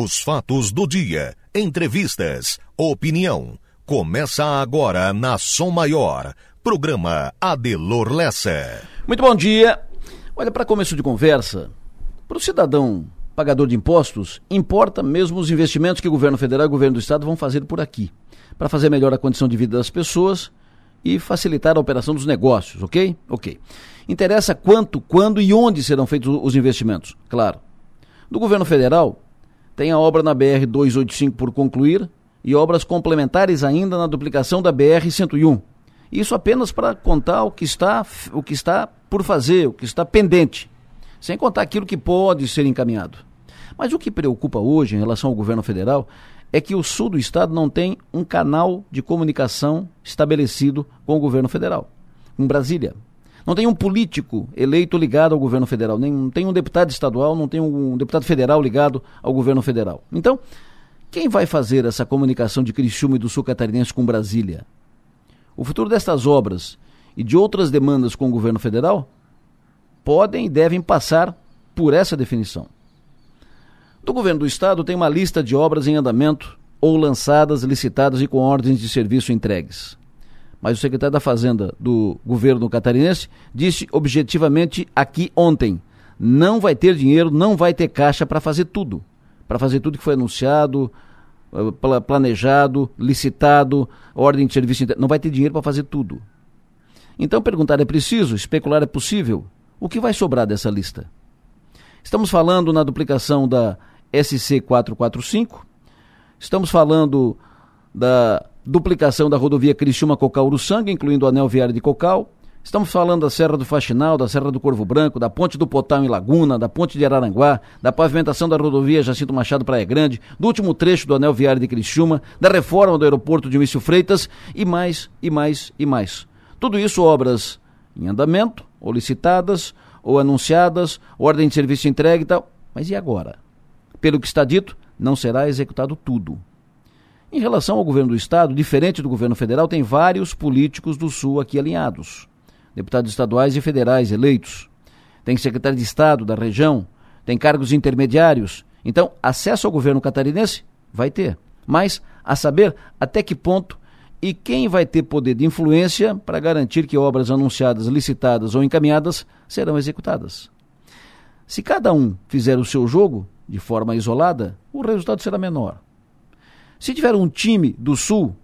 Os fatos do dia, entrevistas, opinião. Começa agora na Som Maior. Programa Adelor Lessa. Muito bom dia. Olha, para começo de conversa, para o cidadão pagador de impostos, importa mesmo os investimentos que o governo federal e o governo do estado vão fazer por aqui, para fazer melhor a condição de vida das pessoas e facilitar a operação dos negócios, ok? Ok. Interessa quanto, quando e onde serão feitos os investimentos, claro. Do governo federal, tem a obra na BR 285 por concluir e obras complementares ainda na duplicação da BR 101. Isso apenas para contar o que está o que está por fazer, o que está pendente, sem contar aquilo que pode ser encaminhado. Mas o que preocupa hoje em relação ao governo federal é que o sul do estado não tem um canal de comunicação estabelecido com o governo federal, com Brasília. Não tem um político eleito ligado ao governo federal, nem não tem um deputado estadual, não tem um deputado federal ligado ao governo federal. Então, quem vai fazer essa comunicação de Criciúma e do Sul Catarinense com Brasília? O futuro destas obras e de outras demandas com o governo federal podem e devem passar por essa definição. Do governo do estado tem uma lista de obras em andamento ou lançadas, licitadas e com ordens de serviço entregues mas o secretário da Fazenda do governo catarinense disse objetivamente aqui ontem: não vai ter dinheiro, não vai ter caixa para fazer tudo. Para fazer tudo que foi anunciado, eh, planejado, licitado, ordem de serviço. Não vai ter dinheiro para fazer tudo. Então, perguntar é preciso, especular é possível. O que vai sobrar dessa lista? Estamos falando na duplicação da SC 445, estamos falando da duplicação da rodovia Criciúma-Cocal-Uruçanga, incluindo o anel viário de Cocal. Estamos falando da Serra do Faxinal, da Serra do Corvo Branco, da Ponte do Potal em Laguna, da Ponte de Araranguá, da pavimentação da rodovia Jacinto Machado Praia Grande, do último trecho do anel viário de Criciúma, da reforma do aeroporto de Mício Freitas e mais, e mais, e mais. Tudo isso obras em andamento, ou licitadas, ou anunciadas, ordem de serviço entregue e tal. Mas e agora? Pelo que está dito, não será executado tudo. Em relação ao governo do Estado, diferente do governo federal, tem vários políticos do Sul aqui alinhados. Deputados estaduais e federais eleitos. Tem secretário de Estado da região, tem cargos intermediários. Então, acesso ao governo catarinense vai ter. Mas, a saber até que ponto e quem vai ter poder de influência para garantir que obras anunciadas, licitadas ou encaminhadas serão executadas. Se cada um fizer o seu jogo de forma isolada, o resultado será menor. Se tiver um time do Sul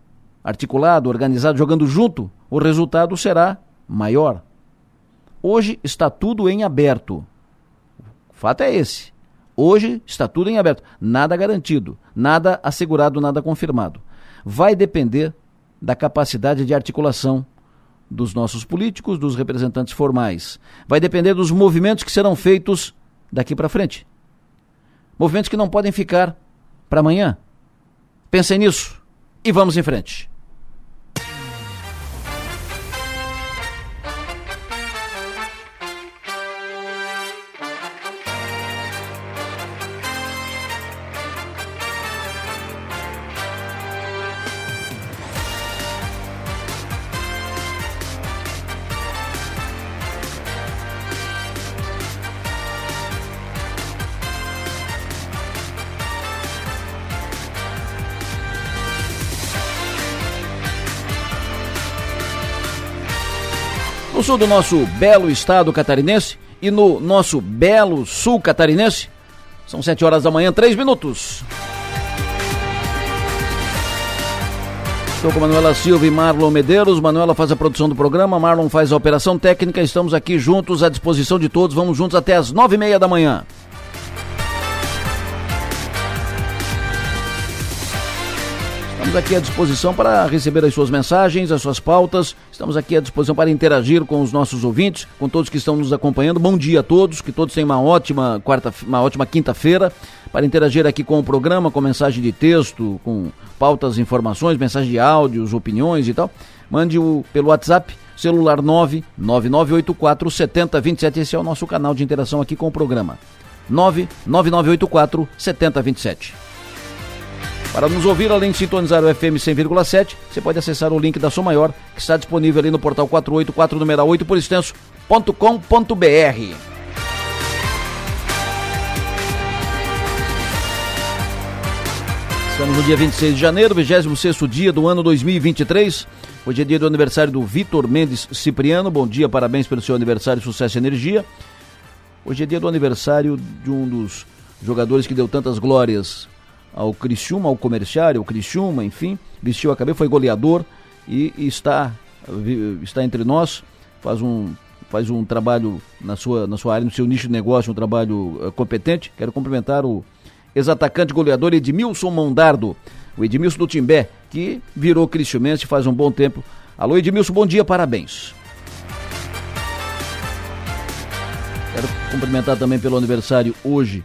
articulado, organizado, jogando junto, o resultado será maior. Hoje está tudo em aberto. O fato é esse. Hoje está tudo em aberto. Nada garantido, nada assegurado, nada confirmado. Vai depender da capacidade de articulação dos nossos políticos, dos representantes formais. Vai depender dos movimentos que serão feitos daqui para frente. Movimentos que não podem ficar para amanhã. Pensem nisso e vamos em frente. Sul do nosso belo estado catarinense e no nosso belo sul catarinense. São sete horas da manhã, três minutos. Estou com Manuela Silva e Marlon Medeiros. Manuela faz a produção do programa, Marlon faz a operação técnica. Estamos aqui juntos à disposição de todos. Vamos juntos até as nove e meia da manhã. Estamos aqui à disposição para receber as suas mensagens, as suas pautas. Estamos aqui à disposição para interagir com os nossos ouvintes, com todos que estão nos acompanhando. Bom dia a todos, que todos tenham uma ótima quarta, uma ótima quinta-feira para interagir aqui com o programa, com mensagem de texto, com pautas, informações, mensagem de áudios, opiniões e tal. Mande o pelo WhatsApp celular 99984 7027. Esse é o nosso canal de interação aqui com o programa. 99984 7027. Para nos ouvir, além de sintonizar o FM 100,7, você pode acessar o link da Som Maior, que está disponível ali no portal 484 numeral 8 por extenso.com.br. Estamos no dia 26 de janeiro, 26 dia do ano 2023. Hoje é dia do aniversário do Vitor Mendes Cipriano. Bom dia, parabéns pelo seu aniversário, sucesso e energia. Hoje é dia do aniversário de um dos jogadores que deu tantas glórias ao Criciúma, ao comerciário, ao Criciúma, enfim. Vestiu a cabeça, foi goleador e está, está entre nós. Faz um, faz um trabalho na sua, na sua área, no seu nicho de negócio, um trabalho uh, competente. Quero cumprimentar o ex-atacante goleador Edmilson Mondardo, o Edmilson do Timbé, que virou cristiumense faz um bom tempo. Alô Edmilson, bom dia, parabéns. Quero cumprimentar também pelo aniversário hoje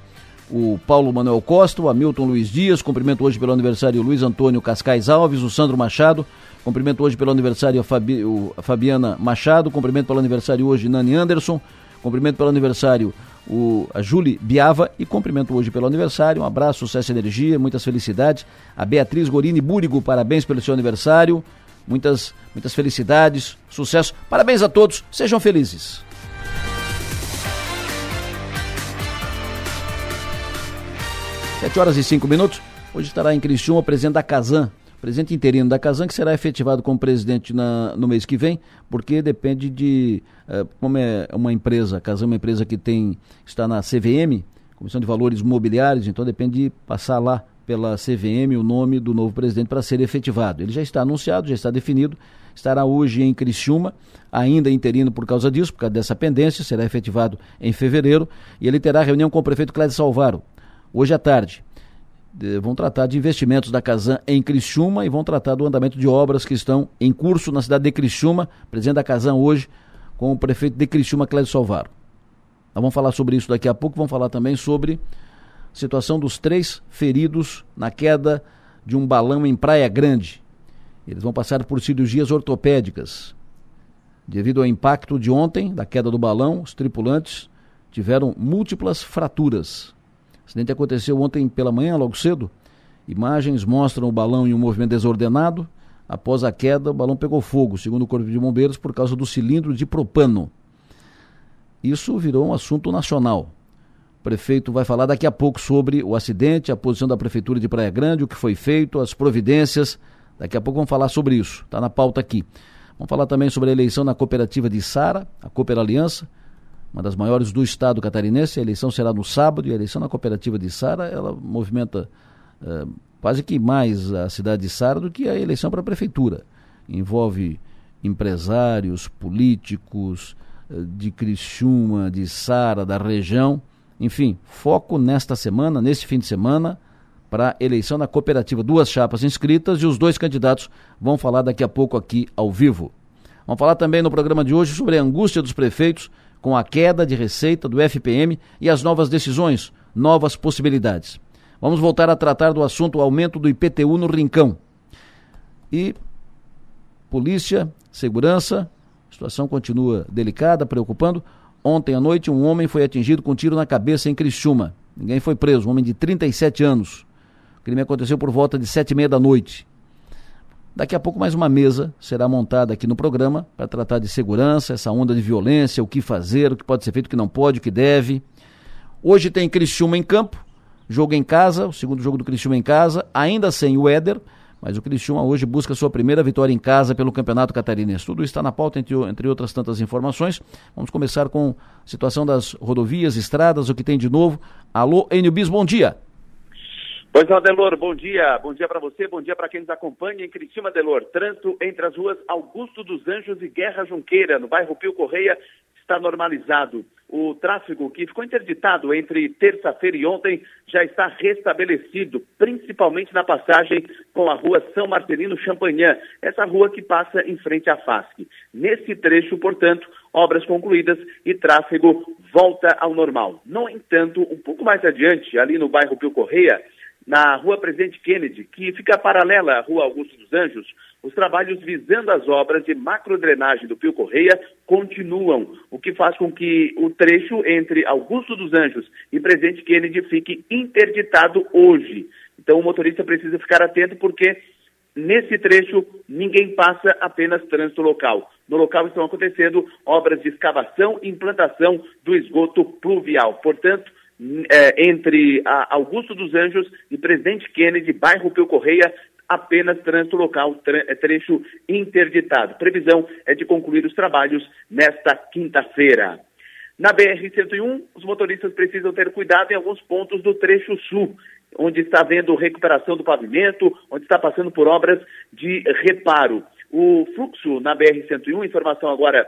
o Paulo Manuel Costa, o Hamilton Luiz Dias, cumprimento hoje pelo aniversário o Luiz Antônio Cascais Alves, o Sandro Machado, cumprimento hoje pelo aniversário a, Fabi, a Fabiana Machado, cumprimento pelo aniversário hoje Nani Anderson, cumprimento pelo aniversário o, a Julie Biava e cumprimento hoje pelo aniversário. Um abraço, sucesso e energia, muitas felicidades. A Beatriz Gorini Búrigo, parabéns pelo seu aniversário. Muitas, muitas felicidades, sucesso. Parabéns a todos, sejam felizes. Sete horas e cinco minutos. Hoje estará em Criciúma o presidente da Casan, presidente interino da Casan, que será efetivado como presidente na, no mês que vem, porque depende de. Uh, como é uma empresa, a Casan é uma empresa que tem está na CVM, Comissão de Valores Mobiliários, então depende de passar lá pela CVM o nome do novo presidente para ser efetivado. Ele já está anunciado, já está definido, estará hoje em Criciúma, ainda interino por causa disso, por causa dessa pendência, será efetivado em fevereiro, e ele terá reunião com o prefeito Clédio Salvaro, hoje à tarde vão tratar de investimentos da Casan em Criciúma e vão tratar do andamento de obras que estão em curso na cidade de Criciúma. Presidente da Casan hoje com o prefeito de Criciúma, Clédio Salvaro. Nós vamos falar sobre isso daqui a pouco, vamos falar também sobre a situação dos três feridos na queda de um balão em Praia Grande. Eles vão passar por cirurgias ortopédicas. Devido ao impacto de ontem, da queda do balão, os tripulantes tiveram múltiplas fraturas. O acidente aconteceu ontem pela manhã, logo cedo. Imagens mostram o balão em um movimento desordenado. Após a queda, o balão pegou fogo, segundo o Corpo de Bombeiros, por causa do cilindro de propano. Isso virou um assunto nacional. O prefeito vai falar daqui a pouco sobre o acidente, a posição da Prefeitura de Praia Grande, o que foi feito, as providências. Daqui a pouco vamos falar sobre isso. Está na pauta aqui. Vamos falar também sobre a eleição na cooperativa de Sara, a Cooper Aliança uma das maiores do estado catarinense. A eleição será no sábado e a eleição na cooperativa de Sara, ela movimenta eh, quase que mais a cidade de Sara do que a eleição para a prefeitura. Envolve empresários, políticos eh, de Criciúma, de Sara, da região. Enfim, foco nesta semana, neste fim de semana, para a eleição na cooperativa. Duas chapas inscritas e os dois candidatos vão falar daqui a pouco aqui ao vivo. Vamos falar também no programa de hoje sobre a angústia dos prefeitos com a queda de receita do FPM e as novas decisões, novas possibilidades. Vamos voltar a tratar do assunto aumento do IPTU no Rincão. E polícia, segurança, a situação continua delicada, preocupando. Ontem à noite, um homem foi atingido com um tiro na cabeça em Criciúma. Ninguém foi preso, um homem de 37 anos. O crime aconteceu por volta de sete e meia da noite. Daqui a pouco mais uma mesa será montada aqui no programa para tratar de segurança, essa onda de violência, o que fazer, o que pode ser feito, o que não pode, o que deve. Hoje tem Criciúma em campo, jogo em casa, o segundo jogo do Criciúma em casa, ainda sem o Éder, mas o Criciúma hoje busca sua primeira vitória em casa pelo Campeonato Catarinense. Tudo está na pauta, entre, entre outras tantas informações. Vamos começar com a situação das rodovias, estradas, o que tem de novo. Alô, Enio bom dia. Pois não, Delor, bom dia. Bom dia para você, bom dia para quem nos acompanha em Cristina Delor. Trânsito entre as ruas Augusto dos Anjos e Guerra Junqueira, no bairro Pio Correia, está normalizado. O tráfego que ficou interditado entre terça-feira e ontem já está restabelecido, principalmente na passagem com a rua São Marcelino Champagnat, essa rua que passa em frente à FASC. Nesse trecho, portanto, obras concluídas e tráfego volta ao normal. No entanto, um pouco mais adiante, ali no bairro Pio Correia, na Rua Presidente Kennedy, que fica paralela à Rua Augusto dos Anjos, os trabalhos visando as obras de macrodrenagem do Pio Correia continuam, o que faz com que o trecho entre Augusto dos Anjos e Presidente Kennedy fique interditado hoje. Então o motorista precisa ficar atento porque nesse trecho ninguém passa apenas trânsito local. No local estão acontecendo obras de escavação e implantação do esgoto pluvial. Portanto, é, entre Augusto dos Anjos e Presidente Kennedy, bairro Pio Correia, apenas trânsito local, é, trecho interditado. Previsão é de concluir os trabalhos nesta quinta-feira. Na BR-101, os motoristas precisam ter cuidado em alguns pontos do trecho sul, onde está havendo recuperação do pavimento, onde está passando por obras de reparo. O fluxo na BR-101, informação agora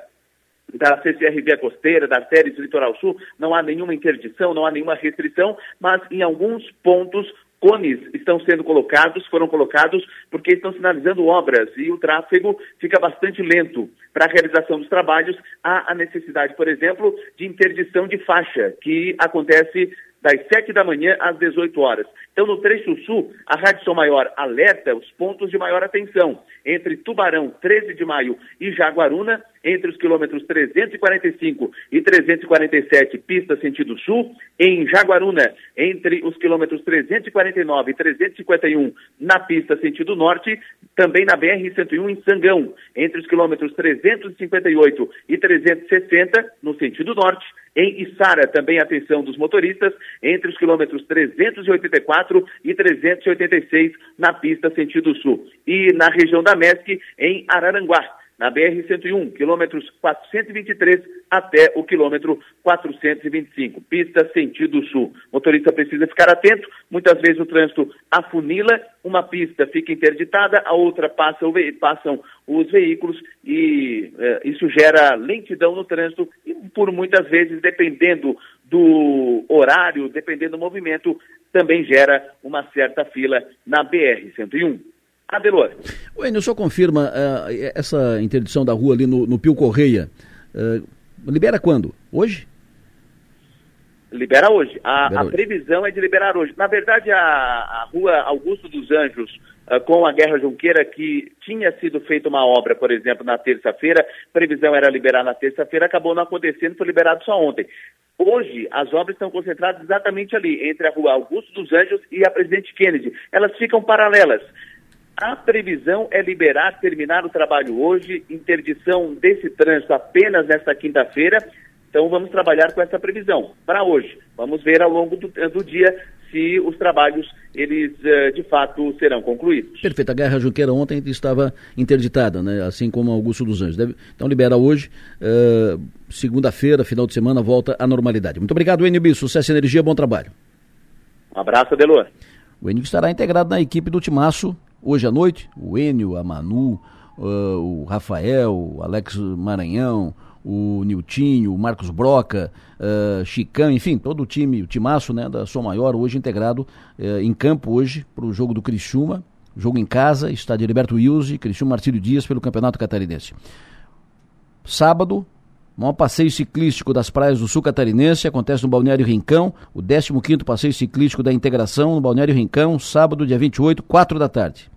da CCRV Costeira, da Artérias Litoral Sul, não há nenhuma interdição, não há nenhuma restrição, mas em alguns pontos cones estão sendo colocados, foram colocados porque estão sinalizando obras e o tráfego fica bastante lento. Para a realização dos trabalhos, há a necessidade, por exemplo, de interdição de faixa, que acontece das 7 da manhã às 18 horas. Então, no trecho sul, a Rádio Som Maior alerta os pontos de maior atenção. Entre Tubarão, 13 de maio e Jaguaruna, entre os quilômetros 345 e 347, pista sentido sul. Em Jaguaruna, entre os quilômetros 349 e 351, na pista sentido norte. Também na BR-101 em Sangão, entre os quilômetros 358 e 360, no sentido norte. Em Içara, também atenção dos motoristas, entre os quilômetros 384 e 386, na pista sentido sul. E na região da MESC, em Araranguá, na BR-101, quilômetros 423 até o quilômetro 425, pista sentido sul. Motorista precisa ficar atento, muitas vezes o trânsito afunila, uma pista fica interditada, a outra passa passam os veículos e eh, isso gera lentidão no trânsito e por muitas vezes, dependendo do horário, dependendo do movimento, também gera uma certa fila na BR-101. Adelor. O o senhor confirma uh, essa interdição da rua ali no, no Pio Correia, uh, libera quando? Hoje? Libera hoje. A, libera a hoje. previsão é de liberar hoje. Na verdade, a, a rua Augusto dos Anjos, com a Guerra Junqueira, que tinha sido feita uma obra, por exemplo, na terça-feira, previsão era liberar na terça-feira, acabou não acontecendo, foi liberado só ontem. Hoje, as obras estão concentradas exatamente ali, entre a rua Augusto dos Anjos e a Presidente Kennedy. Elas ficam paralelas. A previsão é liberar, terminar o trabalho hoje, interdição desse trânsito apenas nesta quinta-feira. Então vamos trabalhar com essa previsão para hoje. Vamos ver ao longo do, do dia se os trabalhos eles uh, de fato serão concluídos. Perfeito. A Guerra Junqueira ontem estava interditada, né? assim como Augusto dos Anjos. Deve... Então libera hoje, uh, segunda-feira, final de semana, volta à normalidade. Muito obrigado, Enio Sucesso e energia, bom trabalho. Um abraço, Adelor. O Enio estará integrado na equipe do Timaço hoje à noite. O Enio, a Manu, uh, o Rafael, o Alex Maranhão, o Niltinho, o Marcos Broca, uh, Chicão, enfim, todo o time, o timaço né, da Som Maior, hoje integrado uh, em campo hoje para o jogo do Criciúma, jogo em casa, estádio Liberto Wilson, Criciúma Marcílio Dias pelo Campeonato Catarinense. Sábado, maior passeio ciclístico das praias do Sul Catarinense acontece no Balneário Rincão, o 15º passeio ciclístico da integração no Balneário Rincão, sábado, dia 28, 4 da tarde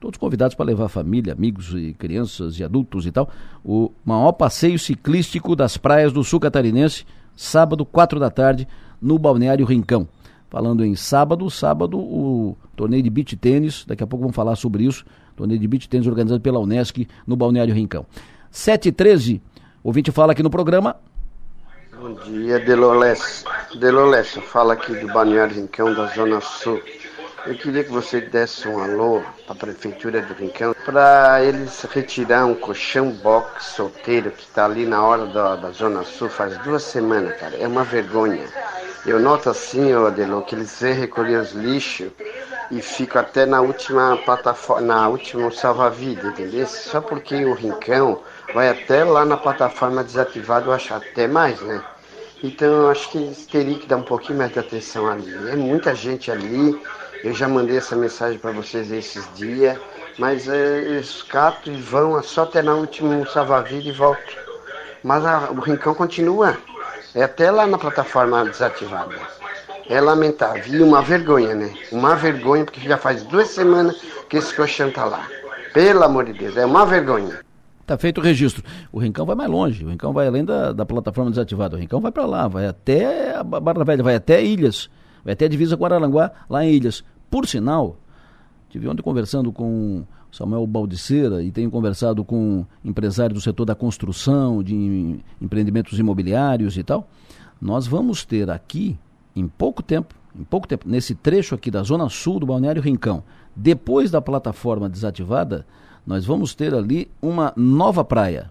todos convidados para levar família, amigos e crianças e adultos e tal. O maior passeio ciclístico das praias do sul catarinense, sábado, quatro da tarde, no Balneário Rincão. Falando em sábado, sábado o torneio de beach tênis, daqui a pouco vamos falar sobre isso, torneio de beach tênis organizado pela Unesc no Balneário Rincão. 7 e 13, ouvinte fala aqui no programa. Bom dia, Delolés. Delolés, fala aqui do Balneário Rincão da Zona Sul. Eu queria que você desse um alô para a Prefeitura do Rincão para eles retirar um colchão box solteiro que está ali na hora da, da Zona Sul faz duas semanas, cara. É uma vergonha. Eu noto assim, ô Adelo, que eles vêm recolher os lixos e ficam até na última plataforma, na última salva-vida, entendeu? Só porque o Rincão vai até lá na plataforma desativada, eu acho até mais, né? Então eu acho que eles teriam que dar um pouquinho mais de atenção ali. É muita gente ali eu já mandei essa mensagem para vocês esses dias, mas é, eles catam e vão só até na última salva-vida e voltam. Mas a, o rincão continua. É até lá na plataforma desativada. É lamentável e uma vergonha, né? Uma vergonha, porque já faz duas semanas que esse colchão tá lá. Pelo amor de Deus, é uma vergonha. Tá feito o registro. O Rincão vai mais longe, o Rincão vai além da, da plataforma desativada. O Rincão vai para lá, vai até a Barra Velha, vai até Ilhas. Vai até a divisa com Araranguá, lá em Ilhas. Por sinal, tive ontem conversando com Samuel Baldiceira e tenho conversado com empresários do setor da construção, de empreendimentos imobiliários e tal. Nós vamos ter aqui em pouco tempo, em pouco tempo, nesse trecho aqui da zona sul do Balneário Rincão, depois da plataforma desativada, nós vamos ter ali uma nova praia.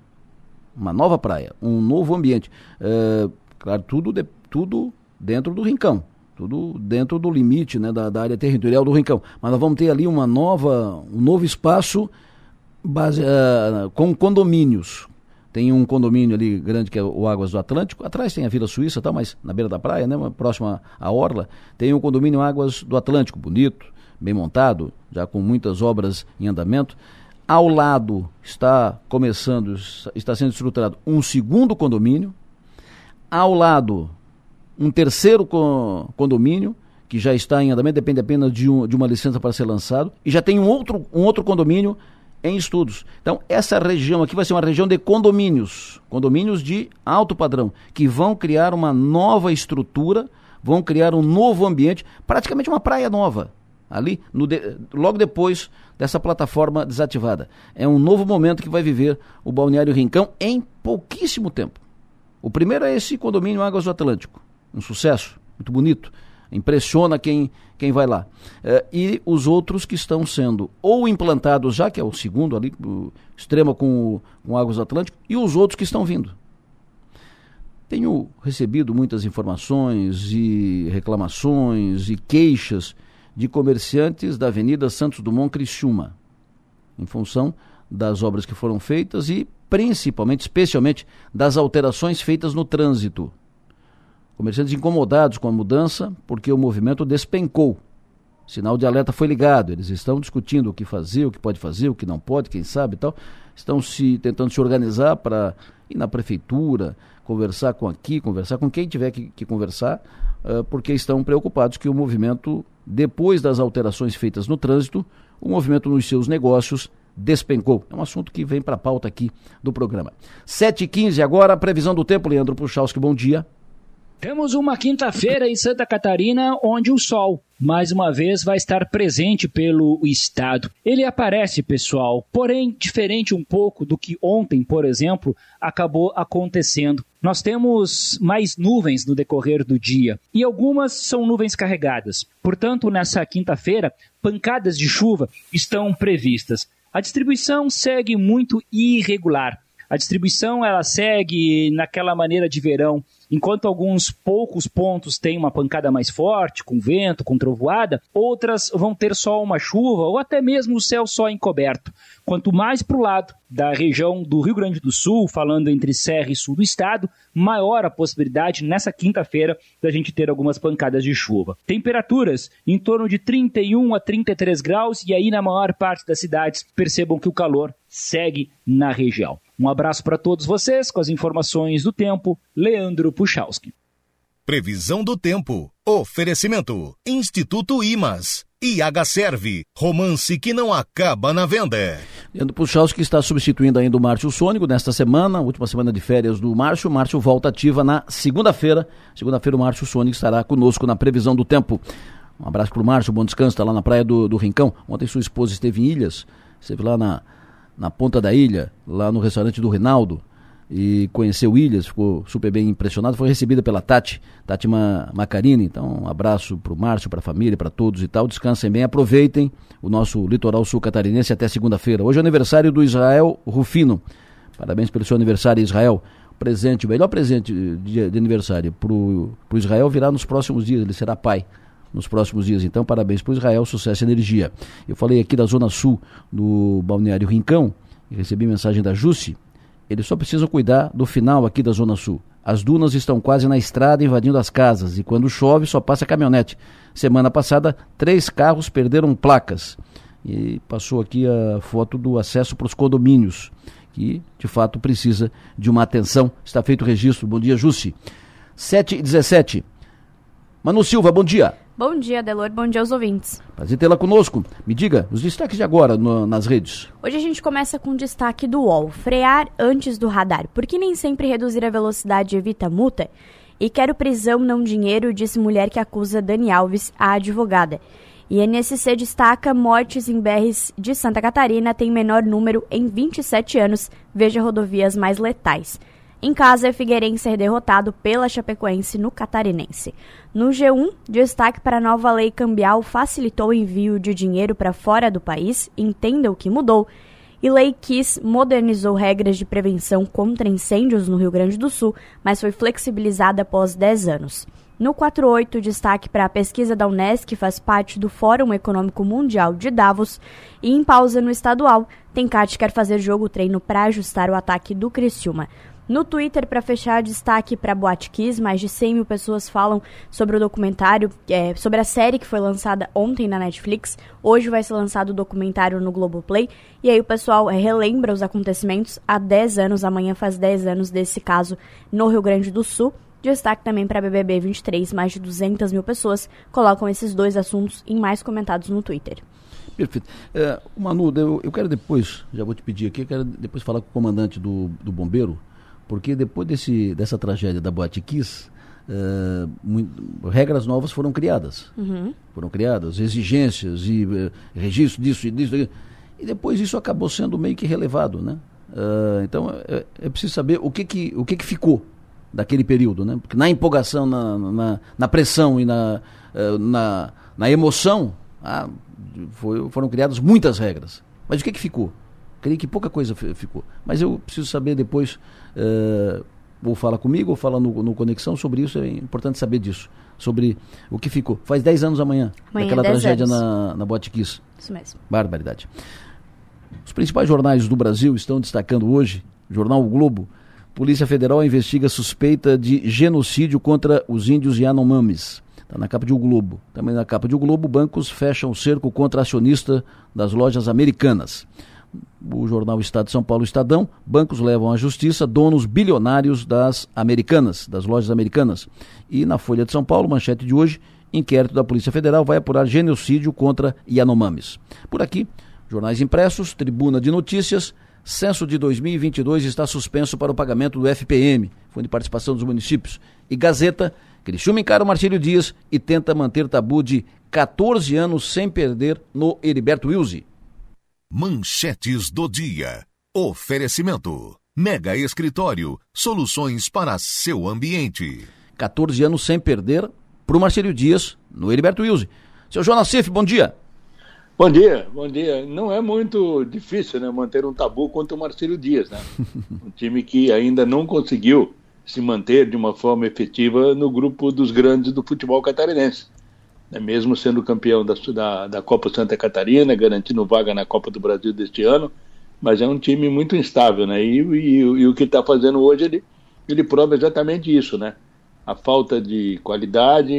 Uma nova praia, um novo ambiente. É, claro, tudo, de, tudo dentro do Rincão. Tudo dentro do limite né, da, da, área territorial do Rincão. Mas nós vamos ter ali uma nova, um novo espaço base, uh, com condomínios. Tem um condomínio ali grande que é o Águas do Atlântico. Atrás tem a Vila Suíça, tá, mas na beira da praia, né, próxima à Orla, tem um condomínio Águas do Atlântico, bonito, bem montado, já com muitas obras em andamento. Ao lado está começando, está sendo estruturado um segundo condomínio. Ao lado, um terceiro condomínio, que já está em andamento, depende apenas de, um, de uma licença para ser lançado. E já tem um outro, um outro condomínio em estudos. Então, essa região aqui vai ser uma região de condomínios, condomínios de alto padrão, que vão criar uma nova estrutura, vão criar um novo ambiente, praticamente uma praia nova ali de, logo depois dessa plataforma desativada. É um novo momento que vai viver o Balneário Rincão em pouquíssimo tempo. O primeiro é esse condomínio Águas do Atlântico, um sucesso, muito bonito, impressiona quem, quem vai lá. É, e os outros que estão sendo ou implantados já, que é o segundo ali, o com, com Águas Atlântico, e os outros que estão vindo. Tenho recebido muitas informações e reclamações e queixas de comerciantes da Avenida Santos Dumont Criciúma, em função das obras que foram feitas e principalmente, especialmente, das alterações feitas no trânsito. Comerciantes incomodados com a mudança porque o movimento despencou. Sinal de alerta foi ligado. Eles estão discutindo o que fazer, o que pode fazer, o que não pode, quem sabe e tal. Estão se tentando se organizar para ir na prefeitura, conversar com aqui, conversar com quem tiver que, que conversar, uh, porque estão preocupados que o movimento depois das alterações feitas no trânsito, o movimento nos seus negócios despencou. É um assunto que vem para a pauta aqui do programa. 7h15 agora, previsão do tempo, Leandro Puchalski, bom dia. Temos uma quinta-feira em Santa Catarina onde o sol, mais uma vez, vai estar presente pelo estado. Ele aparece, pessoal, porém diferente um pouco do que ontem, por exemplo, acabou acontecendo. Nós temos mais nuvens no decorrer do dia e algumas são nuvens carregadas. Portanto, nessa quinta-feira, pancadas de chuva estão previstas. A distribuição segue muito irregular. A distribuição ela segue naquela maneira de verão Enquanto alguns poucos pontos têm uma pancada mais forte, com vento, com trovoada, outras vão ter só uma chuva ou até mesmo o céu só encoberto. Quanto mais para o lado da região do Rio Grande do Sul, falando entre Serra e Sul do estado, maior a possibilidade nessa quinta-feira da gente ter algumas pancadas de chuva. Temperaturas em torno de 31 a 33 graus e aí na maior parte das cidades percebam que o calor segue na região. Um abraço para todos vocês com as informações do tempo, Leandro Puchalski. Previsão do tempo. Oferecimento. Instituto Imas. IH Serve. Romance que não acaba na venda. Leandro Puchalski está substituindo ainda o Márcio Sônico nesta semana, última semana de férias do Márcio. Márcio volta ativa na segunda-feira. Segunda-feira o Márcio Sônico estará conosco na previsão do tempo. Um abraço para o Márcio, bom descanso, está lá na praia do, do Rincão. Ontem sua esposa esteve em Ilhas, esteve lá na, na ponta da ilha, lá no restaurante do Rinaldo, e conheceu Ilhas, ficou super bem impressionado. Foi recebida pela Tati, Tati Macarini. Então, um abraço para o Márcio, para a família, para todos e tal. Descansem bem, aproveitem o nosso litoral sul catarinense até segunda-feira. Hoje é aniversário do Israel Rufino. Parabéns pelo seu aniversário, Israel. Presente, o melhor presente de, de aniversário para o Israel virá nos próximos dias, ele será pai nos próximos dias. Então, parabéns para o Israel, sucesso e energia. Eu falei aqui da Zona Sul do Balneário Rincão, e recebi mensagem da Jusce. Eles só precisam cuidar do final aqui da Zona Sul. As dunas estão quase na estrada invadindo as casas e quando chove só passa caminhonete. Semana passada, três carros perderam placas. E passou aqui a foto do acesso para os condomínios, que de fato precisa de uma atenção. Está feito o registro. Bom dia, Jussi. 7 e 17. Manu Silva, bom dia. Bom dia, Delor. Bom dia aos ouvintes. Prazer tê-la conosco. Me diga os destaques de agora no, nas redes. Hoje a gente começa com o destaque do UOL: frear antes do radar. Porque nem sempre reduzir a velocidade evita multa? E quero prisão, não dinheiro, disse mulher que acusa Dani Alves, a advogada. E NSC destaca mortes em BRs de Santa Catarina tem menor número em 27 anos. Veja rodovias mais letais. Em casa, Figueirense é derrotado pela Chapecoense no Catarinense. No G1, destaque para a nova lei cambial facilitou o envio de dinheiro para fora do país, entenda o que mudou. E Lei Kiss modernizou regras de prevenção contra incêndios no Rio Grande do Sul, mas foi flexibilizada após 10 anos. No 48, destaque para a pesquisa da Unesco, que faz parte do Fórum Econômico Mundial de Davos. E em pausa no estadual, Tencate quer fazer jogo-treino para ajustar o ataque do Criciúma. No Twitter, para fechar, destaque para Boate Kiss, mais de 100 mil pessoas falam sobre o documentário, é, sobre a série que foi lançada ontem na Netflix. Hoje vai ser lançado o documentário no Globoplay. E aí o pessoal é, relembra os acontecimentos há 10 anos, amanhã faz 10 anos desse caso no Rio Grande do Sul. Destaque também para BBB 23, mais de 200 mil pessoas colocam esses dois assuntos em mais comentados no Twitter. Perfeito. É, Manu, eu, eu quero depois, já vou te pedir aqui, eu quero depois falar com o comandante do, do bombeiro, porque depois desse, dessa tragédia da Boate Kiss, uh, muito, regras novas foram criadas. Uhum. Foram criadas, exigências e uh, registro disso e disso. E depois isso acabou sendo meio que relevado, né? Uh, então é, é, preciso saber o que que, o que que ficou daquele período, né? Porque na empolgação, na, na, na pressão e na, na, na emoção, ah, foi, foram criadas muitas regras. Mas o que que ficou? Creio que pouca coisa ficou. Mas eu preciso saber depois, uh, ou fala comigo, ou fala no, no, Conexão sobre isso, é importante saber disso. Sobre o que ficou. Faz 10 anos amanhã, amanhã daquela tragédia anos. na, na Boate Kiss. Isso mesmo. Barbaridade. Os principais jornais do Brasil estão destacando hoje, jornal o Globo, Polícia Federal investiga suspeita de genocídio contra os índios Yanomamis. Está na capa de O Globo. Também na capa de O Globo, bancos fecham cerco contra acionista das lojas americanas o jornal Estado de São Paulo Estadão, bancos levam à justiça donos bilionários das americanas, das lojas americanas. E na Folha de São Paulo, manchete de hoje, inquérito da Polícia Federal vai apurar genocídio contra Yanomamis. Por aqui, jornais impressos, Tribuna de Notícias, censo de 2022 está suspenso para o pagamento do FPM, Fundo de Participação dos Municípios. E Gazeta, Criciúma encara o Marcílio Dias e tenta manter tabu de 14 anos sem perder no Heriberto Wilson. Manchetes do dia. Oferecimento. Mega Escritório. Soluções para seu ambiente. 14 anos sem perder para o Marcelo Dias no Heriberto Wilson. Seu Jonas Cif, bom dia. Bom dia, bom dia. Não é muito difícil né, manter um tabu contra o Marcelo Dias, né? um time que ainda não conseguiu se manter de uma forma efetiva no grupo dos grandes do futebol catarinense né, mesmo sendo campeão da, da, da, Copa Santa Catarina, garantindo vaga na Copa do Brasil deste ano, mas é um time muito instável, né? E, e, e o que está fazendo hoje, ele, ele prova exatamente isso, né? A falta de qualidade,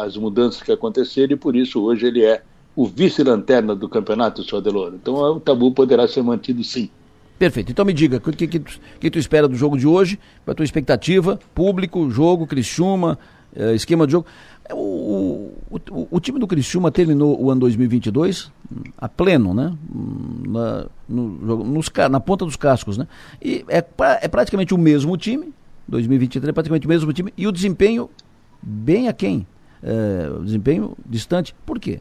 as mudanças que aconteceram, e por isso hoje ele é o vice-lanterna do campeonato, senhor Adeloro. Então o tabu poderá ser mantido sim. Perfeito. Então me diga, o que, que, que, tu espera do jogo de hoje? Qual a tua expectativa? Público, jogo, Criciúma, eh, esquema de jogo. É, o, o, o, time do Criciúma terminou o ano 2022 a pleno, né? Na, no, nos, na ponta dos cascos, né? E é, é praticamente o mesmo time, 2023 é praticamente o mesmo time, e o desempenho bem aquém, é, desempenho distante. Por quê?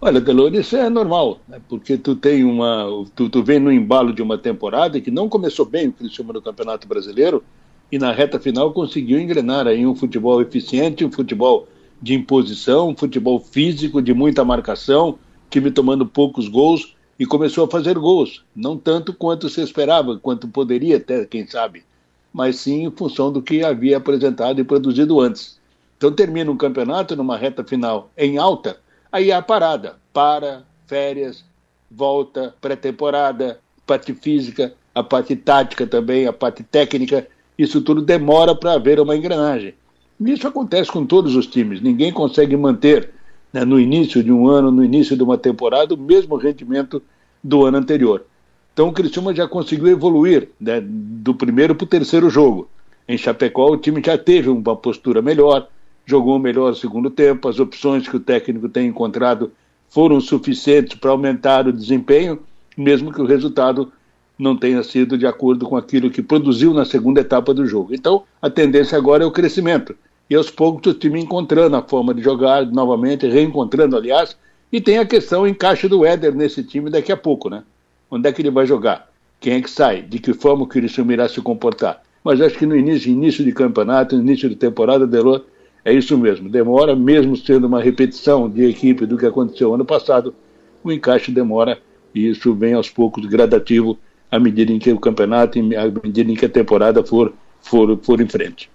Olha, Delor, isso é normal, né? porque tu tem uma. Tu, tu vem no embalo de uma temporada que não começou bem o Criciúma no Campeonato Brasileiro e na reta final conseguiu engrenar aí um futebol eficiente, um futebol de imposição, um futebol físico, de muita marcação, time tomando poucos gols e começou a fazer gols. Não tanto quanto se esperava, quanto poderia até, quem sabe, mas sim em função do que havia apresentado e produzido antes. Então termina um campeonato numa reta final em alta, aí há a parada, para, férias, volta, pré-temporada, parte física, a parte tática também, a parte técnica, isso tudo demora para haver uma engrenagem. Isso acontece com todos os times. Ninguém consegue manter né, no início de um ano, no início de uma temporada, o mesmo rendimento do ano anterior. Então o Criciúma já conseguiu evoluir né, do primeiro para o terceiro jogo. Em Chapecó o time já teve uma postura melhor, jogou melhor o segundo tempo, as opções que o técnico tem encontrado foram suficientes para aumentar o desempenho, mesmo que o resultado não tenha sido de acordo com aquilo que produziu na segunda etapa do jogo. Então, a tendência agora é o crescimento. E aos poucos o time encontrando a forma de jogar novamente, reencontrando, aliás, e tem a questão encaixe do Éder nesse time daqui a pouco, né? Onde é que ele vai jogar? Quem é que sai? De que forma o Criciúma irá se comportar? mas acho que no início, início de campeonato, início de temporada, Delor, é isso mesmo. Demora, mesmo sendo uma repetição de equipe do que aconteceu ano passado, o encaixe demora e isso vem aos poucos gradativo à medida em que o campeonato, à medida em que a temporada for, for, for em frente.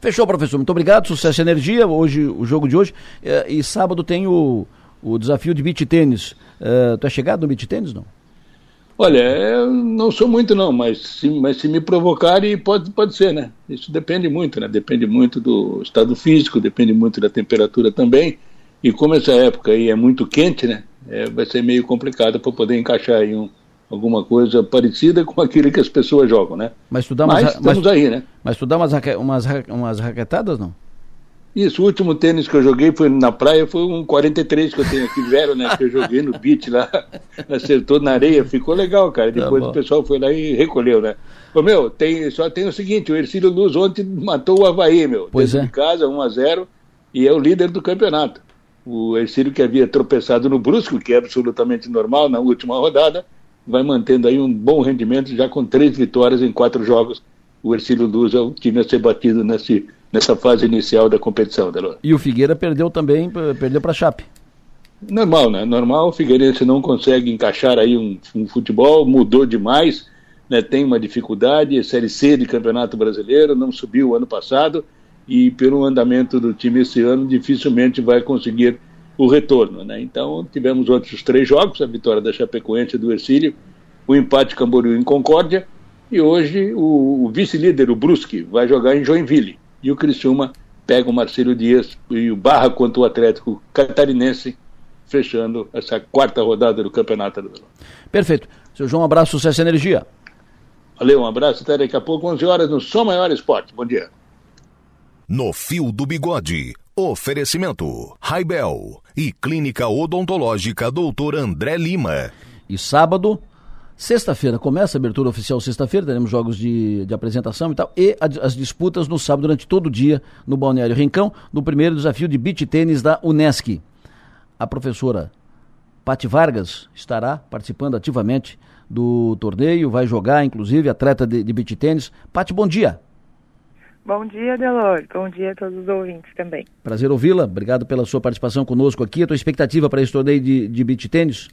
Fechou, professor. Muito obrigado. Sucesso e energia. Hoje, o jogo de hoje. Eh, e sábado tem o, o desafio de beach tênis. Uh, tu é chegado no beach tênis, não? Olha, eu não sou muito não, mas se, mas se me provocarem, pode, pode ser, né? Isso depende muito, né? Depende muito do estado físico, depende muito da temperatura também. E como essa época aí é muito quente, né? É, vai ser meio complicado para poder encaixar aí um, alguma coisa parecida com aquilo que as pessoas jogam, né? Mas tu dá umas, mas estamos mas, aí, né? Mas tu dá umas, umas, umas raquetadas, não? Isso, o último tênis que eu joguei foi na praia, foi um 43 que eu tenho aqui, zero, né? Que eu joguei no beach lá, acertou na areia, ficou legal, cara. Tá Depois tá o pessoal foi lá e recolheu, né? Ô, meu, tem, só tem o seguinte, o Ercílio Luz ontem matou o Havaí, meu. Pois é. de casa, 1 a 0 e é o líder do campeonato. O Ercílio que havia tropeçado no Brusco, que é absolutamente normal na última rodada, vai mantendo aí um bom rendimento, já com três vitórias em quatro jogos. O Ercílio Luz é o time a ser batido nesse nessa fase inicial da competição, Delor. E o Figueira perdeu também, perdeu para a Chape. Normal, né? Normal, o Figueirense não consegue encaixar aí um, um futebol, mudou demais, né? tem uma dificuldade, Série C de Campeonato Brasileiro, não subiu ano passado, e pelo andamento do time esse ano, dificilmente vai conseguir o retorno, né? Então, tivemos outros três jogos, a vitória da Chapecoense do Ercílio, o empate Camboriú em Concórdia, e hoje o, o vice-líder, o Brusque, vai jogar em Joinville e o Criciúma pega o Marcelo Dias e o Barra contra o Atlético Catarinense, fechando essa quarta rodada do Campeonato do Perfeito. Seu João, um abraço, sucesso e energia. Valeu, um abraço, até daqui a pouco, 11 horas no Som Maior Esporte. Bom dia. No Fio do Bigode, oferecimento, Raibel e Clínica Odontológica Doutor André Lima. E sábado, Sexta-feira começa a abertura oficial sexta-feira, teremos jogos de, de apresentação e tal, e a, as disputas no sábado durante todo o dia no Balneário Rincão, no primeiro desafio de beach tênis da Unesc. A professora Pati Vargas estará participando ativamente do torneio, vai jogar, inclusive, atleta de, de beach tênis. Pati, bom dia. Bom dia, Delor. Bom dia a todos os ouvintes também. Prazer ouvi-la. Obrigado pela sua participação conosco aqui. A tua expectativa para esse torneio de, de beach tênis?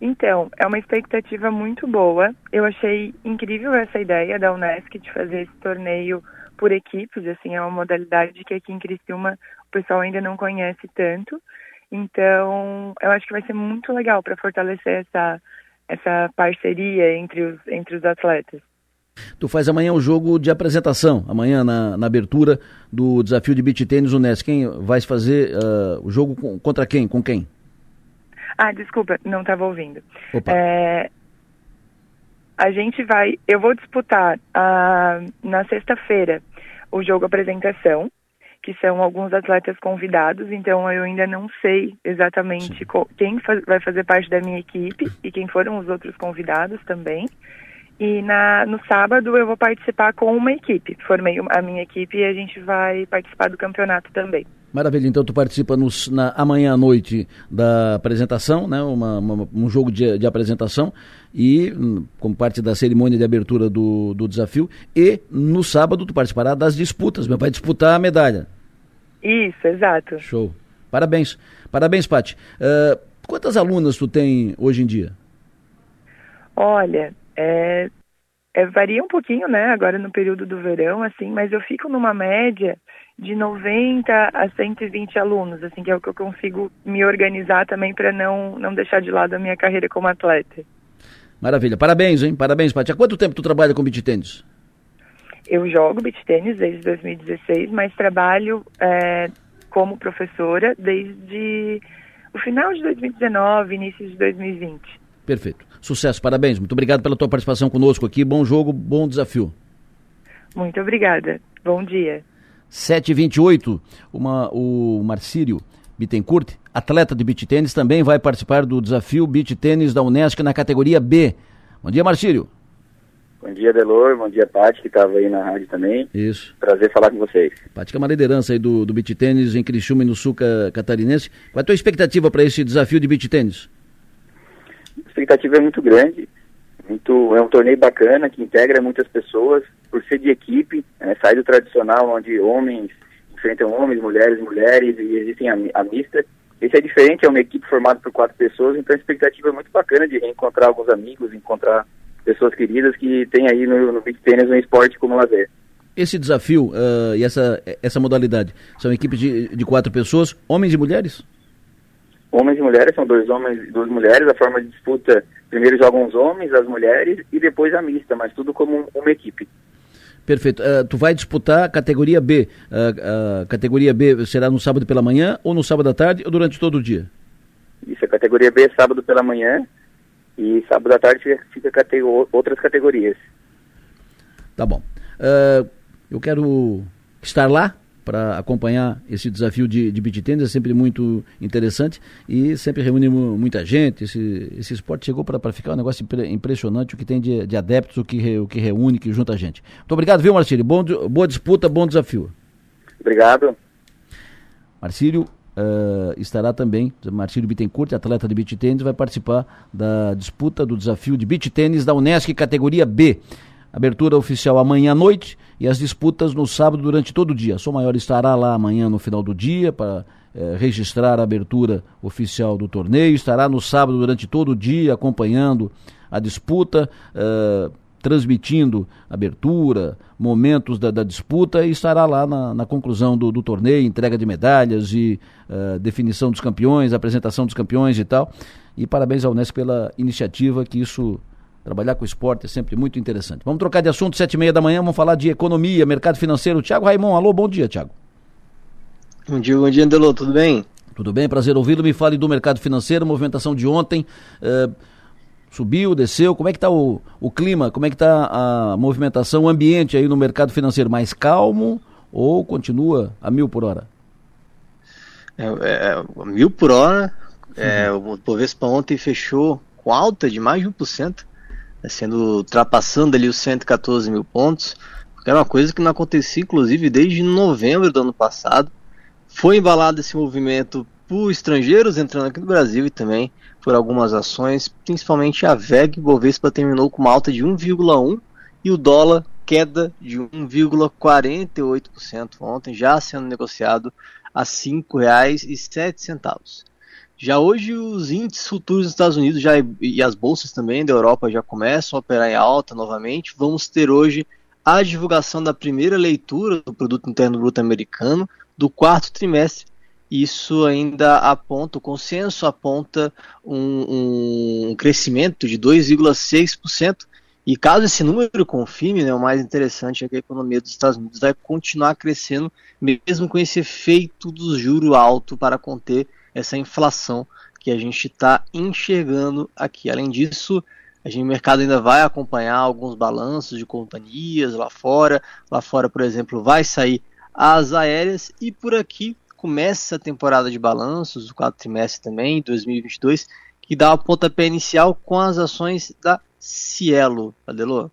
Então, é uma expectativa muito boa. Eu achei incrível essa ideia da Unesc de fazer esse torneio por equipes, assim, é uma modalidade que aqui em Criciúma o pessoal ainda não conhece tanto. Então, eu acho que vai ser muito legal para fortalecer essa, essa parceria entre os, entre os atletas. Tu faz amanhã o jogo de apresentação, amanhã na, na abertura do desafio de beach tênis Unesc. Quem vai fazer uh, o jogo com, contra quem? Com quem? Ah, desculpa, não estava ouvindo. É, a gente vai. Eu vou disputar uh, na sexta-feira o jogo apresentação, que são alguns atletas convidados, então eu ainda não sei exatamente quem faz, vai fazer parte da minha equipe e quem foram os outros convidados também. E na, no sábado eu vou participar com uma equipe. Formei a minha equipe e a gente vai participar do campeonato também. Maravilha, então tu participa nos, na, amanhã à noite da apresentação, né? Uma, uma, um jogo de, de, apresentação e hum, como parte da cerimônia de abertura do, do desafio e no sábado tu participará das disputas, meu vai disputar a medalha. Isso, exato. Show. Parabéns. Parabéns, Paty. Uh, quantas alunas tu tem hoje em dia? Olha, é, é, varia um pouquinho, né, agora no período do verão, assim, mas eu fico numa média de 90 a 120 alunos, assim, que é o que eu consigo me organizar também para não, não deixar de lado a minha carreira como atleta. Maravilha. Parabéns, hein? Parabéns, Paty. Há quanto tempo tu trabalha com beach tênis? Eu jogo beach tênis desde 2016, mas trabalho é, como professora desde o final de 2019, início de 2020. Perfeito. Sucesso, parabéns. Muito obrigado pela tua participação conosco aqui. Bom jogo, bom desafio. Muito obrigada. Bom dia. 7h28, uma, o Marcírio Bittencourt, atleta de beach tênis, também vai participar do desafio beach tênis da Unesco na categoria B. Bom dia, Marcírio. Bom dia, Delor. Bom dia, Paty, que estava aí na rádio também. Isso. Prazer falar com vocês. Paty, que é uma liderança aí do, do beach tênis em Criciúma e no sul catarinense. Qual é a tua expectativa para esse desafio de beach tênis? Expectativa é muito grande. Muito, é um torneio bacana que integra muitas pessoas por ser de equipe, né, sair do tradicional onde homens enfrentam homens, mulheres, mulheres e existem a, a mista. Esse é diferente, é uma equipe formada por quatro pessoas, então a expectativa é muito bacana de reencontrar alguns amigos, encontrar pessoas queridas que tem aí no, no beach tênis um esporte como lazer. Esse desafio uh, e essa, essa modalidade são equipes de, de quatro pessoas, homens e mulheres? Homens e mulheres, são dois homens e duas mulheres. A forma de disputa, primeiro jogam os homens, as mulheres e depois a mista, mas tudo como uma equipe. Perfeito. Uh, tu vai disputar a categoria B. Uh, a categoria B será no sábado pela manhã ou no sábado à tarde ou durante todo o dia? Isso, a categoria B é sábado pela manhã e sábado à tarde fica, fica outras categorias. Tá bom. Uh, eu quero estar lá para acompanhar esse desafio de, de beat tennis, é sempre muito interessante e sempre reúne muita gente. Esse, esse esporte chegou para ficar um negócio impressionante, o que tem de, de adeptos, o que, re, o que reúne, que junta a gente. Muito obrigado, viu, Marcílio? Bom, boa disputa, bom desafio. Obrigado. Marcílio uh, estará também, Marcílio Bittencourt, atleta de beat tênis, vai participar da disputa do desafio de beat tênis da Unesc categoria B. Abertura oficial amanhã à noite e as disputas no sábado durante todo o dia. Sou Maior estará lá amanhã no final do dia para eh, registrar a abertura oficial do torneio. Estará no sábado durante todo o dia acompanhando a disputa, eh, transmitindo abertura, momentos da, da, disputa e estará lá na, na conclusão do, do, torneio, entrega de medalhas e eh, definição dos campeões, apresentação dos campeões e tal. E parabéns ao Unesco pela iniciativa que isso Trabalhar com esporte é sempre muito interessante. Vamos trocar de assunto, sete e meia da manhã, vamos falar de economia, mercado financeiro. Tiago Raimon, alô, bom dia, Tiago. Bom dia, bom dia, Andelô, tudo bem? Tudo bem, prazer ouvi-lo. Me fale do mercado financeiro, movimentação de ontem. Uh, subiu, desceu, como é que está o, o clima, como é que está a movimentação, o ambiente aí no mercado financeiro? Mais calmo ou continua a mil por hora? É, é, mil por hora, é, uhum. o Bovespa ontem fechou com alta de mais de 1%, Tá sendo ultrapassando ali os 114 mil pontos, que era uma coisa que não acontecia inclusive desde novembro do ano passado. Foi embalado esse movimento por estrangeiros entrando aqui no Brasil e também por algumas ações, principalmente a VEG Bovespa terminou com uma alta de 1,1 e o dólar queda de 1,48% ontem, já sendo negociado a R$ 5,07. Já hoje os índices futuros dos Estados Unidos já, e as bolsas também da Europa já começam a operar em alta novamente. Vamos ter hoje a divulgação da primeira leitura do Produto Interno Bruto americano do quarto trimestre. Isso ainda aponta, o consenso aponta um, um crescimento de 2,6%. E caso esse número confirme, né, o mais interessante é que a economia dos Estados Unidos vai continuar crescendo, mesmo com esse efeito do juro alto para conter essa inflação que a gente está enxergando aqui. Além disso, a gente, o mercado ainda vai acompanhar alguns balanços de companhias lá fora. Lá fora, por exemplo, vai sair as aéreas e por aqui começa a temporada de balanços, o quarto trimestre também, 2022, que dá o pontapé inicial com as ações da Cielo, Adelô.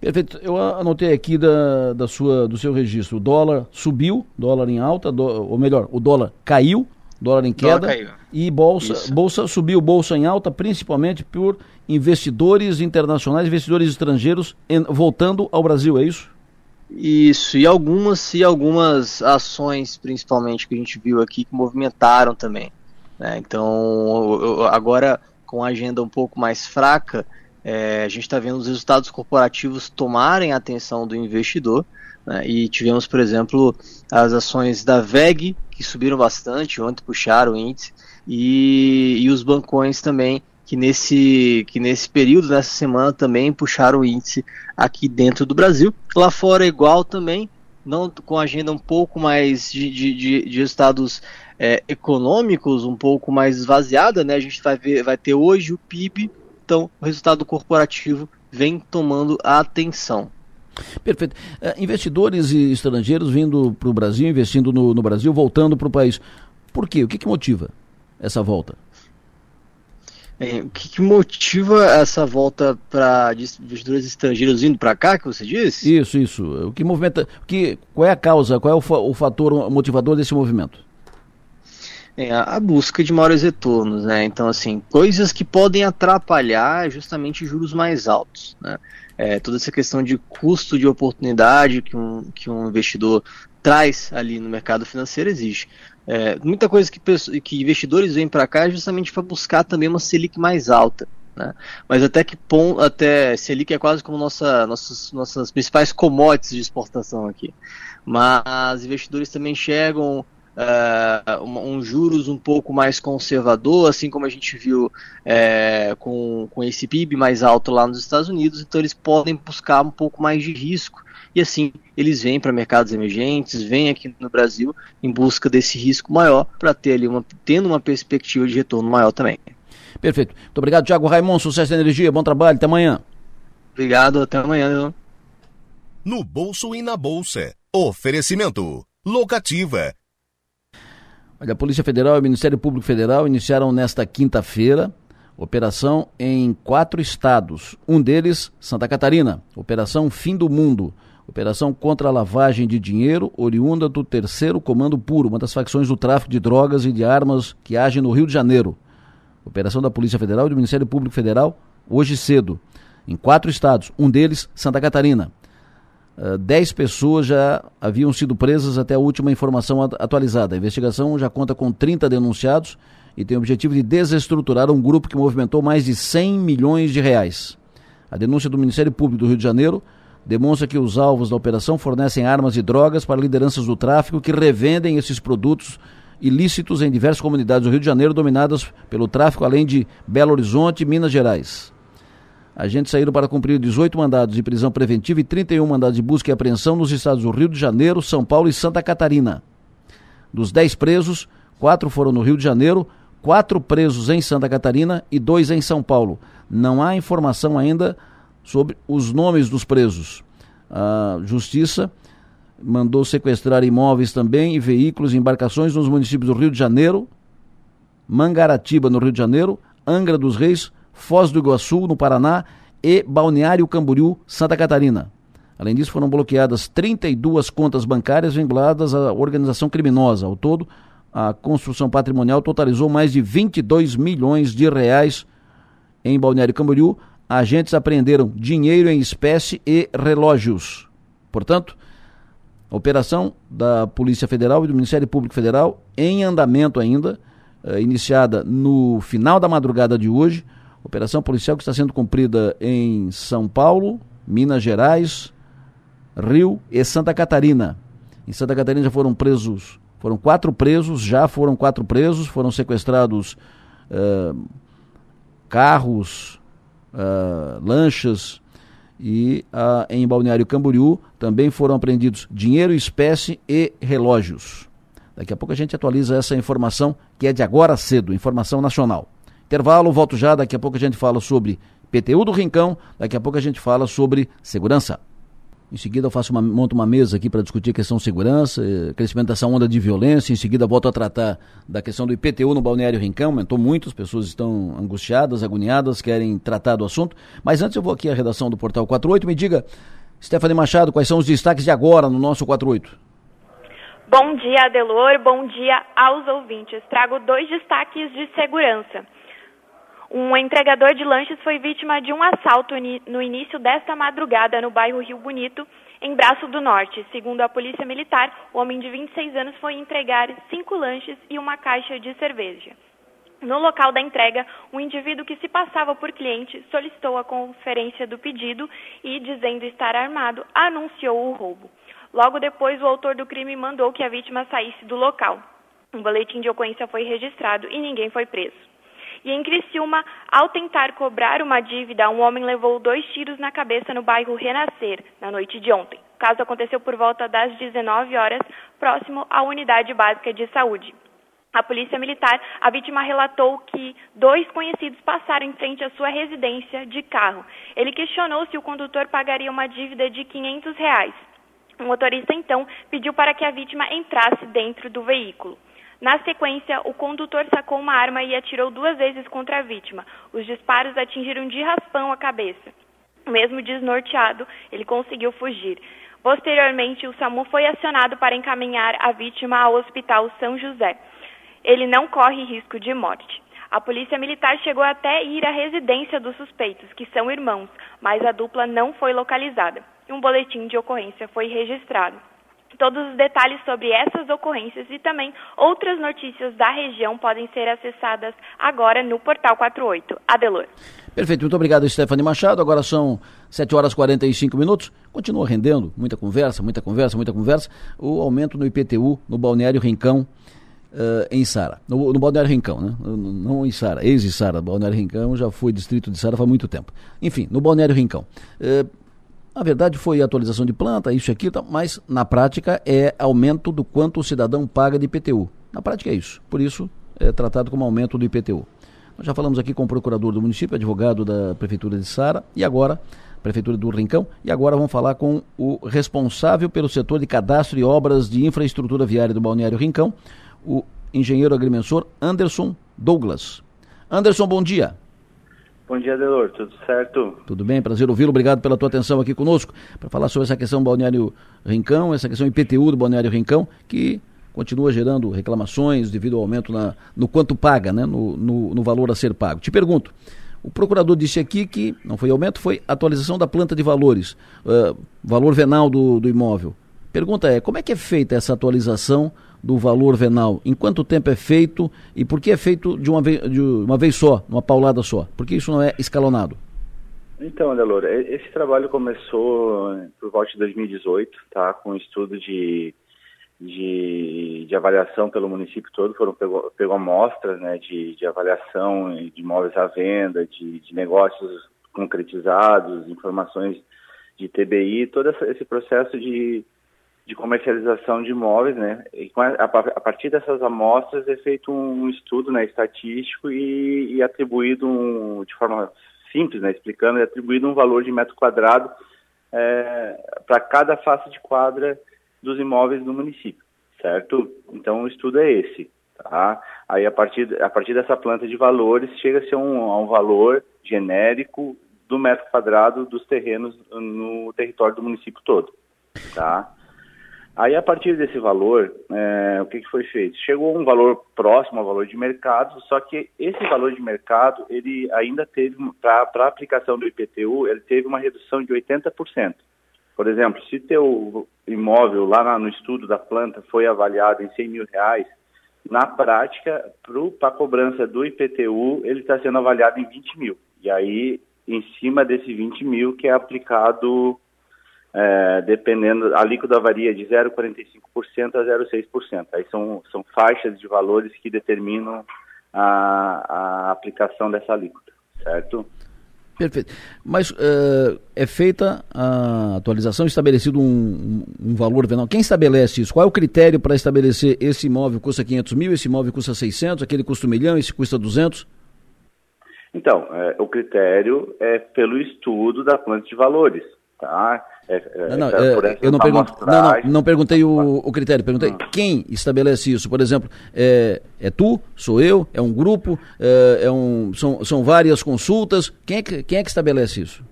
Perfeito. Eu anotei aqui da, da sua, do seu registro. O dólar subiu, dólar em alta, do, ou melhor, o dólar caiu, dólar em queda dólar e bolsa, bolsa subiu, bolsa em alta, principalmente por investidores internacionais, investidores estrangeiros em, voltando ao Brasil, é isso? Isso, e algumas e algumas ações, principalmente que a gente viu aqui, que movimentaram também. Né? Então, agora com a agenda um pouco mais fraca, é, a gente está vendo os resultados corporativos tomarem a atenção do investidor. Né? E tivemos, por exemplo, as ações da VEG, que subiram bastante, ontem puxaram o índice, e, e os bancões também, que nesse, que nesse período, nessa semana, também puxaram o índice aqui dentro do Brasil. Lá fora é igual também, não com agenda um pouco mais de, de, de, de resultados é, econômicos, um pouco mais esvaziada, né? A gente vai, ver, vai ter hoje o PIB, então o resultado corporativo vem tomando a atenção. Perfeito. Uh, investidores estrangeiros vindo para o Brasil, investindo no, no Brasil, voltando para o país. Por quê? O que, que motiva essa volta? É, o que, que, motiva essa volta para investidores estrangeiros vindo para cá, que você disse? Isso, isso. O que movimenta. Que, qual é a causa, qual é o, fa o fator motivador desse movimento? É, a busca de maiores retornos, né? Então, assim, coisas que podem atrapalhar justamente juros mais altos, né? É, toda essa questão de custo de oportunidade que um, que um investidor traz ali no mercado financeiro existe. É, muita coisa que, que investidores vêm para cá é justamente para buscar também uma Selic mais alta. Né? Mas até que ponto, até Selic é quase como nossa, nossas, nossas principais commodities de exportação aqui. Mas investidores também enxergam uh, um, um, juros um pouco mais conservador, assim como a gente viu é, com, com esse PIB mais alto lá nos Estados Unidos, então eles podem buscar um pouco mais de risco e assim eles vêm para mercados emergentes, vêm aqui no Brasil em busca desse risco maior para ter ali uma, tendo uma perspectiva de retorno maior também. Perfeito. Muito obrigado, Tiago Raimundo. Sucesso e energia. Bom trabalho. Até amanhã. Obrigado. Até amanhã. No bolso e na bolsa. Oferecimento. Locativa. Olha, a Polícia Federal e o Ministério Público Federal iniciaram nesta quinta-feira operação em quatro estados. Um deles, Santa Catarina. Operação Fim do Mundo. Operação contra a lavagem de dinheiro, oriunda do terceiro Comando Puro, uma das facções do tráfico de drogas e de armas que age no Rio de Janeiro. Operação da Polícia Federal e do Ministério Público Federal, hoje cedo, em quatro estados, um deles, Santa Catarina. Uh, dez pessoas já haviam sido presas até a última informação atualizada. A investigação já conta com 30 denunciados e tem o objetivo de desestruturar um grupo que movimentou mais de 100 milhões de reais. A denúncia do Ministério Público do Rio de Janeiro demonstra que os alvos da operação fornecem armas e drogas para lideranças do tráfico que revendem esses produtos ilícitos em diversas comunidades do Rio de Janeiro dominadas pelo tráfico, além de Belo Horizonte e Minas Gerais. Agentes saíram para cumprir 18 mandados de prisão preventiva e 31 mandados de busca e apreensão nos estados do Rio de Janeiro, São Paulo e Santa Catarina. Dos 10 presos, quatro foram no Rio de Janeiro, quatro presos em Santa Catarina e dois em São Paulo. Não há informação ainda sobre os nomes dos presos. A Justiça mandou sequestrar imóveis também e veículos e embarcações nos municípios do Rio de Janeiro, Mangaratiba, no Rio de Janeiro, Angra dos Reis, Foz do Iguaçu, no Paraná e Balneário Camboriú, Santa Catarina. Além disso, foram bloqueadas 32 contas bancárias vinculadas à organização criminosa. Ao todo, a construção patrimonial totalizou mais de 22 milhões de reais em Balneário Camboriú, agentes apreenderam dinheiro em espécie e relógios. Portanto, a operação da Polícia Federal e do Ministério Público Federal em andamento ainda, eh, iniciada no final da madrugada de hoje. Operação policial que está sendo cumprida em São Paulo, Minas Gerais, Rio e Santa Catarina. Em Santa Catarina já foram presos, foram quatro presos, já foram quatro presos, foram sequestrados eh, carros, uh, lanchas e uh, em Balneário Camboriú também foram apreendidos dinheiro, espécie e relógios. Daqui a pouco a gente atualiza essa informação que é de agora cedo, informação nacional. Intervalo, volto já, daqui a pouco a gente fala sobre PTU do Rincão, daqui a pouco a gente fala sobre segurança. Em seguida eu faço uma, monto uma mesa aqui para discutir a questão segurança, eh, crescimento dessa onda de violência. Em seguida volto a tratar da questão do IPTU no Balneário Rincão. Aumentou muito, as pessoas estão angustiadas, agoniadas, querem tratar do assunto. Mas antes eu vou aqui à redação do Portal 48. Me diga, Stephanie Machado, quais são os destaques de agora no nosso 48? Bom dia, Adelor. Bom dia aos ouvintes. Trago dois destaques de segurança. Um entregador de lanches foi vítima de um assalto no início desta madrugada no bairro Rio Bonito, em Braço do Norte. Segundo a Polícia Militar, o homem de 26 anos foi entregar cinco lanches e uma caixa de cerveja. No local da entrega, um indivíduo que se passava por cliente solicitou a conferência do pedido e, dizendo estar armado, anunciou o roubo. Logo depois, o autor do crime mandou que a vítima saísse do local. Um boletim de ocorrência foi registrado e ninguém foi preso. E em Criciúma, ao tentar cobrar uma dívida, um homem levou dois tiros na cabeça no bairro Renascer, na noite de ontem. O caso aconteceu por volta das 19 horas, próximo à unidade básica de saúde. A polícia militar, a vítima relatou que dois conhecidos passaram em frente à sua residência de carro. Ele questionou se o condutor pagaria uma dívida de 500 reais. O motorista então pediu para que a vítima entrasse dentro do veículo. Na sequência, o condutor sacou uma arma e atirou duas vezes contra a vítima. Os disparos atingiram de raspão a cabeça. Mesmo desnorteado, ele conseguiu fugir. Posteriormente, o SAMU foi acionado para encaminhar a vítima ao Hospital São José. Ele não corre risco de morte. A polícia militar chegou até ir à residência dos suspeitos, que são irmãos, mas a dupla não foi localizada. E um boletim de ocorrência foi registrado. Todos os detalhes sobre essas ocorrências e também outras notícias da região podem ser acessadas agora no Portal 48. Adelor. Perfeito, muito obrigado, Stephanie Machado. Agora são 7 horas e 45 minutos. Continua rendendo, muita conversa, muita conversa, muita conversa. O aumento no IPTU no Balneário Rincão. Uh, em Sara, no, no, Balneário Rincão, né? não em Sara, ex-Sara, Balneário Rincão já foi distrito de Sara há muito tempo. Enfim, no Balneário Rincão. Uh, na verdade, foi atualização de planta, isso aqui, mas na prática é aumento do quanto o cidadão paga de IPTU. Na prática é isso. Por isso, é tratado como aumento do IPTU. Nós já falamos aqui com o procurador do município, advogado da Prefeitura de Sara, e agora, Prefeitura do Rincão, e agora vamos falar com o responsável pelo setor de cadastro e obras de infraestrutura viária do Balneário Rincão, o engenheiro agrimensor Anderson Douglas. Anderson, bom dia. Bom dia, Delor, tudo certo? Tudo bem, prazer ouvi-lo, obrigado pela tua atenção aqui conosco, para falar sobre essa questão do Balneário Rincão, essa questão IPTU do Balneário Rincão, que continua gerando reclamações devido ao aumento na, no quanto paga, né, no, no, no valor a ser pago. Te pergunto, o procurador disse aqui que não foi aumento, foi atualização da planta de valores, uh, valor venal do, do imóvel. Pergunta é, como é que é feita essa atualização do valor venal? Em quanto tempo é feito e por que é feito de uma vez, de uma vez só, numa paulada só? Por que isso não é escalonado? Então, Adelor, esse trabalho começou por volta de 2018, tá? Com um estudo de, de, de avaliação pelo município todo, foram pegou, pegou amostras né, de, de avaliação de imóveis à venda, de, de negócios concretizados, informações de TBI, todo esse processo de, de comercialização de imóveis, né? E a, partir dessas amostras é feito um estudo, né, estatístico e, e atribuído um, de forma simples, né, explicando, é atribuído um valor de metro quadrado é, para cada face de quadra dos imóveis do município, certo? Então o estudo é esse, tá? Aí a partir a partir dessa planta de valores chega-se a um, a um valor genérico do metro quadrado dos terrenos no território do município todo, tá? Aí, a partir desse valor, é, o que, que, foi feito? Chegou um valor próximo ao valor de mercado, só que esse valor de mercado, ele ainda teve, para a aplicação do IPTU, ele teve uma redução de 80%. Por exemplo, se teu imóvel lá no estudo da planta foi avaliado em 100 mil reais, na prática, para a cobrança do IPTU, ele está sendo avaliado em 20 mil. E aí, em cima desse 20 mil, que é aplicado é, dependendo, a alíquota varia de 0,45% a 0,6%. Aí são, são faixas de valores que determinam a, a aplicação dessa alíquota, certo? Perfeito. Mas uh, é feita a atualização, estabelecido um, um, valor venal. Quem estabelece isso? Qual é o critério para estabelecer esse imóvel custa 500 mil, esse imóvel custa 600, aquele custa um milhão, esse custa 200? Então, é, o critério é pelo estudo da planta de valores, tá? É, é, não, não, é, eu não, pergunto, não, não, perguntei o, o critério, perguntei hum. quem estabelece isso. Por exemplo, é, é tu, sou eu, é um grupo, é, é um, são, são várias consultas. Quem é, que, quem é que estabelece isso?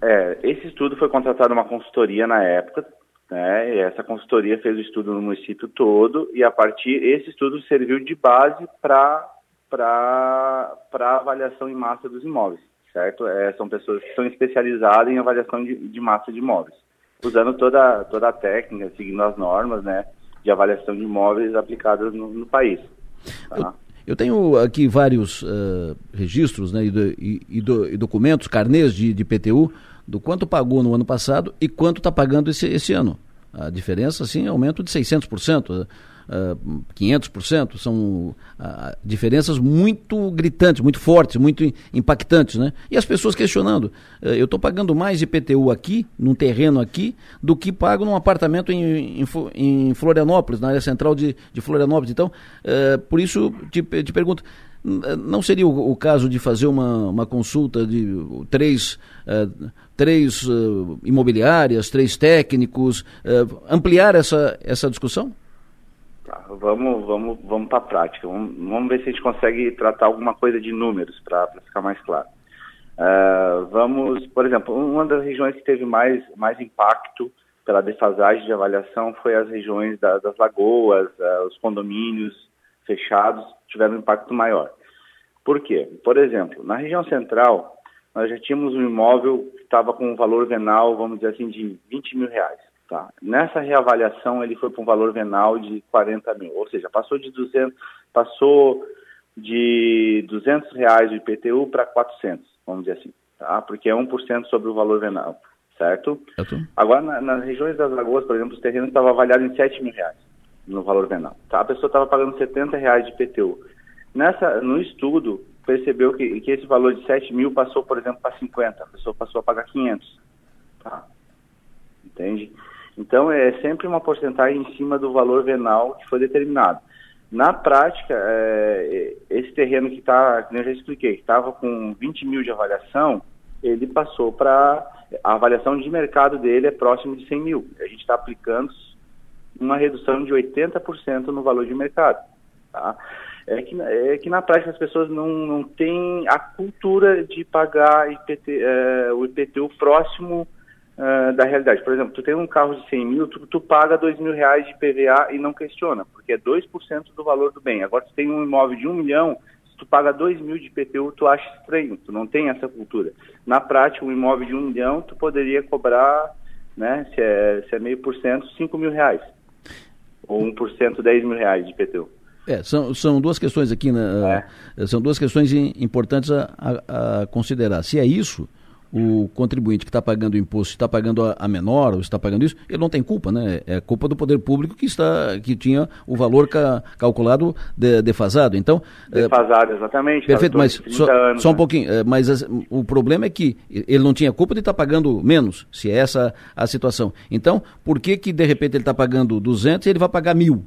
É, esse estudo foi contratado uma consultoria na época, né, e essa consultoria fez o estudo no município todo, e a partir, esse estudo serviu de base para a avaliação em massa dos imóveis certo? É, são pessoas que são especializadas em avaliação de, de massa de imóveis, usando toda, toda a técnica, seguindo as normas, né, de avaliação de imóveis aplicadas no, no país. Tá? Eu, tenho aqui vários uh, registros né, e, do, e, e, do, e, documentos, carnês de, de PTU, do quanto pagou no ano passado e quanto está pagando esse, esse ano. A diferença, assim, é aumento de 600% uh, 500%, são uh, diferenças muito gritantes, muito fortes, muito impactantes, né? E as pessoas questionando, uh, eu estou pagando mais IPTU aqui, num terreno aqui, do que pago num apartamento em, em, em Florianópolis, na área central de, de Florianópolis. Então, uh, por isso te, te pergunto, não seria o, o, caso de fazer uma, uma consulta de três, uh, três uh, imobiliárias, três técnicos, uh, ampliar essa, essa discussão? Tá, vamos, vamos, vamos para a prática. Vamos, vamos, ver se a gente consegue tratar alguma coisa de números para ficar mais claro. Uh, vamos, por exemplo, uma das regiões que teve mais, mais impacto pela defasagem de avaliação foi as regiões da, das lagoas, uh, os condomínios fechados tiveram um impacto maior. Por quê? Por exemplo, na região central, nós já tínhamos um imóvel que estava com um valor venal, vamos dizer assim, de 20 mil reais. Tá? Nessa reavaliação, ele foi para um valor venal de 40 mil, ou seja, passou de 200, passou de 200 reais de IPTU para 400, vamos dizer assim, tá? porque é 1% sobre o valor venal, certo? certo. Agora, na, nas regiões das lagoas, por exemplo, os terrenos estavam avaliados em 7 mil reais no valor venal. Tá? A pessoa estava pagando 70 reais de IPTU. Nessa, no estudo, percebeu que, que esse valor de 7 mil passou, por exemplo, para 50, a pessoa passou a pagar 500. Tá? Entende? Então, é sempre uma porcentagem em cima do valor venal que foi determinado. Na prática, é, esse terreno que está, como eu já expliquei, que estava com 20 mil de avaliação, ele passou para. A avaliação de mercado dele é próximo de 100 mil. A gente está aplicando uma redução de 80% no valor de mercado. Tá? É, que, é que na prática as pessoas não, não têm a cultura de pagar IPT, é, o IPTU próximo uh, da realidade. Por exemplo, tu tem um carro de 100 mil, tu, tu paga 2 mil reais de PVA e não questiona, porque é 2% do valor do bem. Agora, tu tem um imóvel de 1 milhão, se tu paga 2 mil de IPTU, tu acha estranho, tu não tem essa cultura. Na prática, um imóvel de 1 milhão, tu poderia cobrar, né, se é, se é meio por cento, 5 mil reais. Ou 1%, 10 mil reais de IPTU. É, são, são duas questões aqui, né, é. são duas questões importantes a, a, a considerar. Se é isso, o contribuinte que está pagando o imposto está pagando a, menor ou está pagando isso, ele não tem culpa, né? É culpa do poder público que está que tinha o valor ca, calculado de, defasado. Então é, defasado, é, exatamente. Perfeito, mas só, anos, só, um né? pouquinho. É, mas as, o problema é que ele não tinha culpa de estar tá pagando menos, se é essa a situação. Então, por que que de repente ele está pagando 200 e ele vai pagar mil?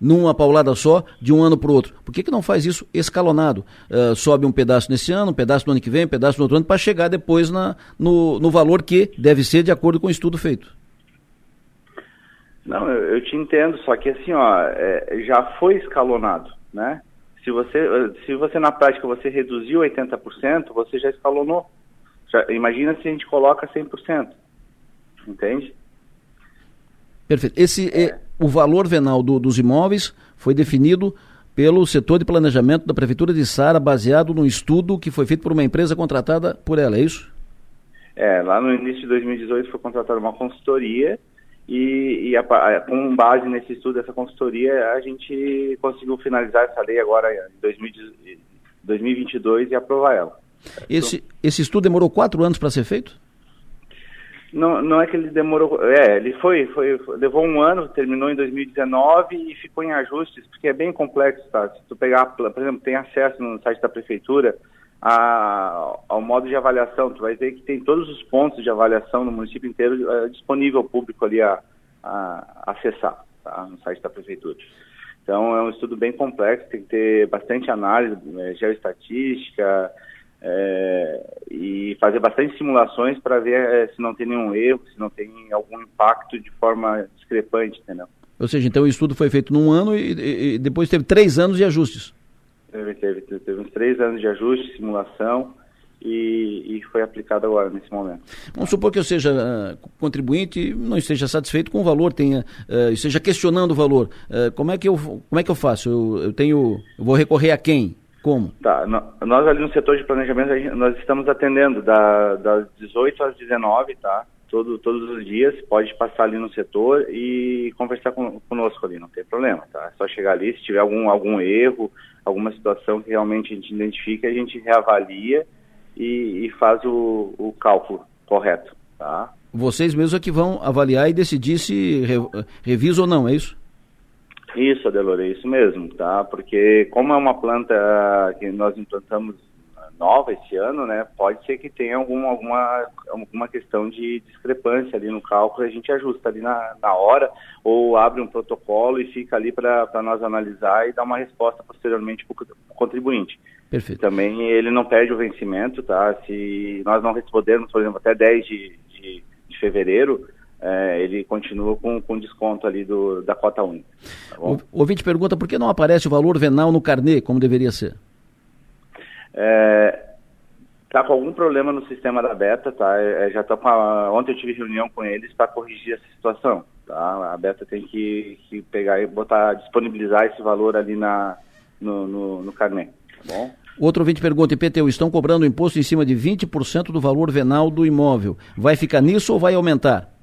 Numa paulada só, de um ano para o outro. Por que, que não faz isso escalonado? Uh, sobe um pedaço nesse ano, um pedaço no ano que vem, um pedaço no outro ano, para chegar depois na, no, no valor que deve ser de acordo com o estudo feito. Não, eu, eu te entendo, só que assim, ó, é, já foi escalonado, né? Se você, se você na prática você reduziu 80%, você já escalonou. Já, imagina se a gente coloca 100%, entende? Perfeito. Esse, é o valor venal do, dos imóveis foi definido pelo setor de planejamento da Prefeitura de Sara, baseado num estudo que foi feito por uma empresa contratada por ela, é isso? É, lá no início de 2018 foi contratada uma consultoria e, e a, a, com base nesse estudo dessa consultoria a gente conseguiu finalizar essa lei agora em 2022 e aprovar ela. Esse, esse estudo demorou quatro anos para ser feito? Não, não é que ele demorou. É, ele foi, foi, foi, levou um ano, terminou em 2019 e ficou em ajustes, porque é bem complexo, tá? Se tu pegar, por exemplo, tem acesso no site da prefeitura a, ao modo de avaliação, tu vai ver que tem todos os pontos de avaliação no município inteiro é, disponível ao público ali a, a, acessar, tá? No site da prefeitura. Então é um estudo bem complexo, tem que ter bastante análise, é, geoestatística, é, e fazer bastante simulações para ver é, se não tem nenhum erro, se não tem algum impacto de forma discrepante, entendeu? Ou seja, então o estudo foi feito num ano e, e depois teve três anos de ajustes. Teve, teve, teve uns três anos de ajuste, simulação, e, e, foi aplicado agora, nesse momento. Vamos supor que eu seja uh, contribuinte não esteja satisfeito com o valor, tenha, uh, esteja questionando o valor. Uh, como, é que eu, como é que eu faço? Eu, eu tenho, eu vou recorrer a quem? Como? Tá, nós ali no setor de planejamento, nós estamos atendendo da, das 18 às 19, tá? Todo, todos os dias, pode passar ali no setor e conversar com, conosco ali, não tem problema, tá? É só chegar ali, se tiver algum, algum erro, alguma situação que realmente a gente identifica, a gente reavalia e, e faz o, o cálculo correto, tá? Vocês mesmos é que vão avaliar e decidir se re, revisa ou não, é isso? Isso, Adelore, isso mesmo, tá? Porque como é uma planta que nós implantamos nova esse ano, né? Pode ser que tenha alguma, alguma, alguma questão de discrepância ali no cálculo, a gente ajusta ali na, na hora, ou abre um protocolo e fica ali para nós analisar e dar uma resposta posteriormente para o contribuinte. Perfeito. Também ele não perde o vencimento, tá? Se nós não respondermos, por exemplo, até 10 de, de, de fevereiro, é, ele continua com, com desconto ali do, da cota única. Tá o, ouvinte pergunta por que não aparece o valor venal no carnê, como deveria ser? É, tá com algum problema no sistema da Beta, tá? É, é já tá a, ontem eu tive reunião com eles para corrigir essa situação, tá? A Beta tem que, que, pegar e botar, disponibilizar esse valor ali na, no, no, no carnê, tá bom? Outro ouvinte pergunta, IPTU, estão cobrando imposto em cima de 20% do valor venal do imóvel. Vai ficar nisso ou vai aumentar?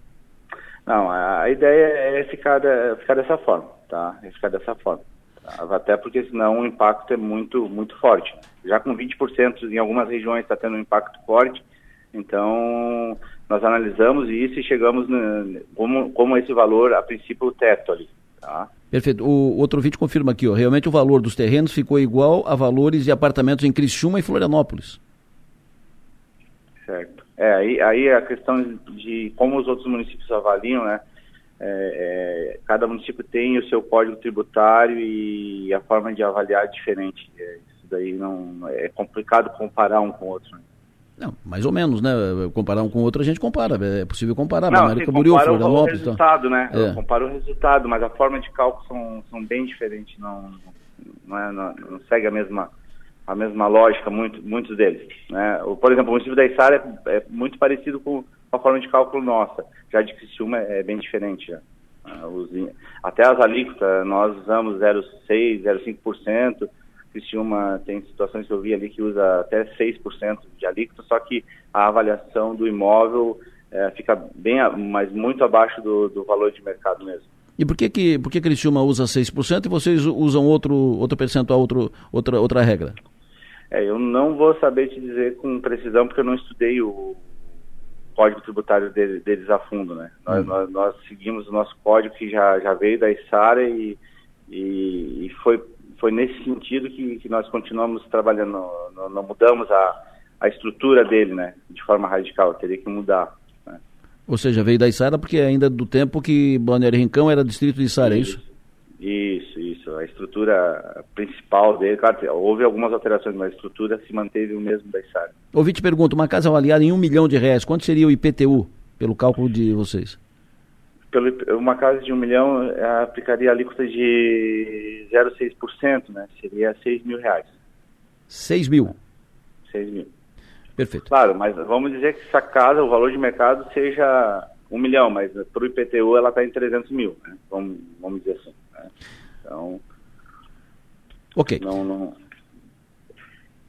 Não, a ideia é ficar, ficar dessa forma, tá? É ficar dessa forma. Até porque senão o impacto é muito, muito forte. Já com 20% em algumas regiões está tendo um impacto forte, então nós analisamos isso e chegamos no, como, como esse valor, a princípio, o teto ali. Tá? Perfeito. O outro vídeo confirma aqui, ó, realmente o valor dos terrenos ficou igual a valores de apartamentos em Criciúma e Florianópolis. É, aí, aí a questão de como os outros municípios avaliam, né? É, é, cada município tem o seu código tributário e a forma de avaliar é diferente. É, isso daí não é complicado comparar um com o outro. Né? Não, mais ou menos, né? Comparar um com o outro a gente compara, é possível comparar. Não, América Camboriú, Florianópolis... o resultado, né? É. Compara o resultado, mas a forma de cálculo são, são bem diferentes, não, não, é, não, não segue a mesma, a mesma lógica, muito, muitos deles. Né? Por exemplo, o município da Içara é, é, muito parecido com a forma de cálculo nossa, já de Criciúma é, é bem diferente. Já. Ah, até as alíquotas, nós usamos 0,6%, 0,5%, Criciúma tem situações que eu vi ali que usa até 6% de alíquota, só que a avaliação do imóvel é, fica bem, mas muito abaixo do, do, valor de mercado mesmo. E por que que, por que Criciúma usa 6% e vocês usam outro, outro percentual, outro, outra, outra regra? É, eu não vou saber te dizer com precisão porque eu não estudei o código tributário deles, deles a fundo, né? Hum. Nós, nós, nós, seguimos o nosso código que já, já veio da Isara e, e, e foi foi nesse sentido que, que nós continuamos trabalhando, não, não, mudamos a, a estrutura dele, né, de forma radical, teria que mudar. Né. Ou seja, veio da Isara porque ainda do tempo que Balneário Rincão era distrito de Isara, é? Isso, isso. A estrutura principal dele, claro, houve algumas alterações, mas a estrutura se manteve o mesmo da Isara. Ouvi te pergunto, uma casa avaliada em um milhão de reais, quanto seria o IPTU, pelo cálculo de vocês? pelo, uma casa de um milhão eh, aplicaria a alíquota de 0,6%, né? Seria 6 mil reais. 6 mil? 6 mil. Perfeito. Claro, mas vamos dizer que essa casa, o valor de mercado seja um milhão, mas para o IPTU ela está em 300 mil, né? vamos, vamos dizer assim. Né? Então... Ok. Não, não...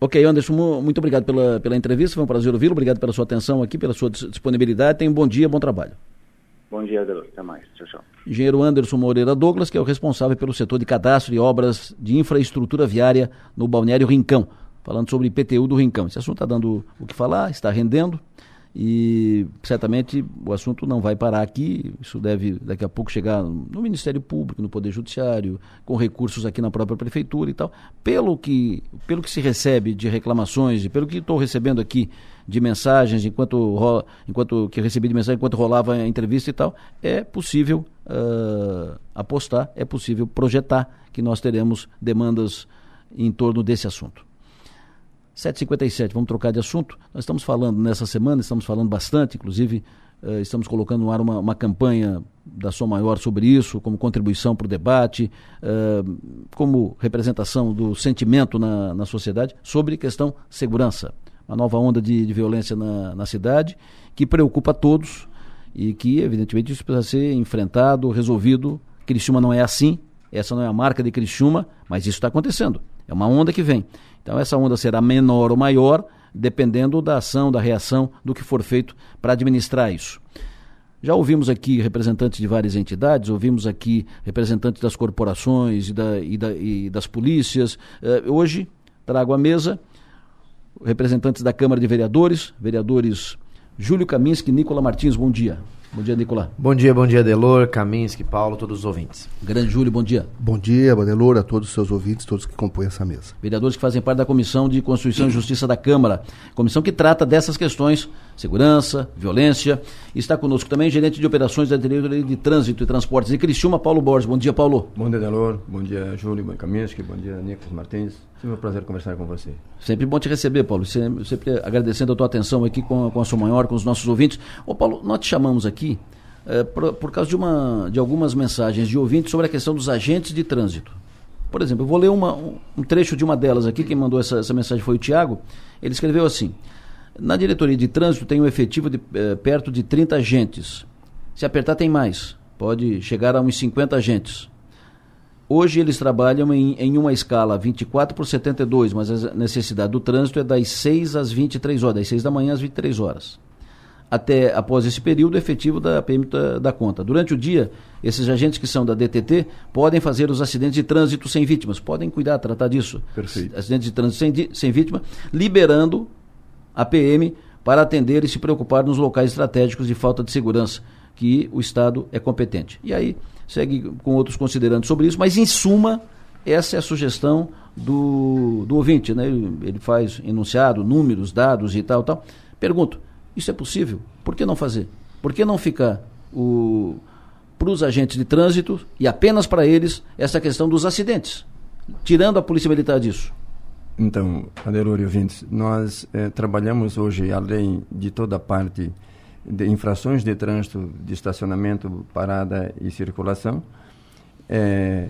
Ok, Anderson, muito obrigado pela, pela entrevista, foi um prazer ouvi-lo, obrigado pela sua atenção aqui, pela sua disponibilidade, tenha um bom dia, bom trabalho. Bom dia, Adelor. Até mais. Tchau, tchau. Engenheiro Anderson Moreira Douglas, que é o responsável pelo setor de cadastro e obras de infraestrutura viária no Balneário Rincão. Falando sobre IPTU do Rincão. Esse assunto está dando o que falar, está rendendo e certamente o assunto não vai parar aqui, isso deve daqui a pouco chegar no Ministério Público, no Poder Judiciário, com recursos aqui na própria Prefeitura e tal. Pelo que, pelo que se recebe de reclamações e pelo que estou recebendo aqui de mensagens, enquanto, enquanto que recebi de mensagem, enquanto rolava a entrevista e tal, é possível uh, apostar, é possível projetar que nós teremos demandas em torno desse assunto. 7h57, vamos trocar de assunto. Nós estamos falando nessa semana, estamos falando bastante, inclusive uh, estamos colocando no ar uma, uma campanha da Som Maior sobre isso, como contribuição para o debate, uh, como representação do sentimento na, na sociedade sobre questão segurança. Uma nova onda de, de violência na, na cidade que preocupa a todos e que, evidentemente, isso precisa ser enfrentado, resolvido. Criciúma não é assim, essa não é a marca de Criciúma, mas isso está acontecendo. É uma onda que vem. Então essa onda será menor ou maior, dependendo da ação, da reação, do que for feito para administrar isso. Já ouvimos aqui representantes de várias entidades, ouvimos aqui representantes das corporações e, da, e, da, e das polícias. Uh, hoje trago à mesa representantes da Câmara de Vereadores, vereadores Júlio Kaminski e Nicola Martins. Bom dia. Bom dia, Nicolau. Bom dia, bom dia, Delor, Kaminski, Paulo, todos os ouvintes. Grande Júlio, bom dia. Bom dia, Delor, a todos os seus ouvintes, todos que compõem essa mesa. Vereadores que fazem parte da Comissão de Constituição e Justiça da Câmara, comissão que trata dessas questões, segurança, violência. Está conosco também gerente de operações da Diretoria de Trânsito e Transportes de Criciúma, Paulo Borges. Bom dia, Paulo. Bom dia, Delor. Bom dia, Júlio Kaminski. Bom dia, Nicolas Martins. Sempre um prazer conversar com você. Sempre bom te receber, Paulo. Sempre, sempre agradecendo a tua atenção aqui com, com a sua maior, com os nossos ouvintes. Ô, Paulo, nós te chamamos aqui é, por, por, causa de, uma, de algumas mensagens de ouvintes sobre a questão dos agentes de trânsito. Por exemplo, eu vou ler uma, um trecho de uma delas aqui, quem mandou essa, essa mensagem foi o Tiago. Ele escreveu assim: Na diretoria de trânsito tem um efetivo de é, perto de 30 agentes. Se apertar, tem mais. Pode chegar a uns 50 agentes. Hoje eles trabalham em, em uma escala 24 por 72, mas a necessidade do trânsito é das 6 às 23 horas, das 6 da manhã às 23 horas. Até após esse período efetivo da PM da, da conta. Durante o dia, esses agentes que são da DTT podem fazer os acidentes de trânsito sem vítimas, podem cuidar, tratar disso. Perfeito. Acidentes de trânsito sem, sem vítima, liberando a PM para atender e se preocupar nos locais estratégicos de falta de segurança, que o Estado é competente. E aí segue com outros considerandos sobre isso, mas em suma, essa é a sugestão do, do ouvinte, né? Ele, faz enunciado, números, dados e tal, tal. Pergunto, isso é possível? Por que não fazer? Por que não ficar para os agentes de trânsito e apenas para eles essa questão dos acidentes, tirando a polícia militar disso? Então, Adelor e ouvintes, nós eh, trabalhamos hoje, além de toda a parte de infrações de trânsito, de estacionamento, parada e circulação. É,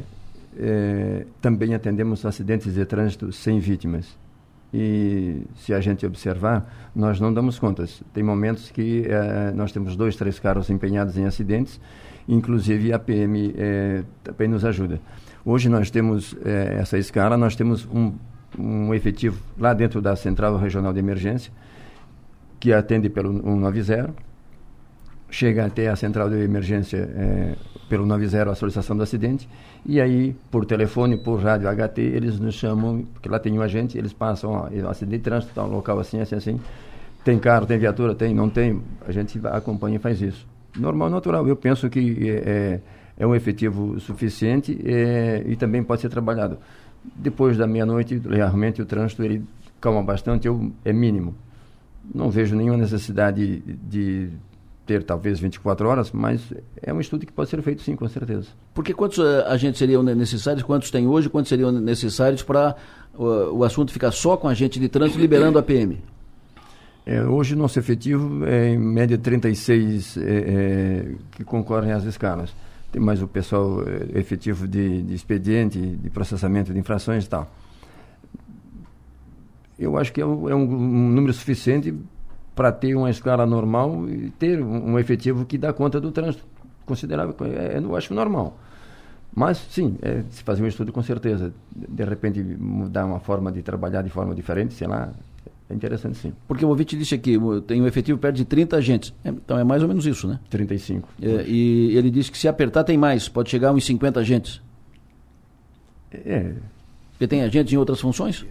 é, também atendemos acidentes de trânsito sem vítimas. E se a gente observar, nós não damos contas. Tem momentos que nós temos dois, três carros empenhados em acidentes, inclusive a PM também nos ajuda. Hoje nós temos essa escala, nós temos um, um efetivo lá dentro da Central Regional de Emergência, que atende pelo 190, chega até a central de emergência é, pelo 90 a solicitação do acidente e aí por telefone, por rádio HT, eles nos chamam, porque lá tem um agente, eles passam, ó, acidente de trânsito, tá um local assim, assim, assim, tem carro, tem viatura, tem, não tem, a gente acompanha e faz isso. Normal, natural, eu penso que é, é um efetivo suficiente é, e também pode ser trabalhado. Depois da meia-noite, realmente o trânsito ele calma bastante, eu, é mínimo. Não vejo nenhuma necessidade de ter talvez 24 horas, mas é um estudo que pode ser feito sim, com certeza. Porque quantos uh, agentes seriam necessários, quantos tem hoje, quantos seriam necessários para uh, o assunto ficar só com agente de trânsito liberando a PM? É, hoje nosso efetivo é em média 36 é, é, que concorrem às escalas. Tem mais o pessoal é, efetivo de, de expediente, de processamento de infrações e tal. Eu acho que é um, é um, número suficiente para ter uma escala normal e ter um, efetivo que dá conta do trânsito considerável. É eu acho normal. Mas, sim, é, se fazer um estudo, com certeza. De repente, mudar uma forma de trabalhar de forma diferente, sei lá, é interessante sim. Porque o ouvinte disse aqui, tem um efetivo perto de 30 agentes. É, então é mais ou menos isso, né? 35. É, e ele disse que se apertar tem mais, pode chegar a uns 50 agentes. É. Porque tem agentes em outras funções?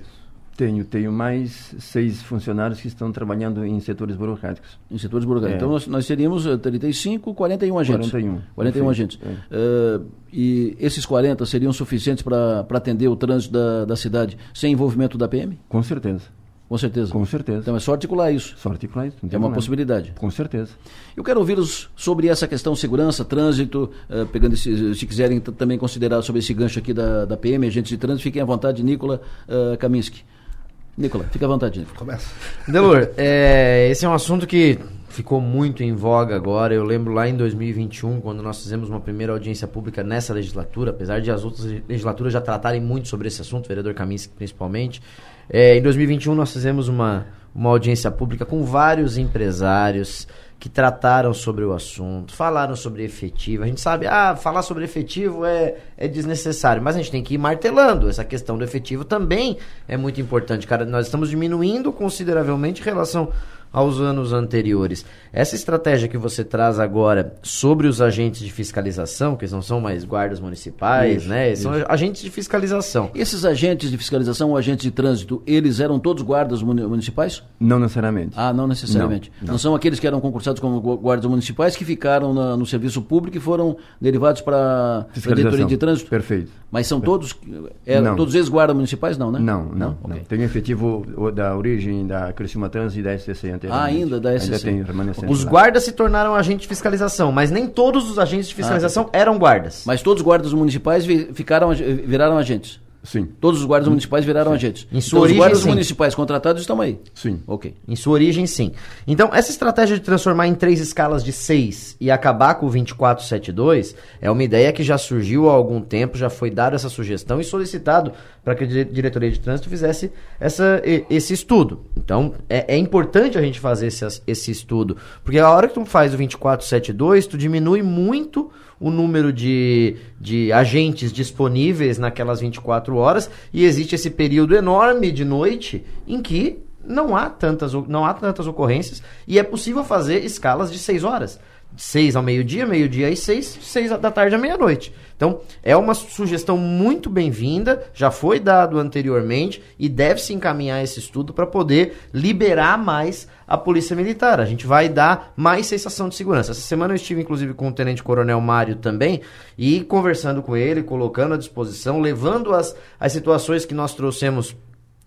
Tenho, tenho mais seis funcionários que estão trabalhando em setores burocráticos. Em setores burocráticos. É. Então nós, nós teríamos 35, 41 agentes. 41. 41 agentes. É. Uh, e esses 40 seriam suficientes para atender o trânsito da, da cidade sem envolvimento da PM? Com certeza. Com certeza. Com certeza. Então é só articular isso. Só articular isso. É uma possibilidade. Com certeza. Eu quero ouvi-los sobre essa questão segurança, trânsito, uh, pegando esse, se quiserem também considerar sobre esse gancho aqui da, da PM, agentes de trânsito, fiquem à vontade, Nicola uh, Kaminski. Nicola, fica à vontade. Nicola. Começa. Delor, é, esse é um assunto que ficou muito em voga agora. Eu lembro lá em 2021, quando nós fizemos uma primeira audiência pública nessa legislatura, apesar de as outras legislaturas já tratarem muito sobre esse assunto, o vereador Kaminski principalmente. É, em 2021 nós fizemos uma, uma audiência pública com vários empresários, que trataram sobre o assunto, falaram sobre efetivo. A gente sabe, ah, falar sobre efetivo é, é desnecessário, mas a gente tem que ir martelando. Essa questão do efetivo também é muito importante, cara. Nós estamos diminuindo consideravelmente em relação aos anos anteriores. Essa estratégia que você traz agora sobre os agentes de fiscalização, que não são mais guardas municipais, isso, né? Isso. São agentes de fiscalização. Esses agentes de fiscalização ou agentes de trânsito, eles eram todos guardas municipais? Não necessariamente. Ah, não necessariamente. Não, não. não são aqueles que eram concursados como guardas municipais que ficaram na, no serviço público e foram derivados para a diretoria de trânsito? Perfeito. Mas são todos, eram, todos eles guardas municipais? Não, né? Não, não. não. Okay. Tem efetivo da origem da Criciúma Trans e da SCC ah, ainda da SCC. Ainda tem remanescente. Os guardas se tornaram agentes de fiscalização, mas nem todos os agentes de fiscalização ah, eram guardas. Mas todos os guardas municipais vi, ficaram, viraram agentes? Sim. Todos os guardas municipais viraram agentes. Em sua então, origem, os guardas sim. municipais contratados estão aí. Sim. Ok. Em sua origem, sim. Então, essa estratégia de transformar em três escalas de seis e acabar com o 2472 é uma ideia que já surgiu há algum tempo, já foi dada essa sugestão e solicitado para que a dire- diretoria de trânsito fizesse essa, esse estudo. Então, é, é importante a gente fazer esse, esse estudo, porque a hora que tu faz o 2472, tu diminui muito o número de, de agentes disponíveis naquelas 24 horas e existe esse período enorme de noite em que não há tantas, não há tantas ocorrências e é possível fazer escalas de 6 horas. De 6 ao meio-dia, meio-dia e 6, 6 da tarde à meia-noite. Então, é uma sugestão muito bem-vinda, já foi dado anteriormente e deve-se encaminhar esse estudo para poder liberar mais a Polícia Militar. A gente vai dar mais sensação de segurança. Essa semana eu estive, inclusive, com o Tenente Coronel Mário também e conversando com ele, colocando à disposição, levando as, as situações que nós trouxemos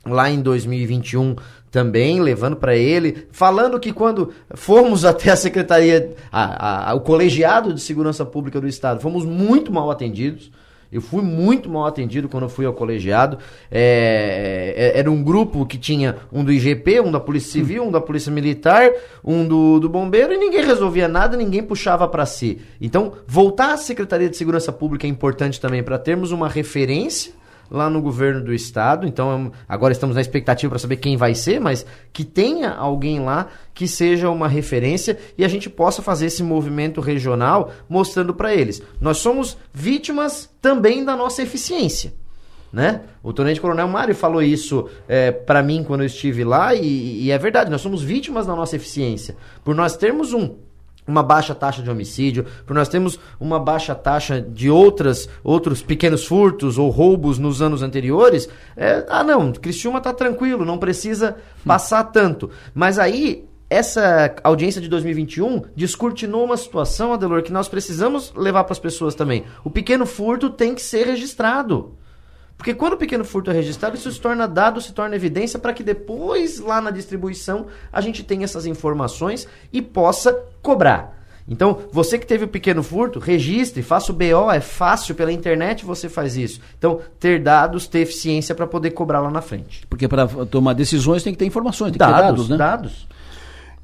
lá em 2021 também, levando para ele, falando que quando fomos até a Secretaria, a- a- o Colegiado de Segurança Pública do Estado, fomos muito mal atendidos. Eu fui muito mal atendido quando eu fui ao colegiado. É, é, era um grupo que tinha um do IGP, um da Polícia Civil, um da Polícia Militar, um do, do Bombeiro, e ninguém resolvia nada, ninguém puxava para si. Então, voltar à Secretaria de Segurança Pública é importante também para termos uma referência lá no governo do estado. Então, é agora estamos na expectativa para saber quem vai ser, mas que tenha alguém lá que seja uma referência e a gente possa fazer esse movimento regional mostrando para eles. Nós somos vítimas também da nossa eficiência. Né? O Tenente Coronel Mário falou isso é, para mim quando eu estive lá e, e é verdade, nós somos vítimas da nossa eficiência. Por nós termos um uma baixa taxa de homicídio, por nós temos uma baixa taxa de outras outros pequenos furtos ou roubos nos anos anteriores, é, ah não, Criciúma tá tranquilo, não precisa passar tanto. Mas aí essa audiência de 2021 descortinou uma situação, Adelor, que nós precisamos levar para as pessoas também. O pequeno furto tem que ser registrado. Porque quando o pequeno furto é registrado, isso se torna dado, se torna evidência para que depois, lá na distribuição, a gente tenha essas informações e possa cobrar. Então, você que teve o pequeno furto, registre, faça o BO, é fácil, pela internet você faz isso. Então, ter dados, ter eficiência para poder cobrar lá na frente. Porque para tomar decisões tem que ter informações, tem que Dados, ter dados, né? dados.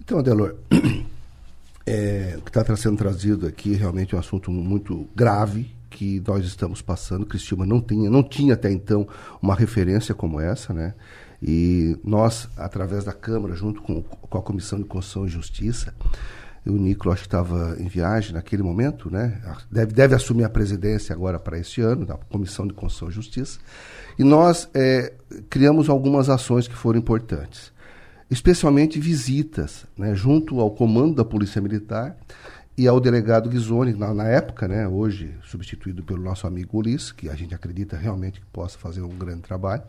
Então, Adelor, é, o que está sendo trazido aqui é realmente um assunto muito grave que nós estamos passando. Cristina não tinha, não tinha até então uma referência como essa, né? E nós, através da Câmara, junto com, com a Comissão de Constituição e Justiça, o Nicolas acho que estava em viagem naquele momento, né? Deve, deve assumir a presidência agora para esse ano, da Comissão de Constituição e Justiça. E nós é, criamos algumas ações que foram importantes especialmente visitas, né, junto ao comando da Polícia Militar e ao delegado Ghisoni, na, na época, né, hoje substituído pelo nosso amigo Ulisses, que a gente acredita realmente que possa fazer um grande trabalho.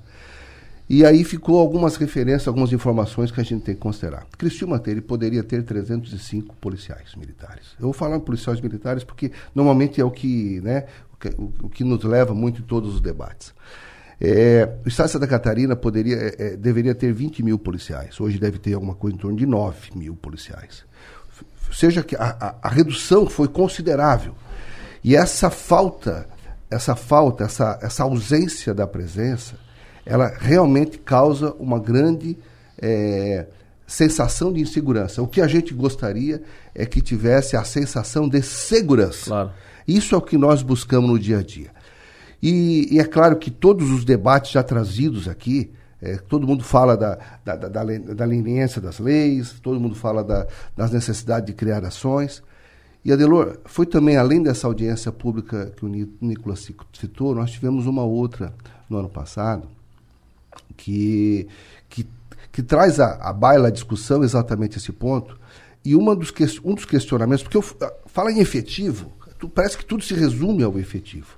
E aí ficou algumas referências, algumas informações que a gente tem que considerar. Criciúma ele poderia ter 305 policiais militares. Eu vou falar policiais militares porque normalmente é o que, né, o que, o, o que nos leva muito em todos os debates. É, o Estado de Santa Catarina poderia, é, é, deveria ter 20 mil policiais. Hoje deve ter alguma coisa em torno de 9 mil policiais. Seja, que a, a, a, redução foi considerável. E essa falta, essa falta, essa, essa ausência da presença, ela realmente causa uma grande é, sensação de insegurança. O que a gente gostaria é que tivesse a sensação de segurança. Claro. Isso é o que nós buscamos no dia a dia. E, e, é claro que todos os debates já trazidos aqui, é, todo mundo fala da, da, da, da, leniência das leis, todo mundo fala da, das necessidades de criar ações. E, Adelor, foi também, além dessa audiência pública que o Nicolas citou, nós tivemos uma outra no ano passado, que, que, que traz a, a baila a discussão exatamente esse ponto. E uma dos um dos questionamentos, porque eu falo em efetivo, parece que tudo se resume ao efetivo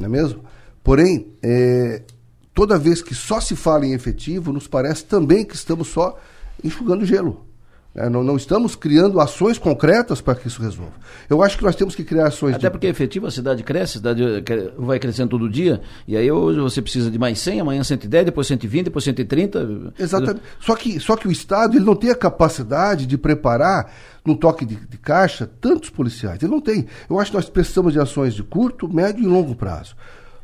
não é mesmo? Porém, é, toda vez que só se fala em efetivo, nos parece também que estamos só enxugando gelo. É, não, não, estamos criando ações concretas para que isso resolva. Eu acho que nós temos que criar ações. Até de... porque efetivo a cidade cresce, a cidade vai crescendo todo dia, e aí hoje você precisa de mais 100, amanhã 110, depois 120, depois 130. Exatamente. Só que, só que o Estado ele não tem a capacidade de preparar, num toque de, de caixa, tantos policiais. Ele não tem. Eu acho que nós precisamos de ações de curto, médio e longo prazo.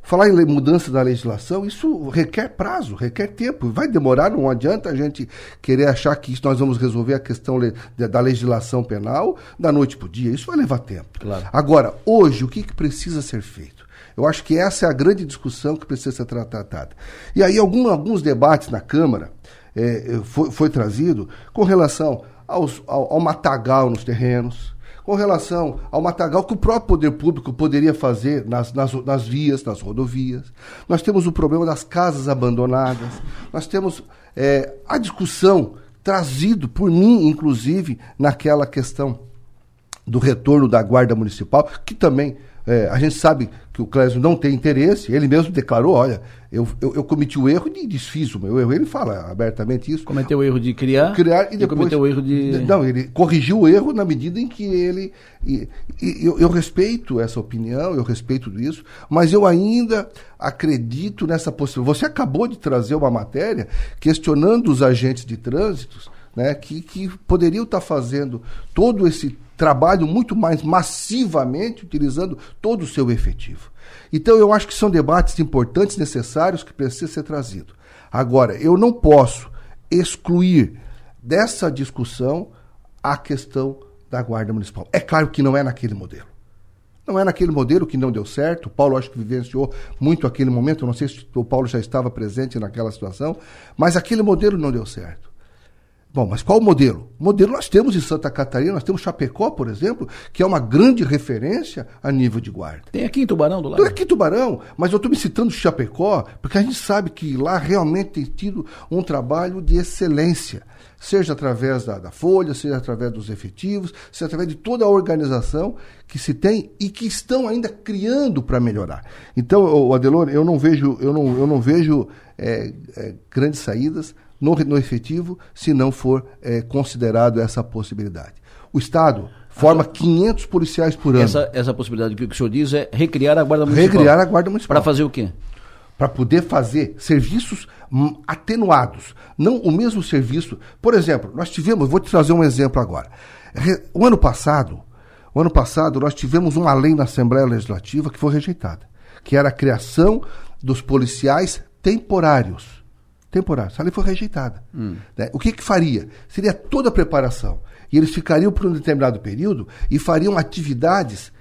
Falar em mudança da legislação, isso requer prazo, requer tempo. Vai demorar, não adianta a gente querer achar que nós vamos resolver a questão da legislação penal da noite para o dia. Isso vai levar tempo. Claro. Agora, hoje, o que, que precisa ser feito? Eu acho que essa é a grande discussão que precisa ser tratada. E aí, algum, alguns debates na Câmara é, foi, foi trazido com relação aos, ao, ao matagal nos terrenos, com relação ao matagal que o próprio poder público poderia fazer nas, nas, nas vias, nas rodovias. Nós temos o problema das casas abandonadas. Nós temos é, a discussão trazido por mim, inclusive, naquela questão do retorno da Guarda Municipal, que também é, a gente sabe que o Clésio não tem interesse, ele mesmo declarou, olha, eu, eu, eu, cometi o erro de desfiz o meu erro. Ele fala abertamente isso. Cometeu o erro de criar, criar e, depois, cometeu o erro de... Não, ele corrigiu o erro na medida em que ele... E, e, eu, eu respeito essa opinião, eu respeito isso, mas eu ainda acredito nessa possibilidade. Você acabou de trazer uma matéria questionando os agentes de trânsito né, que, que poderiam estar fazendo todo esse trabalho muito mais massivamente, utilizando todo o seu efetivo. Então, eu acho que são debates importantes, necessários, que precisam ser trazidos. Agora, eu não posso excluir dessa discussão a questão da Guarda Municipal. É claro que não é naquele modelo. Não é naquele modelo que não deu certo. O Paulo acho que vivenciou muito aquele momento. Eu não sei se o Paulo já estava presente naquela situação, mas aquele modelo não deu certo. Bom, mas qual o modelo? O modelo nós temos em Santa Catarina, nós temos Chapecó, por exemplo, que é uma grande referência a nível de guarda. Tem aqui em Tubarão do lado? Tem aqui em Tubarão, mas eu estou me citando Chapecó, porque a gente sabe que lá realmente tem tido um trabalho de excelência, seja através da, da Folha, seja através dos efetivos, seja através de toda a organização que se tem e que estão ainda criando para melhorar. Então, Adelor, eu não vejo, eu não, eu não vejo é, é, grandes saídas no, no efetivo se não for é, considerado essa possibilidade. O Estado forma 500 policiais por ano. Essa, essa possibilidade que o senhor diz é recriar a Guarda Municipal. Recriar a Guarda Municipal. Para fazer o quê? Para poder fazer serviços atenuados. Não o mesmo serviço. Por exemplo, nós tivemos, vou te trazer um exemplo agora. O ano passado, o ano passado nós tivemos uma lei na Assembleia Legislativa que foi rejeitada, que era a criação dos policiais temporários temporário. Essa lei foi rejeitada. Hum. Né? O que, que faria? Seria toda a preparação. E eles ficariam por um determinado período e fariam atividades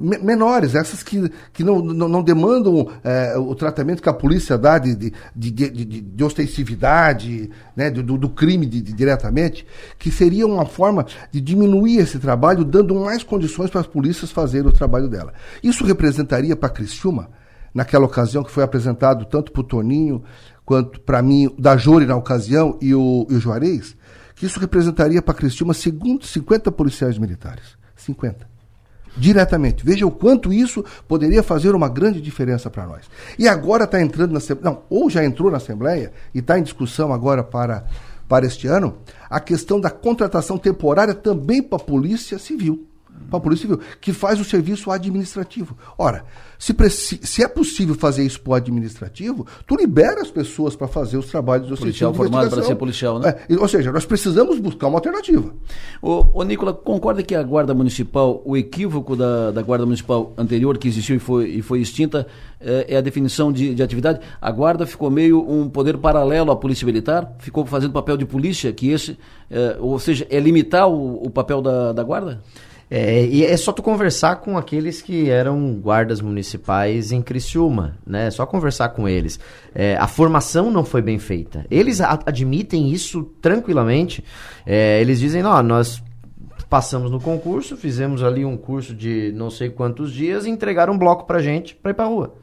menores, essas que, que não, não, não demandam é, o tratamento que a polícia dá de, de, de, de, de ostensividade, né, do, do crime de, diretamente, que seria uma forma de diminuir esse trabalho, dando mais condições para as polícias fazerem o trabalho dela. Isso representaria para Criciúma naquela ocasião que foi apresentado tanto para o Toninho quanto para mim, da Jore na ocasião e o, e o Juarez, que isso representaria para Cristina segundo 50 policiais militares. 50. Diretamente. Veja o quanto isso poderia fazer uma grande diferença para nós. E agora está entrando na Assembleia, não, ou já entrou na Assembleia e está em discussão agora para, para este ano, a questão da contratação temporária também para a Polícia Civil para a Polícia Civil, que faz o serviço administrativo. Ora, se, se é possível fazer isso para o administrativo, tu libera as pessoas para fazer os trabalhos do policial formado para ser policial, né? É, ou seja, nós precisamos buscar uma alternativa. O, o Nicola, concorda que a Guarda Municipal, o equívoco da, da Guarda Municipal anterior que existiu e foi, e foi extinta, é, é a definição de, de atividade? A Guarda ficou meio um poder paralelo à Polícia Militar? Ficou fazendo papel de polícia, que esse, é, ou seja, é limitar o, o papel da, da Guarda? É, e é só tu conversar com aqueles que eram guardas municipais em Criciúma, né? É só conversar com eles. É, a formação não foi bem feita. Eles admitem isso tranquilamente. É, eles dizem, não, nós passamos no concurso, fizemos ali um curso de não sei quantos dias e entregaram um bloco pra gente pra ir pra rua.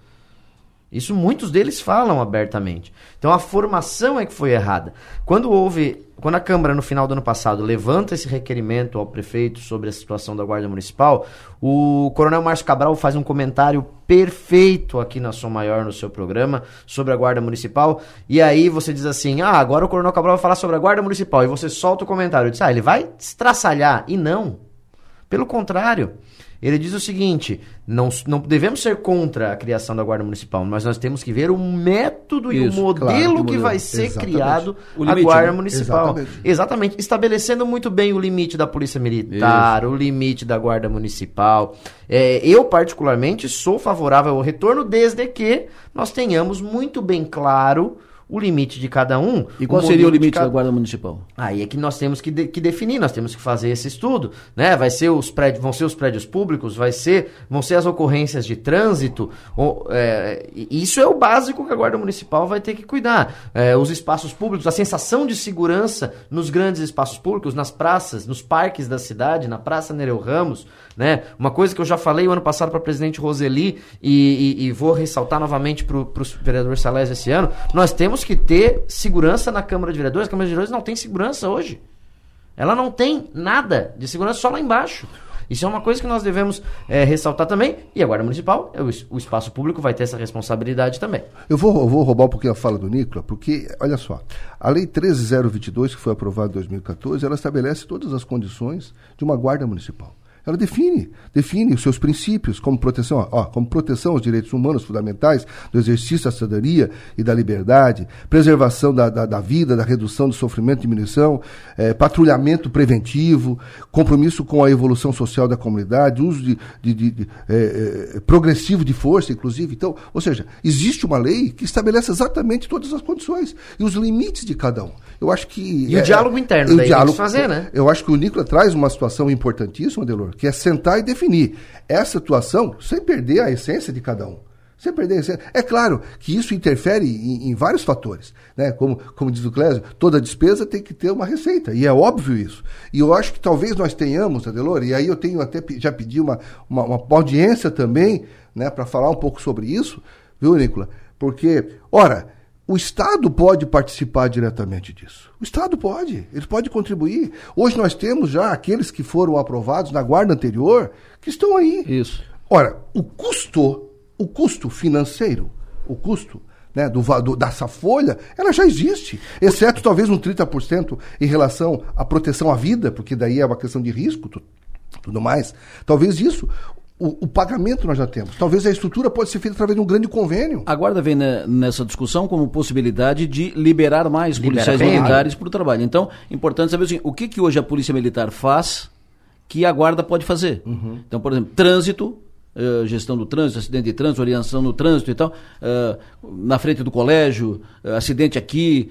Isso muitos deles falam abertamente. Então a formação é que foi errada. Quando houve, quando a Câmara no final do ano passado levanta esse requerimento ao prefeito sobre a situação da Guarda Municipal, o Coronel Márcio Cabral faz um comentário perfeito aqui na Som Maior no seu programa sobre a Guarda Municipal. E aí você diz assim: "Ah, agora o Coronel Cabral vai falar sobre a Guarda Municipal" e você solta o comentário, diz: "Ah, ele vai estraçalhar". E não. Pelo contrário, ele diz o seguinte: não, não devemos ser contra a criação da Guarda Municipal, mas nós temos que ver o método Isso, e o modelo claro, que, que vai ser Exatamente. criado limite, a Guarda né? Municipal. Exatamente. Exatamente. Estabelecendo muito bem o limite da Polícia Militar, Isso. o limite da Guarda Municipal. É, eu, particularmente, sou favorável ao retorno desde que nós tenhamos muito bem claro o limite de cada um. E qual o seria o limite cada... da Guarda Municipal? Aí é que nós temos que, de, que definir, nós temos que fazer esse estudo, né? Vai ser os prédios, vão ser os prédios públicos, vai ser, vão ser as ocorrências de trânsito. Ou, é, isso é o básico que a Guarda Municipal vai ter que cuidar. É, os espaços públicos, a sensação de segurança nos grandes espaços públicos, nas praças, nos parques da cidade, na Praça Nereu Ramos, né? Uma coisa que eu já falei o ano passado para o presidente Roseli e, e, e, vou ressaltar novamente para o vereador Salés esse ano, nós temos que ter segurança na Câmara de Vereadores. A Câmara de Vereadores não tem segurança hoje. Ela não tem nada de segurança só lá embaixo. Isso é uma coisa que nós devemos é, ressaltar também. E a Guarda Municipal, o, o, espaço público vai ter essa responsabilidade também. Eu vou, eu vou roubar um pouquinho a fala do Nicola, porque, olha só, a Lei 13022, que foi aprovada em 2014, ela estabelece todas as condições de uma Guarda Municipal. Ela define, define os seus princípios como proteção, ó, como proteção aos direitos humanos fundamentais, do exercício da cidadania e da liberdade, preservação da, da, da vida, da redução do sofrimento e diminuição, é, patrulhamento preventivo, compromisso com a evolução social da comunidade, uso de, de, de, de é, é, progressivo de força, inclusive. Então, ou seja, existe uma lei que estabelece exatamente todas as condições e os limites de cada um. Eu acho que. E o diálogo interno, o diálogo, fazer, né? Eu acho que o Nicola traz uma situação importantíssima, Delor, que é sentar e definir essa atuação sem perder a essência de cada um. Sem perder a essência. É claro que isso interfere em, em vários fatores. Né? Como, como diz o Clésio, toda despesa tem que ter uma receita. E é óbvio isso. E eu acho que talvez nós tenhamos, Adelor, e aí eu tenho até já pedi uma, uma, uma audiência também né, para falar um pouco sobre isso, viu, Nicola? Porque, ora, o Estado pode participar diretamente disso. O Estado pode, ele pode contribuir. Hoje nós temos já aqueles que foram aprovados na guarda anterior que estão aí. Isso. Ora, o custo, o custo financeiro, o custo né, do, do, dessa folha, ela já existe. Exceto talvez um 30% em relação à proteção à vida, porque daí é uma questão de risco, tudo, tudo mais. Talvez isso. O, o, pagamento nós já temos. Talvez a estrutura pode ser feita através de um grande convênio. A Guarda vem né, nessa discussão como possibilidade de liberar mais Libera policiais bem, militares para o trabalho. Então, importante saber assim, o que, que hoje a Polícia Militar faz que a Guarda pode fazer. Uhum. Então, por exemplo, trânsito, Uh, gestão do trânsito, acidente de trânsito, orientação no trânsito e tal, uh, na frente do colégio, uh, acidente aqui,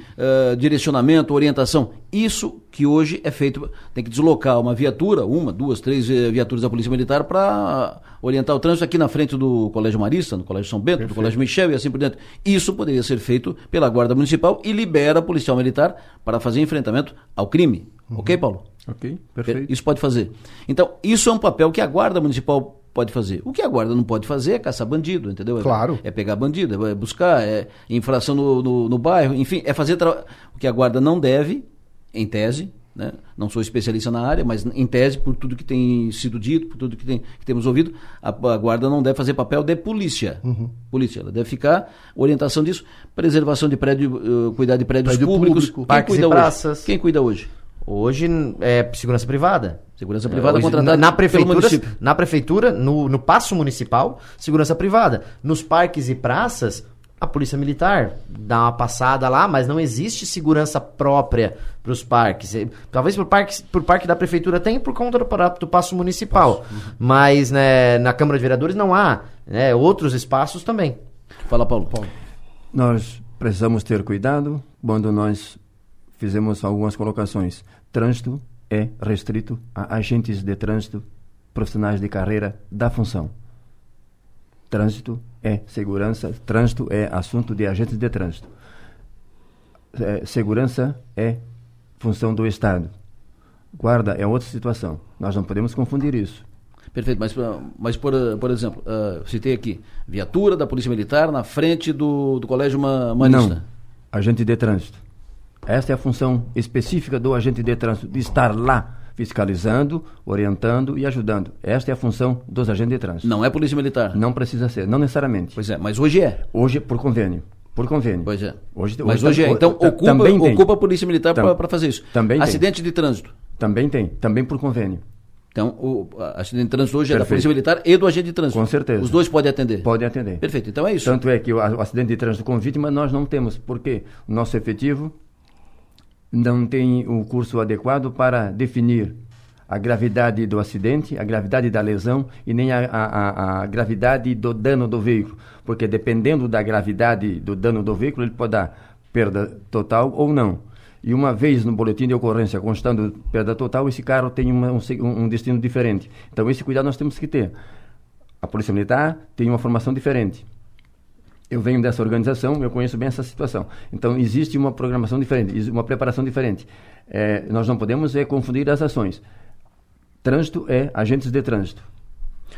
direcionamento, orientação. Isso que hoje é feito, tem que deslocar uma viatura, uma, duas, três viaturas da Polícia Militar para orientar o trânsito aqui na frente do Colégio Marista, no Colégio São Bento, Perfeito. do Colégio Michel e assim por diante. Isso poderia ser feito pela Guarda Municipal e libera a policial militar para fazer enfrentamento ao crime. Uhum. Ok, Paulo? Ok, perfeito. Isso pode fazer. Então, isso é um papel que a Guarda Municipal pode fazer. O que a guarda não pode fazer é caçar bandido, entendeu? Claro. É, é pegar bandido, é buscar, é infração no, no, no bairro, enfim, é fazer o que a guarda não deve, em tese, né? não sou especialista na área, mas em tese, por tudo que tem sido dito, por tudo que, tem, que temos ouvido, a, a, guarda não deve fazer papel de polícia. Uhum. Polícia, ela deve ficar orientação disso, preservação de prédio, uh, cuidar de prédios Prédio públicos, público, parques e praças. Hoje? Quem cuida hoje? Hoje é segurança privada. Segurança privada é, contratada na prefeitura, na prefeitura, no, no passo municipal, segurança privada. Nos parques e praças, a polícia militar dá uma passada lá, mas não existe segurança própria para os parques. Talvez por parque, por parque da prefeitura tem por conta do, do passo municipal, passo. Uhum. mas né, na Câmara de Vereadores não há. Né, outros espaços também. Fala, Paulo. Paulo. Nós precisamos ter cuidado quando nós fizemos algumas colocações. Trânsito é restrito a agentes de trânsito profissionais de carreira da função. Trânsito é segurança, trânsito é assunto de agentes de trânsito. É, segurança é função do Estado. Guarda é outra situação. Nós não podemos confundir isso. Perfeito, mas, mas por, por exemplo, uh, citei aqui, viatura da Polícia Militar na frente do, do Colégio Manista. Não, agente de trânsito. Esta é a função específica do agente de trânsito, de estar lá fiscalizando, orientando e ajudando. Esta é a função dos agentes de trânsito. Não é polícia militar? Não precisa ser, não necessariamente. Pois é, mas hoje é. Hoje, por convênio. Por convênio. Pois é. Hoje, mas hoje, hoje é. Então, ocupa, ocupa a polícia militar para fazer isso. Também Acidente tem. de trânsito. Também tem. Também por convênio. Então, o acidente de trânsito hoje Perfeito. é da Polícia Militar e do agente de trânsito. Com certeza. Os dois podem atender? Podem atender. Perfeito, então é isso. Tanto é que o, o acidente de trânsito com vítima nós não temos, porque o nosso efetivo não tem o curso adequado para definir a gravidade do acidente, a gravidade da lesão e nem a, a, a, gravidade do dano do veículo. Porque dependendo da gravidade do dano do veículo, ele pode dar perda total ou não. E uma vez no boletim de ocorrência constando perda total, esse carro tem uma, um, um destino diferente. Então, esse cuidado nós temos que ter. A Polícia Militar tem uma formação diferente. Eu venho dessa organização, eu conheço bem essa situação. Então, existe uma programação diferente, uma preparação diferente. É, nós não podemos é, confundir as ações. Trânsito é agentes de trânsito.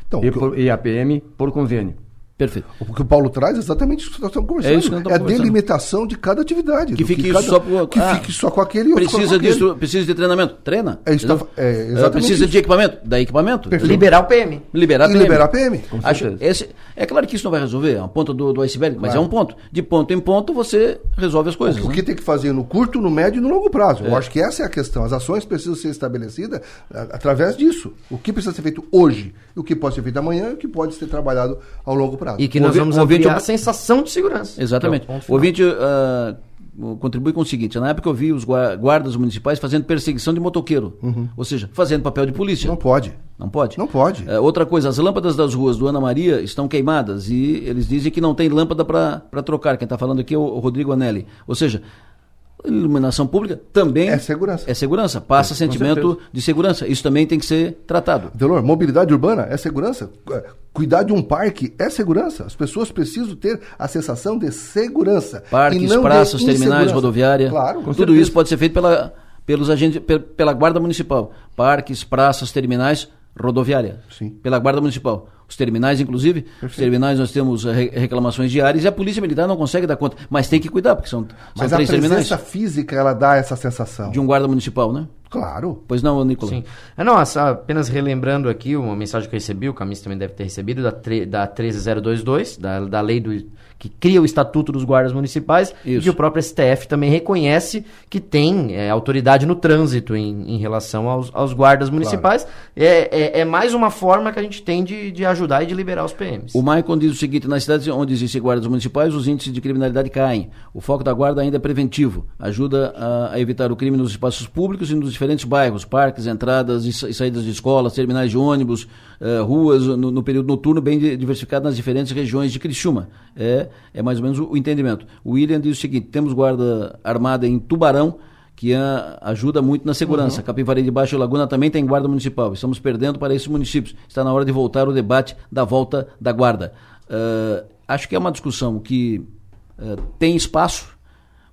Então, e, por, e a PM por convênio. Perfeito. O que o Paulo traz é exatamente isso que nós estamos conversando. É, isso que é a delimitação de cada atividade. Que fique, que cada, só, que ah, fique só com aquele precisa precisa de treinamento? Treina. É isso, tá, é exatamente precisa isso. de equipamento? Dá equipamento. Perfeito. Liberar o PM. Liberar e PM. liberar PM. Acho, esse, é claro que isso não vai resolver, é uma ponta do, do iceberg, mas claro. é um ponto. De ponto em ponto você resolve as coisas. O, né? que tem que fazer no curto, no médio e no longo prazo. É. Eu acho que essa é a questão. As ações precisam ser estabelecidas através disso. O que precisa ser feito hoje, o que pode ser feito amanhã e o que pode ser trabalhado ao longo prazo. E que nós vamos ouvinte, a sensação de segurança. Exatamente. É o, o ouvinte uh, contribui com o seguinte: na época eu vi os guardas municipais fazendo perseguição de motoqueiro, uhum. ou seja, fazendo papel de polícia. Não pode. Não pode? Não pode. Uh, outra coisa, as lâmpadas das ruas do Ana Maria estão queimadas e eles dizem que não tem lâmpada para trocar. Quem está falando aqui é o Rodrigo Anelli. Ou seja, iluminação pública também é segurança. É segurança, passa é, sentimento de segurança. Isso também tem que ser tratado. Delor, mobilidade urbana é segurança. É, cuidar de um parque é segurança. As pessoas precisam ter a sensação de segurança. Parques, praças, terminais, rodoviária. Claro, Tudo certeza. isso pode ser feito pela, pelos agentes, pela Guarda Municipal. Parques, praças, terminais, rodoviária. Sim. Pela Guarda Municipal os terminais, inclusive. Perfeito. Os terminais nós temos eh, reclamações diárias e a Polícia Militar não consegue dar conta. Mas tem que cuidar, porque são, são mas três terminais. Mas a presença física, ela dá essa sensação. De um guarda municipal, né? Claro. Pois não, Nicolas? Sim. É, não, apenas relembrando aqui uma mensagem que eu recebi, o Camis também deve ter recebido, da, da 13022, da, da lei do que cria o Estatuto dos Guardas Municipais Isso. e que o próprio STF também reconhece que tem é, autoridade no trânsito em, em relação aos, aos guardas municipais. Claro. É, é, é, mais uma forma que a gente tem de, de ajudar e de liberar os PMs. O Maicon diz o seguinte, nas cidades onde existem guardas municipais, os índices de criminalidade caem. O foco da guarda ainda é preventivo, ajuda a, a evitar o crime nos espaços públicos e nos diferentes bairros, parques, entradas e, e saídas de escolas, terminais de ônibus, uh, ruas no, no, período noturno, bem diversificado nas diferentes regiões de Criciúma. É, é mais ou menos o, o entendimento. O William diz o seguinte: temos guarda armada em Tubarão, que a, ajuda muito na segurança. Uhum. Capivari de Baixo e Laguna também tem guarda municipal. Estamos perdendo para esses municípios. Está na hora de voltar o debate da volta da guarda. Uh, acho que é uma discussão que uh, tem espaço.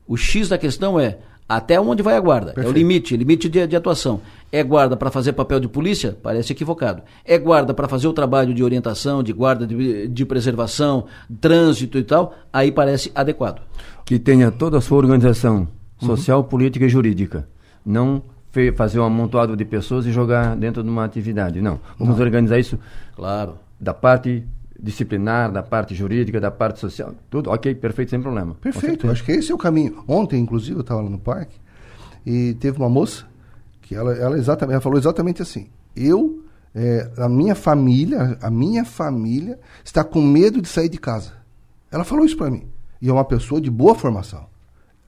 O X da questão é até onde vai a guarda? Perfeito. É o limite, limite de, de atuação. É guarda para fazer papel de polícia? Parece equivocado. É guarda para fazer o trabalho de orientação, de guarda de, de preservação, trânsito e tal? Aí parece adequado. Que tenha toda a sua organização uhum. social, uhum. política e jurídica. Não fazer um amontoado de pessoas e jogar dentro de uma atividade. Não. Vamos Não. organizar isso claro. da parte disciplinar, da parte jurídica, da parte social, tudo ok, perfeito, sem problema. Perfeito, acho que esse é o caminho. Ontem, inclusive, eu estava lá no parque e teve uma moça que ela, ela, exatamente, ela falou exatamente assim, eu, é, a minha família, a minha família está com medo de sair de casa. Ela falou isso para mim. E é uma pessoa de boa formação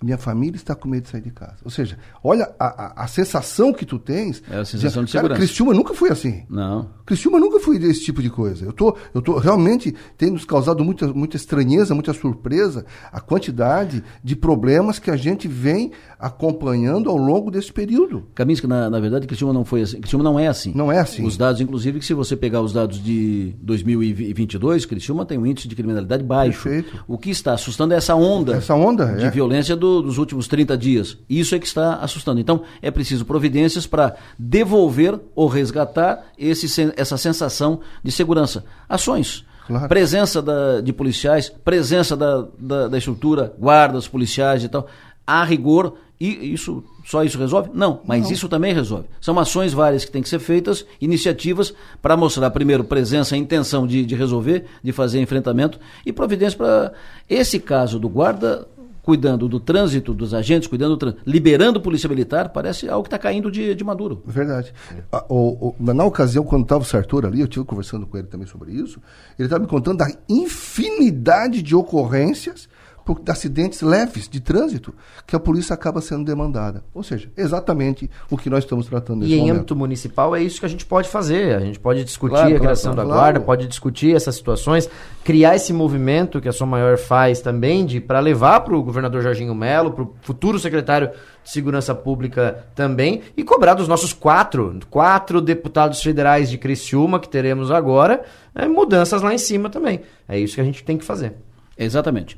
minha família está com medo de sair de casa. Ou seja, olha a, a, a sensação que tu tens. É a sensação de, de segurança. Cara, nunca foi assim. Não. Cristiúma nunca foi desse tipo de coisa. Eu tô, eu tô realmente tem nos causado muita, muita estranheza, muita surpresa a quantidade de problemas que a gente vem acompanhando ao longo desse período. Kaminsky, na, na verdade, Cristiúma não foi assim. Cristiúma não é assim. Não é assim. Os dados, inclusive, que se você pegar os dados de 2022, Cristiúma tem um índice de criminalidade baixo. Perfeito. O que está assustando é essa onda. Essa onda, de é. violência do, dos últimos 30 dias. Isso é que está assustando. Então, é preciso providências para devolver ou resgatar esse, essa sensação de segurança. Ações. Claro. Presença da, de policiais, presença da, da, da estrutura, guardas, policiais e tal. A rigor, e isso só isso resolve? Não, mas Não. isso também resolve. São ações várias que têm que ser feitas, iniciativas para mostrar, primeiro, presença intenção de, de resolver, de fazer enfrentamento, e providência para. Esse caso do guarda cuidando do trânsito, dos agentes, cuidando do liberando polícia militar, parece algo que está caindo de, de maduro. Verdade. É. O, o, na ocasião, quando estava o Sartor ali, eu estive conversando com ele também sobre isso, ele estava me contando da infinidade de ocorrências por, de acidentes leves de trânsito que a polícia acaba sendo demandada. Ou seja, exatamente o que nós estamos tratando nesse E em momento. âmbito municipal é isso que a gente pode fazer. A gente pode discutir claro, a criação claro, da claro. guarda, pode discutir essas situações, criar esse movimento que a sua maior faz também de para levar para o governador Jorginho Melo, para o futuro secretário de Segurança Pública também e cobrar dos nossos quatro, quatro deputados federais de Criciúma que teremos agora, é, mudanças lá em cima também. É isso que a gente tem que fazer. Exatamente.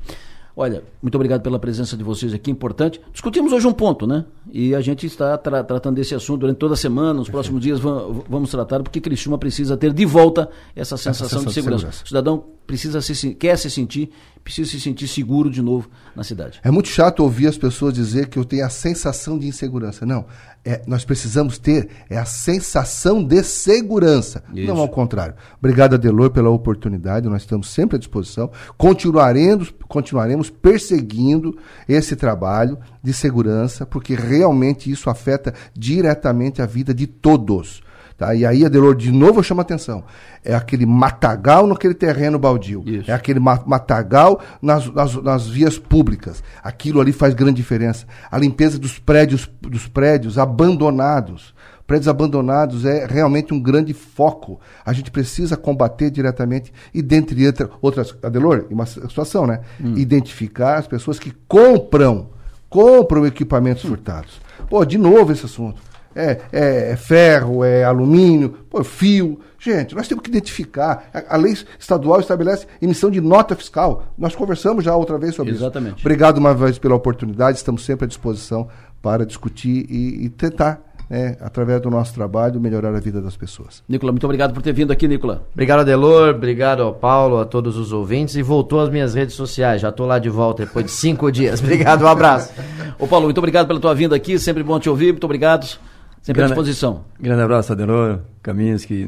Olha, muito obrigado pela presença de vocês aqui, importante. Discutimos hoje um ponto, né? E a gente está tra tratando desse assunto durante toda a semana, nos próximos dias vamos tratar, porque Criciúma precisa ter de volta essa sensação, essa sensação de, segurança. de segurança. O cidadão precisa se, quer se sentir, precisa se sentir seguro de novo na cidade. É muito chato ouvir as pessoas dizer que eu tenho a sensação de insegurança. Não, é, nós precisamos ter é a sensação de segurança, Isso. não ao contrário. Obrigado, Adelor, pela oportunidade, nós estamos sempre à disposição. Continuaremos, continuaremos perseguindo esse trabalho de segurança, porque realmente isso afeta diretamente a vida de todos. Tá? E aí, Adelor, de novo eu chamo a atenção. É aquele matagal naquele terreno baldio. Isso. É aquele matagal nas, nas, nas, vias públicas. Aquilo ali faz grande diferença. A limpeza dos prédios, dos prédios abandonados. Prédios abandonados é realmente um grande foco. A gente precisa combater diretamente e, dentre outras, Adelor, uma situação, né? Hum. Identificar as pessoas que compram, compram equipamentos furtados. Pô, de novo esse assunto é, é, é ferro, é alumínio, pô, fio. Gente, nós temos que identificar. A, a, lei estadual estabelece emissão de nota fiscal. Nós conversamos já outra vez sobre Exatamente. isso. Obrigado uma vez pela oportunidade. Estamos sempre à disposição para discutir e, e tentar né, através do nosso trabalho, melhorar a vida das pessoas. Nicola, muito obrigado por ter vindo aqui, Nicola. Obrigado, Adelor, obrigado ao Paulo, a todos os ouvintes e voltou às minhas redes sociais, já estou lá de volta depois de cinco dias. Obrigado, um abraço. Ô Paulo, muito obrigado pela tua vinda aqui, sempre bom te ouvir, muito obrigado. Sempre grande, à disposição. Grande abraço, Adenor, Kaminski,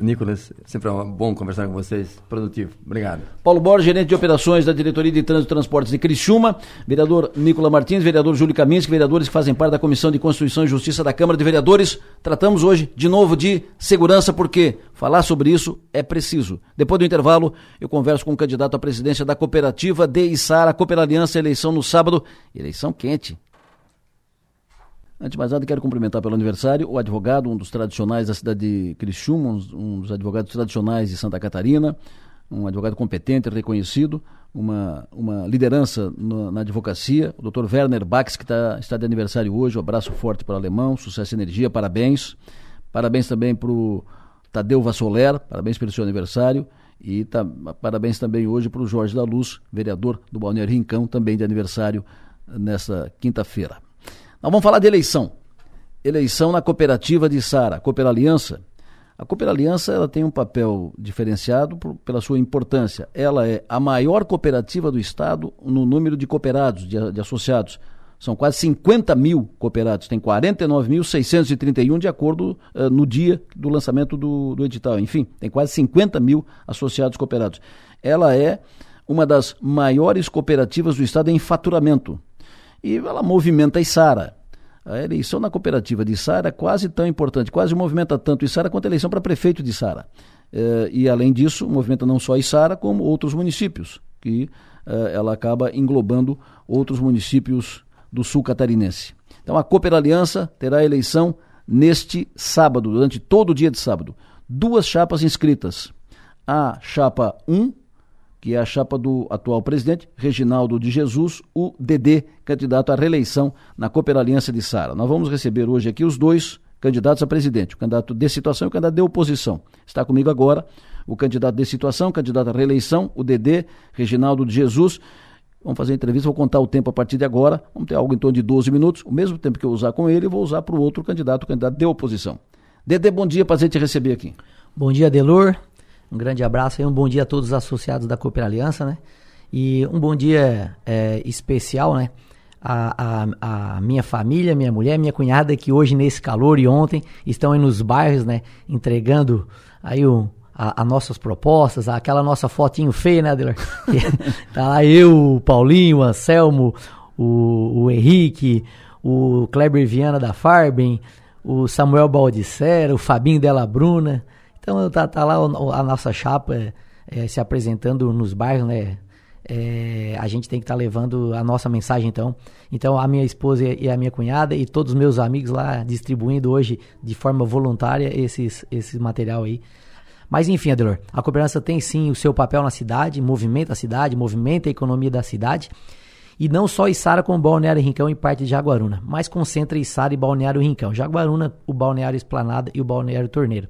Nicolas. Sempre é bom conversar com vocês. Produtivo. Obrigado. Paulo Borges, gerente de operações da Diretoria de Trânsito e Transportes de Criciúma. Vereador Nicolas Martins, vereador Júlio Kaminski, vereadores que fazem parte da Comissão de Constituição e Justiça da Câmara de Vereadores. Tratamos hoje, de novo, de segurança, porque falar sobre isso é preciso. Depois do intervalo, eu converso com o candidato à presidência da cooperativa de Içara, Cooper Aliança, eleição no sábado. Eleição quente. Antes de mais nada, quero cumprimentar pelo aniversário o advogado, um dos tradicionais da cidade de Criciúma, um dos advogados tradicionais de Santa Catarina, um advogado competente, reconhecido, uma, uma liderança na, na advocacia, o Dr. Werner Bax, que tá, está de aniversário hoje, um abraço forte para o alemão, sucesso e energia, parabéns. Parabéns também para o Tadeu Vassoler, parabéns pelo seu aniversário. E tá, parabéns também hoje para o Jorge da Luz, vereador do Balneário Rincão, também de aniversário nessa quinta-feira. Nós vamos falar de eleição. Eleição na cooperativa de Sara, Cooper Aliança. A Cooper Aliança ela tem um papel diferenciado por, pela sua importância. Ela é a maior cooperativa do Estado no número de cooperados, de, de associados. São quase 50 mil cooperados, tem 49.631 de acordo uh, no dia do lançamento do, do edital. Enfim, tem quase 50 mil associados cooperados. Ela é uma das maiores cooperativas do Estado em faturamento e ela movimenta a Isara. A eleição na cooperativa de Isara é quase tão importante, quase movimenta tanto Isara quanto a eleição para prefeito de Isara. Eh, e além disso, movimenta não só Isara, como outros municípios, que eh, ela acaba englobando outros municípios do sul catarinense. Então a Cooper Aliança terá eleição neste sábado, durante todo o dia de sábado. Duas chapas inscritas. A chapa 1, que é a chapa do atual presidente, Reginaldo de Jesus, o DD, candidato à reeleição na Cooper Aliança de Sara. Nós vamos receber hoje aqui os dois candidatos a presidente, o candidato de situação e o candidato de oposição. Está comigo agora o candidato de situação, o candidato à reeleição, o DD, Reginaldo de Jesus. Vamos fazer a entrevista, vou contar o tempo a partir de agora. Vamos ter algo em torno de 12 minutos. O mesmo tempo que eu usar com ele, vou usar para o outro candidato, o candidato de oposição. Dedê, bom dia, prazer te receber aqui. Bom dia, Delor. Um grande abraço e um bom dia a todos os associados da Cooper Aliança, né? E um bom dia é, especial, né? A, a, a, minha família, minha mulher, minha cunhada, que hoje nesse calor e ontem estão aí nos bairros, né? Entregando aí o, a, a, nossas propostas, aquela nossa fotinho feia, né, Adelar? tá lá eu, o Paulinho, o Anselmo, o, o Henrique, o Kleber Viana da Farben, o Samuel Baldissera, o Fabinho Della Bruna. Então tá, tá lá a nossa chapa é, se apresentando nos bairros, né? É, a gente tem que estar tá levando a nossa mensagem então. Então a minha esposa e a minha cunhada e todos os meus amigos lá distribuindo hoje de forma voluntária esses, esse material aí. Mas enfim, Adelor, a cooperança tem sim o seu papel na cidade, movimenta a cidade, movimenta a economia da cidade. E não só Içara com Balneário Rincão e parte de Jaguaruna, mas concentra Içara e Balneário Rincão. Jaguaruna, o Balneário Esplanada e o Balneário Torneiro.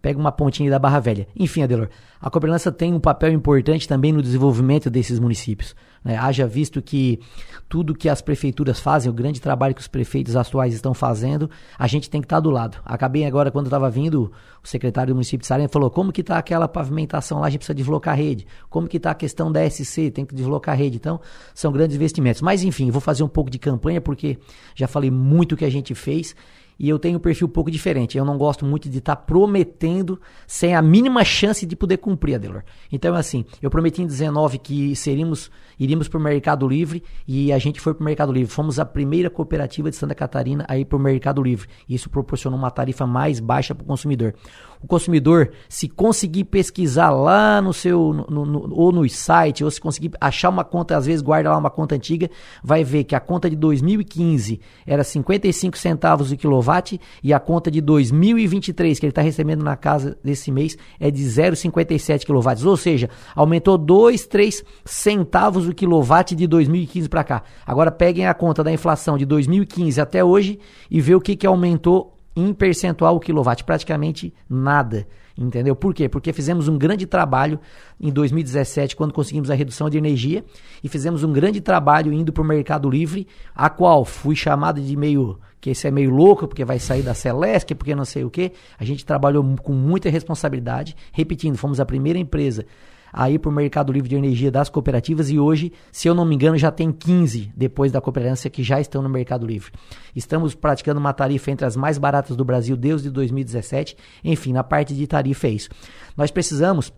Pega uma pontinha da Barra Velha. Enfim, Adelor, a cooperança tem um papel importante também no desenvolvimento desses municípios. Né? Haja visto que tudo que as prefeituras fazem, o grande trabalho que os prefeitos atuais estão fazendo, a gente tem que estar do lado. Acabei agora, quando estava vindo, o secretário do município de Saranha falou como que está aquela pavimentação lá, a gente precisa deslocar a rede. Como que está a questão da SC, tem que deslocar a rede. Então, são grandes investimentos. Mas, enfim, vou fazer um pouco de campanha, porque já falei muito o que a gente fez e eu tenho um perfil um pouco diferente. Eu não gosto muito de estar tá prometendo sem a mínima chance de poder cumprir, Adelor. Então, assim, eu prometi em 19 que seríamos, iríamos para o Mercado Livre e a gente foi para o Mercado Livre. Fomos a primeira cooperativa de Santa Catarina a ir para o Mercado Livre. Isso proporcionou uma tarifa mais baixa para o consumidor o consumidor, se conseguir pesquisar lá no seu, no, no, ou no site, ou se conseguir achar uma conta, às vezes guarda lá uma conta antiga, vai ver que a conta de 2015 era 55 centavos o quilowatt e a conta de 2023 que ele está recebendo na casa desse mês é de 0,57 quilowatts, ou seja, aumentou 2, 3 centavos o quilowatt de 2015 para cá. Agora peguem a conta da inflação de 2015 até hoje e vê o que, que aumentou em percentual o quilowatt, praticamente nada. Entendeu? Por quê? Porque fizemos um grande trabalho em 2017, quando conseguimos a redução de energia, e fizemos um grande trabalho indo para o Mercado Livre, a qual fui chamado de meio que esse é meio louco, porque vai sair da Celeste, porque não sei o quê. A gente trabalhou com muita responsabilidade. Repetindo, fomos a primeira empresa aí para o mercado livre de energia das cooperativas e hoje, se eu não me engano, já tem 15 depois da cooperância que já estão no mercado livre. Estamos praticando uma tarifa entre as mais baratas do Brasil desde 2017. Enfim, na parte de tarifa é isso. Nós precisamos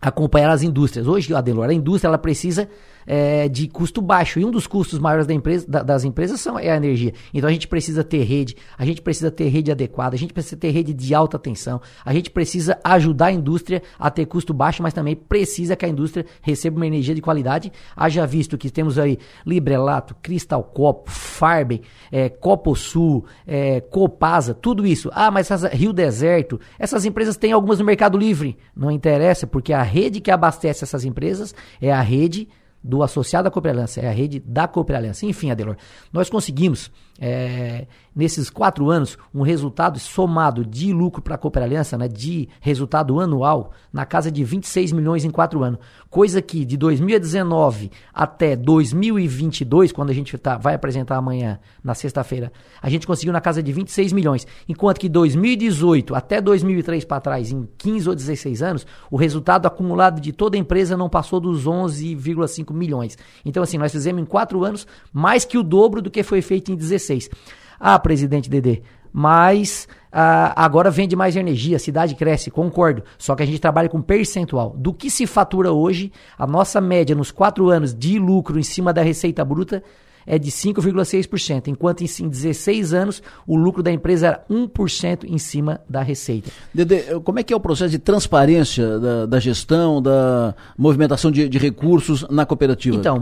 acompanhar as indústrias. Hoje, Adelor, a indústria ela precisa é, de custo baixo. E um dos custos maiores da empresa, da, das empresas são, é a energia. Então a gente precisa ter rede, a gente precisa ter rede adequada, a gente precisa ter rede de alta tensão, a gente precisa ajudar a indústria a ter custo baixo, mas também precisa que a indústria receba uma energia de qualidade. Haja visto que temos aí Librelato, Cristal Copo, Farben, é, Coposul, é, Copasa, tudo isso. Ah, mas Rio Deserto, essas empresas têm algumas no Mercado Livre. Não interessa, porque a rede que abastece essas empresas é a rede do associado à Cooperaliança, é a rede da Cooperaliança. Enfim, Adelor, nós conseguimos é, nesses quatro anos, um resultado somado de lucro para a Cooperaliança, né, de resultado anual, na casa de 26 milhões em quatro anos. Coisa que de 2019 até 2022, quando a gente tá, vai apresentar amanhã, na sexta-feira, a gente conseguiu na casa de 26 milhões. Enquanto que 2018 até 2003 para trás, em 15 ou 16 anos, o resultado acumulado de toda a empresa não passou dos 11,5 milhões. Então, assim, nós fizemos em quatro anos mais que o dobro do que foi feito em 16 2016. Ah, presidente Dedê, mas ah, agora vende mais energia, a cidade cresce, concordo. Só que a gente trabalha com percentual. Do que se fatura hoje, a nossa média nos quatro anos de lucro em cima da receita bruta é de 5,6%, enquanto em 16 anos o lucro da empresa era 1% em cima da receita. Dede, como é que é o processo de transparência da, da gestão, da movimentação de, de, recursos na cooperativa? Então,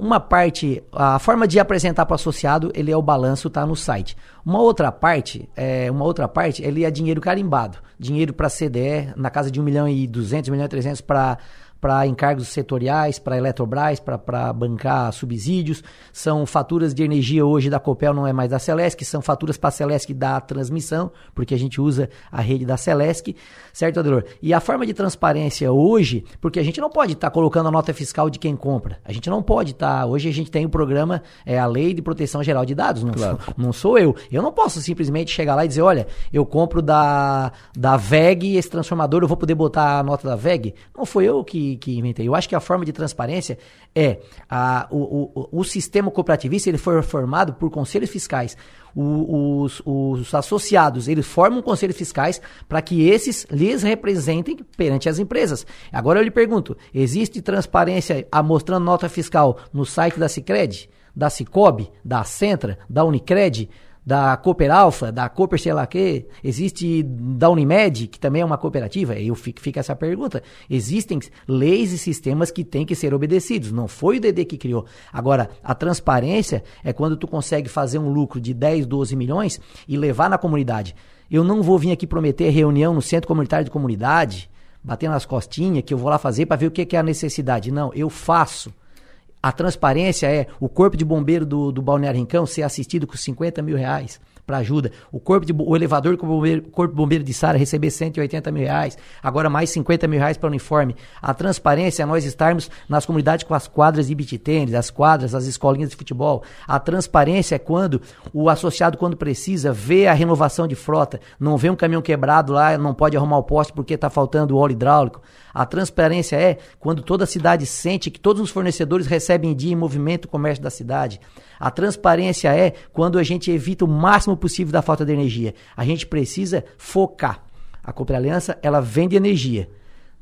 uma parte, a forma de apresentar para o associado, ele é o balanço, está no site. Uma outra parte, é, uma outra parte, ele é dinheiro carimbado. Dinheiro para CDE, na casa de 1 milhão e 200, 1 milhão e 300 para para encargos setoriais, para Eletrobras, para bancar subsídios. São faturas de energia hoje da Copel, não é mais da Celesc, são faturas para a Celesc da transmissão, porque a gente usa a rede da Celesc, certo, Adelor? E a forma de transparência hoje, porque a gente não pode estar tá colocando a nota fiscal de quem compra. A gente não pode estar. Tá, hoje a gente tem o um programa, é a Lei de Proteção Geral de Dados, não, claro. sou, não sou eu. Eu não posso simplesmente chegar lá e dizer, olha, eu compro da, da VEG esse transformador, eu vou poder botar a nota da VEG. Não foi eu que que, inventei. Eu acho que a forma de transparência é a, o, o, o sistema cooperativista ele foi formado por conselhos fiscais. O, os, os associados eles formam conselhos fiscais para que esses lhes representem perante as empresas. Agora eu lhe pergunto: existe transparência mostrando nota fiscal no site da Cicred? da Cicobi, da Centra, da Unicred, da Cooper Alpha, da Cooper sei lá que, existe da Unimed, que também é uma cooperativa, eu fico, fica essa pergunta. Existem leis e sistemas que têm que ser obedecidos, não foi o DD que criou. Agora, a transparência é quando tu consegue fazer um lucro de 10, 12 milhões e levar na comunidade. Eu não vou vir aqui prometer reunião no centro comunitário de comunidade, bater nas costinhas, que eu vou lá fazer para ver o que é a necessidade. Não, eu faço. A transparência é o corpo de bombeiro do, do Balneário Rincão ser assistido com 50 mil reais para ajuda. O corpo de, o elevador com o bombeiro, corpo bombeiro de Sara receber 180 mil reais, agora mais 50 mil reais para o uniforme. A transparência é nós estarmos nas comunidades com as quadras de beat tênis, as quadras, as escolinhas de futebol. A transparência é quando o associado, quando precisa, vê a renovação de frota, não vê um caminhão quebrado lá, não pode arrumar o poste porque está faltando óleo hidráulico. A transparência é quando toda a cidade sente que todos os fornecedores recebem em dia em movimento o comércio da cidade. A transparência é quando a gente evita o máximo possível da falta de energia. A gente precisa focar. A Cooper Aliança, ela vende energia.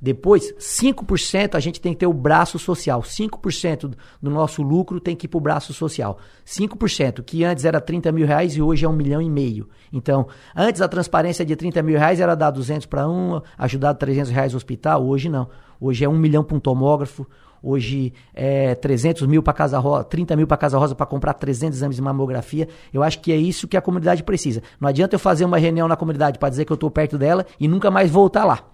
Depois, 5% a gente tem que ter o braço social. 5% do nosso lucro tem que ir para o braço social. 5%, que antes era 30 mil reais e hoje é um milhão e meio. Então, antes a transparência de 30 mil reais era dar 200 para um, ajudar 300 reais no hospital. Hoje não. Hoje é um milhão para um tomógrafo. Hoje é 300 mil para Casa Rosa, 30 mil para Casa Rosa para comprar 300 exames de mamografia. Eu acho que é isso que a comunidade precisa. Não adianta eu fazer uma reunião na comunidade para dizer que eu estou perto dela e nunca mais voltar lá.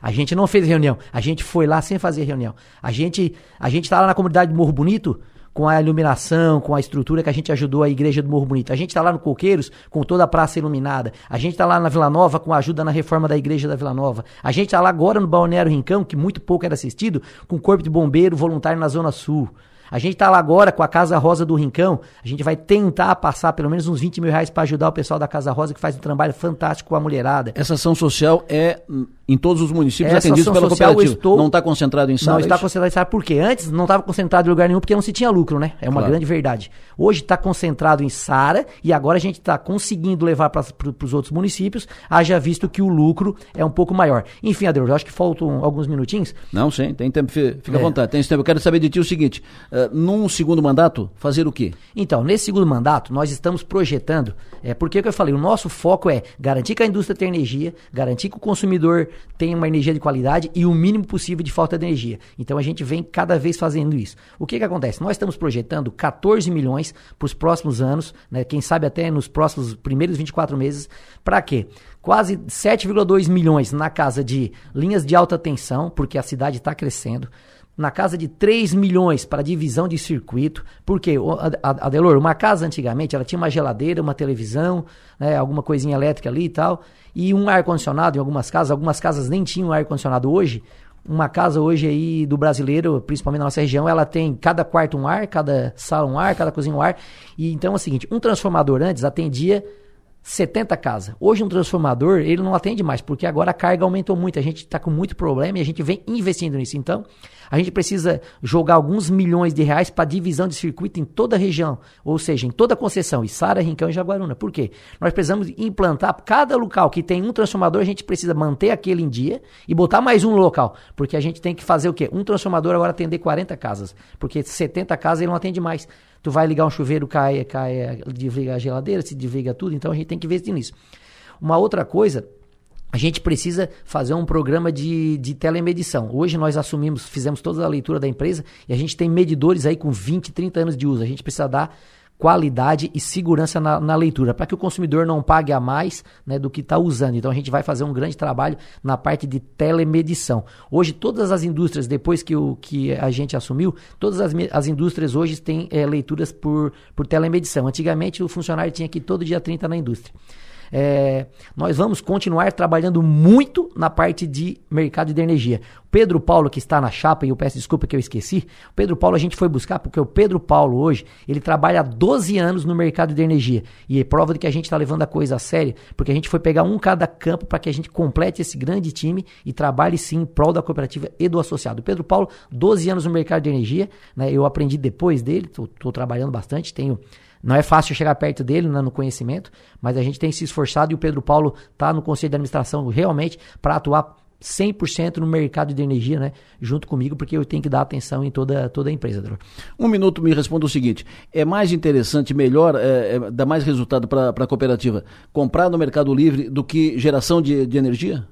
A gente não fez reunião, a gente foi lá sem fazer reunião. A gente a gente tá lá na comunidade do Morro Bonito com a iluminação, com a estrutura que a gente ajudou a igreja do Morro Bonito. A gente está lá no Coqueiros com toda a praça iluminada. A gente está lá na Vila Nova com a ajuda na reforma da igreja da Vila Nova. A gente está lá agora no Balneário Rincão, que muito pouco era assistido, com o corpo de bombeiro voluntário na Zona Sul. A gente está lá agora com a Casa Rosa do Rincão. A gente vai tentar passar pelo menos uns 20 mil reais para ajudar o pessoal da Casa Rosa, que faz um trabalho fantástico com a mulherada. Essa ação social é em todos os municípios Essa atendidos pela cooperativa. Estou... Não está concentrado em Sara? Não está concentrado em Sara. Por quê? Antes não estava concentrado em lugar nenhum porque não se tinha lucro, né? É uma claro. grande verdade. Hoje está concentrado em Sara e agora a gente está conseguindo levar para os outros municípios, haja visto que o lucro é um pouco maior. Enfim, Adelor, acho que faltam alguns minutinhos. Não, sim, tem tempo, fica é. à vontade. Tem tempo. Eu quero saber de ti o seguinte: uh, num segundo mandato, fazer o quê? Então, nesse segundo mandato, nós estamos projetando, é, porque que eu falei, o nosso foco é garantir que a indústria tenha energia, garantir que o consumidor tenha uma energia de qualidade e o mínimo possível de falta de energia. Então a gente vem cada vez fazendo isso. O que, que acontece? Nós estamos projetando 14 milhões para os próximos anos, né, quem sabe até nos próximos primeiros 24 meses. Para quê? Quase 7,2 milhões na casa de linhas de alta tensão, porque a cidade está crescendo na casa de 3 milhões para divisão de circuito, porque, Adelor, uma casa antigamente, ela tinha uma geladeira, uma televisão, né, alguma coisinha elétrica ali e tal, e um ar-condicionado em algumas casas, algumas casas nem tinham ar-condicionado hoje, uma casa hoje aí do brasileiro, principalmente na nossa região, ela tem cada quarto um ar, cada sala um ar, cada cozinha um ar, e então é o seguinte, um transformador antes atendia 70 casas. Hoje um transformador, ele não atende mais, porque agora a carga aumentou muito, a gente está com muito problema e a gente vem investindo nisso. Então, a gente precisa jogar alguns milhões de reais para divisão de circuito em toda a região, ou seja, em toda a concessão, Sara, Rincão e Jaguaruna. Por quê? Nós precisamos implantar cada local que tem um transformador, a gente precisa manter aquele em dia e botar mais um local, porque a gente tem que fazer o quê? Um transformador agora atender 40 casas, porque 70 casas ele não atende mais. Tu vai ligar um chuveiro, cai, cai, desliga a geladeira, se desliga tudo, então a gente tem que investir nisso. Uma outra coisa a gente precisa fazer um programa de, de telemedição. Hoje nós assumimos, fizemos toda a leitura da empresa e a gente tem medidores aí com 20, 30 anos de uso. A gente precisa dar qualidade e segurança na, na leitura, para que o consumidor não pague a mais né, do que está usando. Então a gente vai fazer um grande trabalho na parte de telemedição. Hoje, todas as indústrias, depois que, o, que a gente assumiu, todas as, as indústrias hoje têm é, leituras por, por telemedição. Antigamente o funcionário tinha que ir todo dia 30 na indústria. É, nós vamos continuar trabalhando muito na parte de mercado de energia. Pedro Paulo, que está na chapa, e eu peço desculpa que eu esqueci, Pedro Paulo a gente foi buscar, porque o Pedro Paulo hoje, ele trabalha há 12 anos no mercado de energia. E é prova de que a gente está levando a coisa a sério, porque a gente foi pegar um cada campo para que a gente complete esse grande time e trabalhe sim em prol da cooperativa e do associado. O Pedro Paulo, 12 anos no mercado de energia, né, eu aprendi depois dele, estou trabalhando bastante, tenho não é fácil chegar perto dele né, no conhecimento, mas a gente tem se esforçado e o Pedro Paulo está no conselho de administração realmente para atuar 100% no mercado de energia, né? Junto comigo, porque eu tenho que dar atenção em toda, toda a empresa. Um minuto me responda o seguinte: é mais interessante, melhor, é, é, dá mais resultado para a cooperativa comprar no Mercado Livre do que geração de, de energia?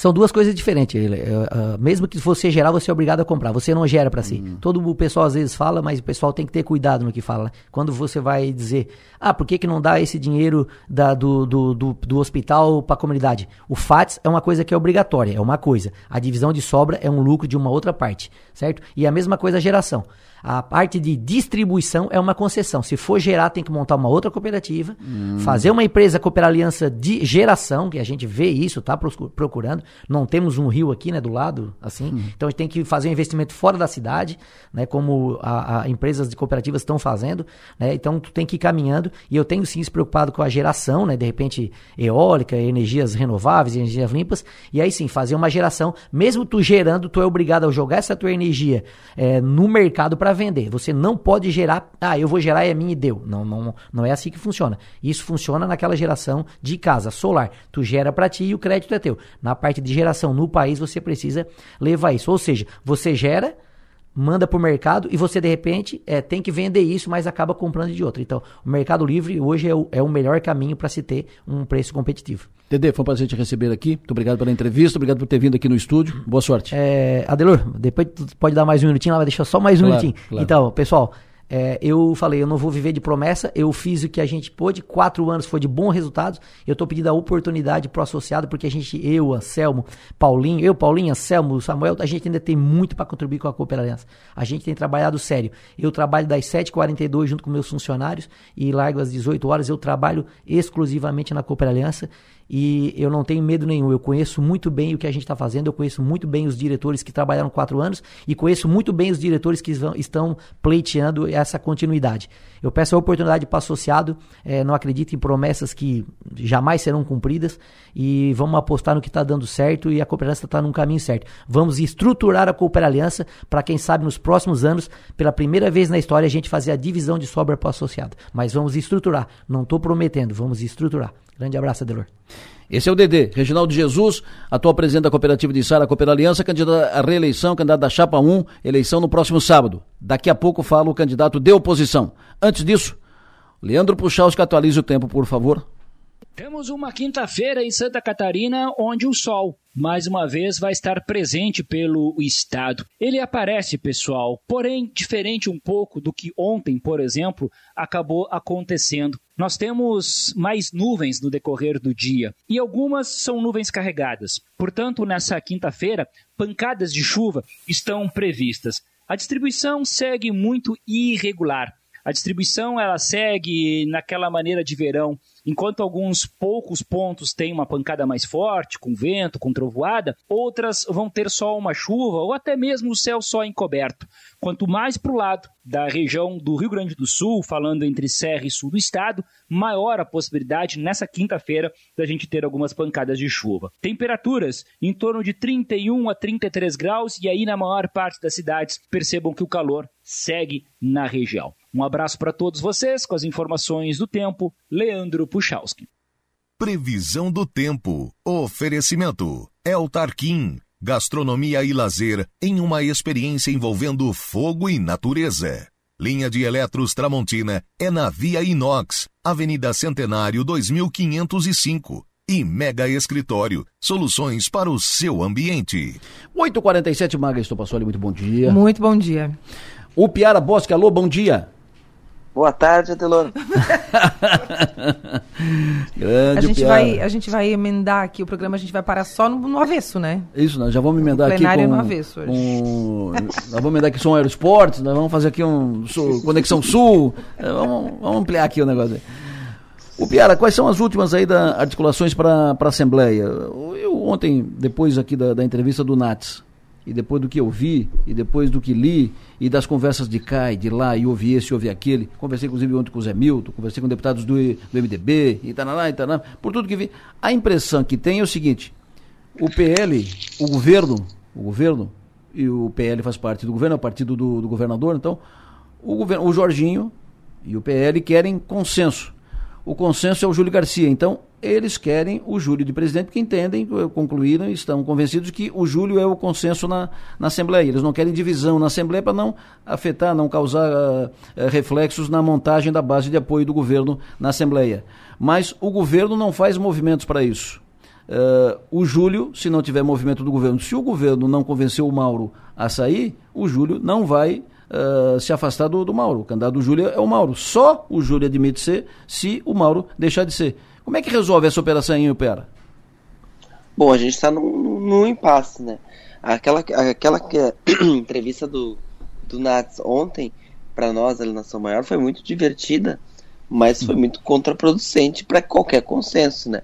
São duas coisas diferentes. Uh, mesmo que você gerar, você é obrigado a comprar. Você não gera para si. Hum. Todo o pessoal às vezes fala, mas o pessoal tem que ter cuidado no que fala. Né? Quando você vai dizer, ah, por que, que não dá esse dinheiro da, do, do, do, do hospital para a comunidade? O FATS é uma coisa que é obrigatória, é uma coisa. A divisão de sobra é um lucro de uma outra parte, certo? E a mesma coisa a geração. A parte de distribuição é uma concessão. Se for gerar, tem que montar uma outra cooperativa, hum. fazer uma empresa cooperar aliança de geração, que a gente vê isso, tá procurando. Não temos um rio aqui, né, do lado, assim. Hum. Então a gente tem que fazer um investimento fora da cidade, né, como a, a empresas de cooperativas estão fazendo, né? Então tu tem que ir caminhando e eu tenho sim se preocupado com a geração, né, de repente eólica, energias renováveis, energias limpas, e aí sim fazer uma geração, mesmo tu gerando, tu é obrigado a jogar essa tua energia é, no mercado para para vender. Você não pode gerar, ah, eu vou gerar e é minha e deu. Não, não, não é assim que funciona. Isso funciona naquela geração de casa, solar. Tu gera para ti e o crédito é teu. Na parte de geração no país, você precisa levar isso. Ou seja, você gera, manda para o mercado e você de repente é, tem que vender isso, mas acaba comprando de outro. Então, o Mercado Livre hoje é o, é o melhor caminho para se ter um preço competitivo. Dede, foi um prazer te receber aqui. Muito obrigado pela entrevista, obrigado por ter vindo aqui no estúdio. Boa sorte. É, Adelor, depois tu pode dar mais um minutinho lá, vai deixar só mais um claro, minutinho. Claro. Então, pessoal, é, eu falei, eu não vou viver de promessa, eu fiz o que a gente pôde, quatro anos foi de bons resultados, eu estou pedindo a oportunidade para o associado, porque a gente, eu, Anselmo, Paulinho, eu, Paulinho, Anselmo, Samuel, a gente ainda tem muito para contribuir com a Cooper Aliança. A gente tem trabalhado sério. Eu trabalho das 7h42 junto com meus funcionários e largo às 18 horas, eu trabalho exclusivamente na Cooper Aliança e eu não tenho medo nenhum. Eu conheço muito bem o que a gente está fazendo, eu conheço muito bem os diretores que trabalharam quatro anos e conheço muito bem os diretores que estão pleiteando essa continuidade. Eu peço a oportunidade para associado, é, não acredito em promessas que jamais serão cumpridas e vamos apostar no que está dando certo e a Cooperaliança está num caminho certo. Vamos estruturar a Cooper Aliança para quem sabe nos próximos anos, pela primeira vez na história, a gente fazer a divisão de sobra para associado. Mas vamos estruturar, não estou prometendo, vamos estruturar. Grande abraço, Adelor. Esse é o DD, Reginaldo Jesus, atual presidente da cooperativa de Sara Cooper Aliança, candidato à reeleição, candidato da Chapa 1, eleição no próximo sábado. Daqui a pouco fala o candidato de oposição. Antes disso, Leandro Puchalski atualize o tempo, por favor. Temos uma quinta-feira em Santa Catarina onde o sol, mais uma vez, vai estar presente pelo estado. Ele aparece, pessoal, porém diferente um pouco do que ontem, por exemplo, acabou acontecendo. Nós temos mais nuvens no decorrer do dia e algumas são nuvens carregadas. Portanto, nessa quinta-feira, pancadas de chuva estão previstas. A distribuição segue muito irregular. A distribuição ela segue naquela maneira de verão Enquanto alguns poucos pontos têm uma pancada mais forte, com vento, com trovoada, outras vão ter só uma chuva ou até mesmo o céu só encoberto. Quanto mais para o lado da região do Rio Grande do Sul, falando entre Serra e Sul do estado, maior a possibilidade nessa quinta-feira da gente ter algumas pancadas de chuva. Temperaturas em torno de 31 a 33 graus e aí na maior parte das cidades percebam que o calor segue na região. Um abraço para todos vocês com as informações do tempo, Leandro Puchalski. Previsão do tempo. Oferecimento. El Tarquim. Gastronomia e lazer em uma experiência envolvendo fogo e natureza. Linha de Eletros Tramontina é na Via Inox, Avenida Centenário 2505. E Mega Escritório, soluções para o seu ambiente. 8h47, Maga Estopassoli, muito bom dia. Muito bom dia. O Piara Bosque, alô, bom dia. Boa tarde, Adelor. Grande a gente, vai, a gente vai emendar aqui o programa, a gente vai parar só no, no avesso, né? Isso, nós já vamos emendar aqui com... no avesso hoje. Com, nós vamos emendar aqui som aerosportes, nós vamos fazer aqui um sul, Conexão Sul, é, vamos, vamos ampliar aqui o negócio aí. O Piara, quais são as últimas aí da articulações para a Assembleia? Eu ontem, depois aqui da, da entrevista do Nats, e depois do que eu vi, e depois do que li, e das conversas de cá e de lá, e ouvi esse, ouvi aquele, conversei inclusive ontem com o Zé Milton, conversei com deputados do, do MDB, e lá e lá por tudo que vi, a impressão que tem é o seguinte, o PL, o governo, o governo, e o PL faz parte do governo, é o partido do, do governador, então, o, governo, o Jorginho e o PL querem consenso. O consenso é o Júlio Garcia, então eles querem o Júlio de presidente, porque entendem, concluíram e estão convencidos que o Júlio é o consenso na, na Assembleia. Eles não querem divisão na Assembleia para não afetar, não causar uh, reflexos na montagem da base de apoio do governo na Assembleia. Mas o governo não faz movimentos para isso. Uh, o Júlio, se não tiver movimento do governo, se o governo não convenceu o Mauro a sair, o Júlio não vai uh, se afastar do, do Mauro. O candidato do Júlio é o Mauro. Só o Júlio admite ser se o Mauro deixar de ser. Como é que resolve essa operação em Upera? Bom, a gente está num, num impasse, né? Aquela, aquela entrevista do, do Nats ontem, para nós, ali na Nação Maior, foi muito divertida, mas foi muito contraproducente para qualquer consenso, né?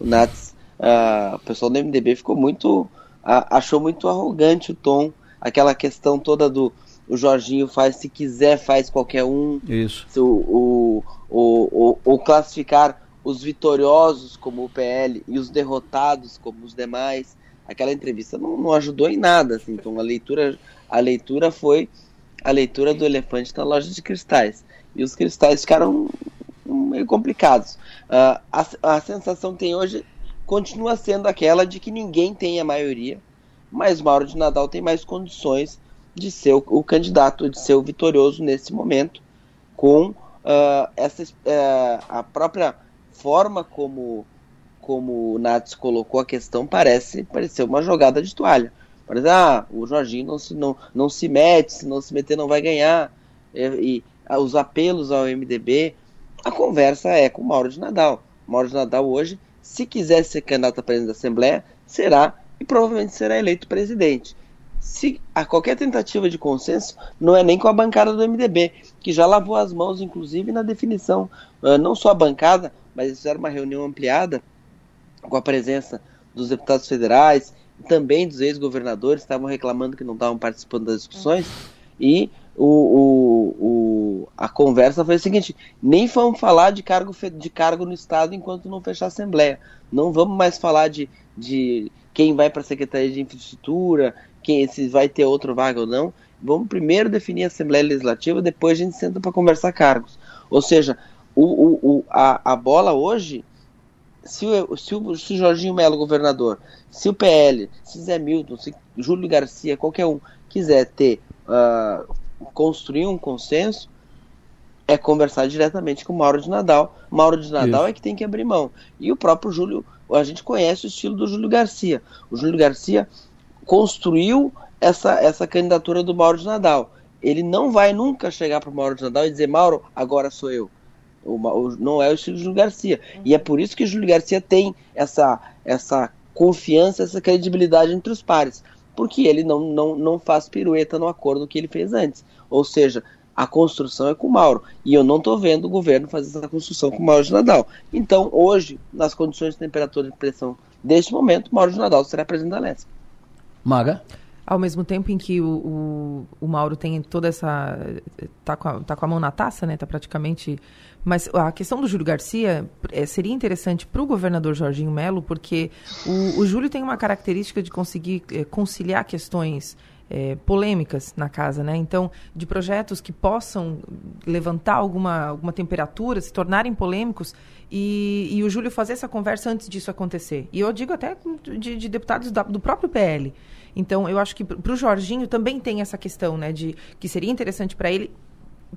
O Nats uh, o pessoal do MDB ficou muito. Uh, achou muito arrogante o tom, aquela questão toda do o Jorginho faz, se quiser, faz qualquer um. Isso. O, o, o, o, classificar os vitoriosos como o PL e os derrotados como os demais. Aquela entrevista não, não ajudou em nada. Assim, então a leitura, a leitura foi a leitura do elefante na loja de cristais. E os cristais ficaram meio complicados. Uh, a, a sensação que tem hoje continua sendo aquela de que ninguém tem a maioria, mas Mauro de Nadal tem mais condições de ser o, o candidato, de ser o vitorioso nesse momento, com uh, essa, uh, a própria forma como, como o Nats colocou a questão parece parecer uma jogada de toalha. Parece, ah, o Jorginho não se, não, não se mete, se não se meter não vai ganhar. E, e ah, os apelos ao MDB, a conversa é com o Mauro de Nadal. O Mauro de Nadal hoje se quiser ser candidato a presidente da Assembleia, será e provavelmente será eleito presidente. Se a qualquer tentativa de consenso, não é nem com a bancada do MDB, que já lavou as mãos, inclusive, na definição. Uh, não só a bancada, mas eles fizeram uma reunião ampliada com a presença dos deputados federais e também dos ex-governadores, estavam reclamando que não estavam participando das discussões. E o, o, o, a conversa foi a seguinte: nem vamos falar de cargo, de cargo no Estado enquanto não fechar a Assembleia. Não vamos mais falar de, de quem vai para a Secretaria de Infraestrutura, quem se vai ter outro vaga ou não. Vamos primeiro definir a Assembleia Legislativa, depois a gente senta para conversar cargos. Ou seja, o, o, a, a bola hoje, se o, se o, se o Jorginho Melo, governador, se o PL, se Zé Milton, se Júlio Garcia, qualquer um, quiser ter. Uh, construir um consenso é conversar diretamente com o Mauro de Nadal. Mauro de Nadal Isso. é que tem que abrir mão. E o próprio Júlio, a gente conhece o estilo do Júlio Garcia. O Júlio Garcia construiu essa, essa candidatura do Mauro de Nadal. Ele não vai nunca chegar para o Mauro de Nadal e dizer, Mauro, agora sou eu. O, o, não é o estilo do Júlio Garcia. Uhum. E é por isso que o Júlio Garcia tem essa, essa confiança, essa credibilidade entre os pares porque ele não, não, não faz pirueta no acordo que ele fez antes. Ou seja, a construção é com o Mauro. E eu não estou vendo o governo fazer essa construção com o Mauro de Nadal. Então, hoje, nas condições de temperatura e pressão deste momento, Mauro de Nadal será presidente da Leste. Maga? Ao mesmo tempo em que o, o, o Mauro tem toda essa. Tá com, a, tá com a mão na taça, né? Tá praticamente mas a questão do Júlio Garcia é, seria interessante para o governador Jorginho Melo, porque o, o, Júlio tem uma característica de conseguir é, conciliar questões é, polêmicas na casa, né? Então, de projetos que possam levantar alguma, alguma temperatura, se tornarem polêmicos, e, e o Júlio fazer essa conversa antes disso acontecer. E eu digo até de, de deputados da, do próprio PL. Então, eu acho que para o Jorginho também tem essa questão, né? De que seria interessante para ele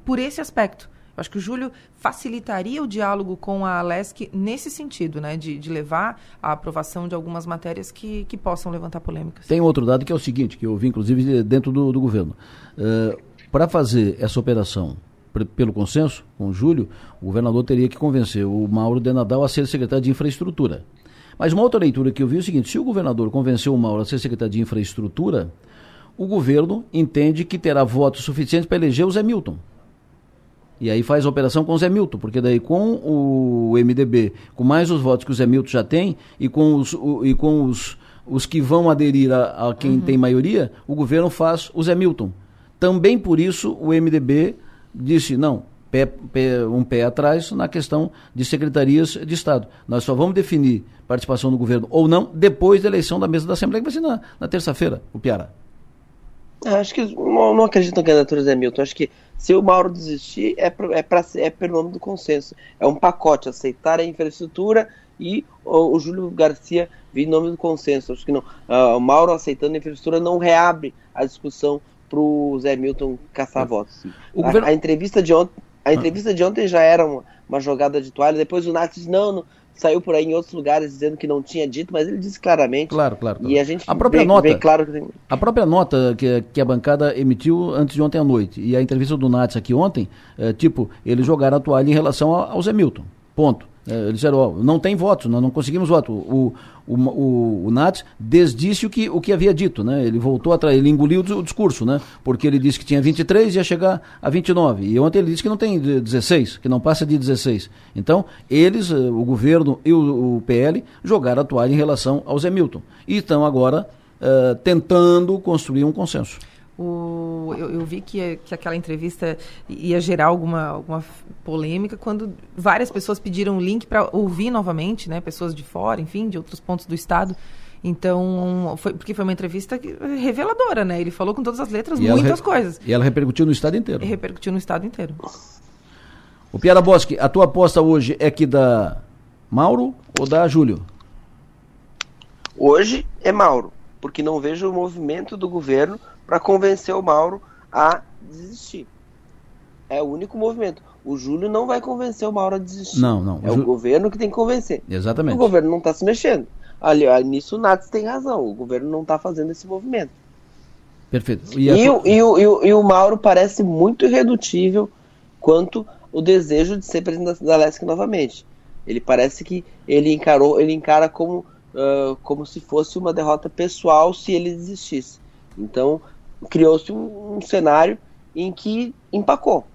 por esse aspecto acho que o Júlio facilitaria o diálogo com a Alesc nesse sentido, né? De, de levar à aprovação de algumas matérias que, que possam levantar polêmicas. Tem outro dado que é o seguinte, que eu vi inclusive dentro do, do governo. Uh, Para fazer essa operação pelo consenso com o Júlio, o governador teria que convencer o Mauro de Nadal a ser secretário de infraestrutura. Mas uma outra leitura que eu vi é o seguinte: se o governador convenceu o Mauro a ser secretário de infraestrutura, o governo entende que terá votos suficientes para eleger o Zé Milton. E aí faz a operação com o Zé Milton, porque daí com o MDB, com mais os votos que o Zé Milton já tem, e com os, o, e com os, os que vão aderir a, a quem uhum. tem maioria, o governo faz o Zé Milton. Também por isso o MDB disse, não, pé, pé, um pé atrás na questão de secretarias de Estado. Nós só vamos definir participação do governo ou não depois da eleição da mesa da Assembleia, que vai ser na, na terça-feira, o Piara. Acho que não, não acredito na candidatura do Zé Milton. Acho que se o Mauro desistir, é, pra, é, pra, é pelo nome do consenso. É um pacote, aceitar a infraestrutura e o, o Júlio Garcia vir em nome do consenso. Acho que não. Uh, o Mauro aceitando a infraestrutura não reabre a discussão para o Zé Milton caçar votos. A, governo... a, entrevista de ontem, a entrevista de ontem já era uma, uma jogada de toalha. Depois o Nath disse: não, não saiu por aí em outros lugares dizendo que não tinha dito, mas ele disse claramente. Claro, claro. claro. E a gente a própria vê, nota, vê claro que tem... A própria nota que, que a bancada emitiu antes de ontem à noite e a entrevista do Nats aqui ontem, é, tipo, eles jogaram a toalha em relação ao Zé Milton. Ponto. É, eles disseram, ó, não tem votos, nós não conseguimos voto. O, o, o, o Nats desdisse o que, o que havia dito, né? Ele voltou atrás, ele engoliu o discurso, né? Porque ele disse que tinha 23 e ia chegar a 29. E ontem ele disse que não tem 16, que não passa de 16. Então, eles, eh, o governo e o, o PL, jogaram a toalha em relação ao Zé Milton. E estão agora uh, tentando construir um consenso. O, eu, eu, vi que, que aquela entrevista ia gerar alguma, alguma polêmica quando várias pessoas pediram o link para ouvir novamente, né? Pessoas de fora, enfim, de outros pontos do estado. Então, foi, porque foi uma entrevista reveladora, né? Ele falou com todas as letras e muitas coisas. E ela repercutiu no estado inteiro. E repercutiu no estado inteiro. O Piara Bosque, a tua aposta hoje é que da Mauro ou da Júlio? Hoje é Mauro, porque não vejo o movimento do governo para convencer o Mauro a desistir. É o único movimento. O Júlio não vai convencer o Mauro a desistir. Não, não. É o, governo que tem que convencer. Exatamente. O governo não está se mexendo. Ali, nisso o Nats tem razão. O governo não está fazendo esse movimento. Perfeito. E, e, o, e, o, e, o, e o Mauro parece muito irredutível quanto o desejo de ser presidente da Leste novamente. Ele parece que ele encarou, ele encara como, uh, como se fosse uma derrota pessoal se ele desistisse. Então, criou-se um, um, cenário em que empacou.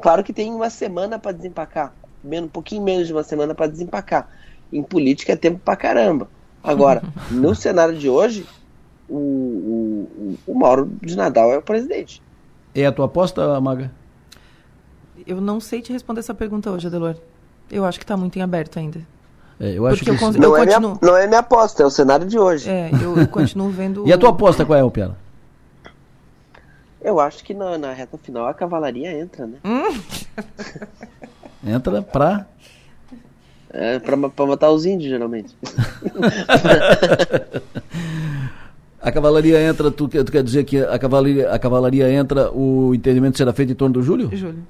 Claro que tem uma semana para desempacar, um pouquinho menos de uma semana para desempacar. Em política é tempo para caramba. Agora, no cenário de hoje, o, o, o Mauro de Nadal é o presidente. É a tua aposta, Maga? Eu não sei te responder essa pergunta hoje, Adelor. Eu acho que está muito em aberto ainda. É, eu acho Porque que eu, não, eu é continuo... minha, não é minha aposta, é o cenário de hoje. É, eu, eu continuo vendo. e a tua aposta qual é, Piara? Eu acho que na, na, reta final a cavalaria entra, né? Hum? entra pra. É, pra, pra matar os índios, geralmente. a cavalaria entra, tu, tu, quer dizer que a cavalaria, a cavalaria entra, o entendimento será feito em torno do Júlio? Júlio.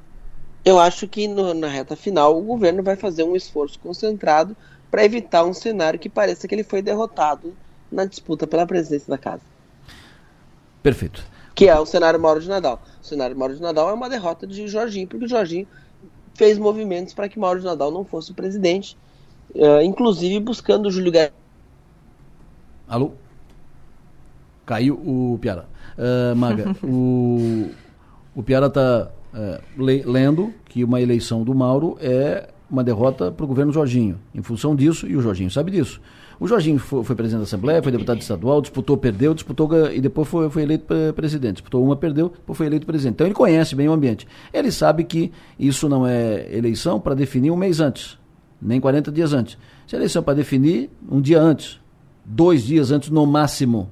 Eu acho que no, na reta final o governo vai fazer um esforço concentrado para evitar um cenário que pareça que ele foi derrotado na disputa pela presidência da casa. Perfeito que é o cenário Mauro de Nadal. O cenário Mauro de Nadal é uma derrota de Jorginho, porque o Jorginho fez movimentos para que Mauro de Nadal não fosse o presidente, uh, inclusive buscando o Júlio Garcia. Alô? Caiu o Piara. Uh, Maga, o, o Piara está uh, eh, lendo que uma eleição do Mauro é uma derrota para o governo Jorginho. Em função disso, e o Jorginho sabe disso. O Jorginho foi, foi, presidente da Assembleia, foi deputado estadual, disputou, perdeu, disputou e depois foi, foi eleito presidente. Disputou uma, perdeu, depois foi eleito presidente. Então ele conhece bem o ambiente. Ele sabe que isso não é eleição para definir um mês antes, nem 40 dias antes. Isso é eleição para definir um dia antes, dois dias antes no máximo.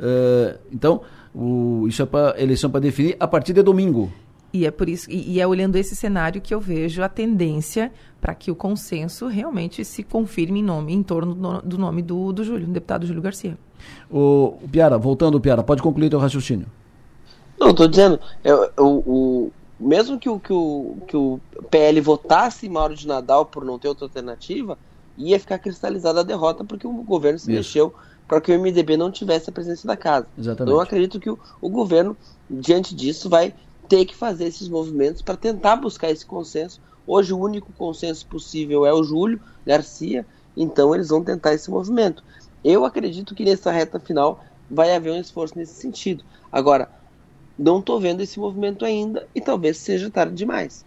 Uh, então, o, isso é para eleição para definir a partir de domingo. E é por isso, e, e é olhando esse cenário que eu vejo a tendência para que o consenso realmente se confirme em nome, em torno do, do nome do, do Júlio, do deputado Júlio Garcia. O, o Piara, voltando, Piara, pode concluir teu raciocínio. Não, estou dizendo, eu, eu, o, mesmo que o, que, o, que o PL votasse Mauro de Nadal por não ter outra alternativa, ia ficar cristalizada a derrota porque o governo se Isso. mexeu para que o MDB não tivesse a presença da casa. Exatamente. Então eu acredito que o, o governo, diante disso, vai ter que fazer esses movimentos para tentar buscar esse consenso. Hoje o único consenso possível é o Júlio Garcia, então eles vão tentar esse movimento. Eu acredito que nessa reta final vai haver um esforço nesse sentido. Agora, não estou vendo esse movimento ainda e talvez seja tarde demais.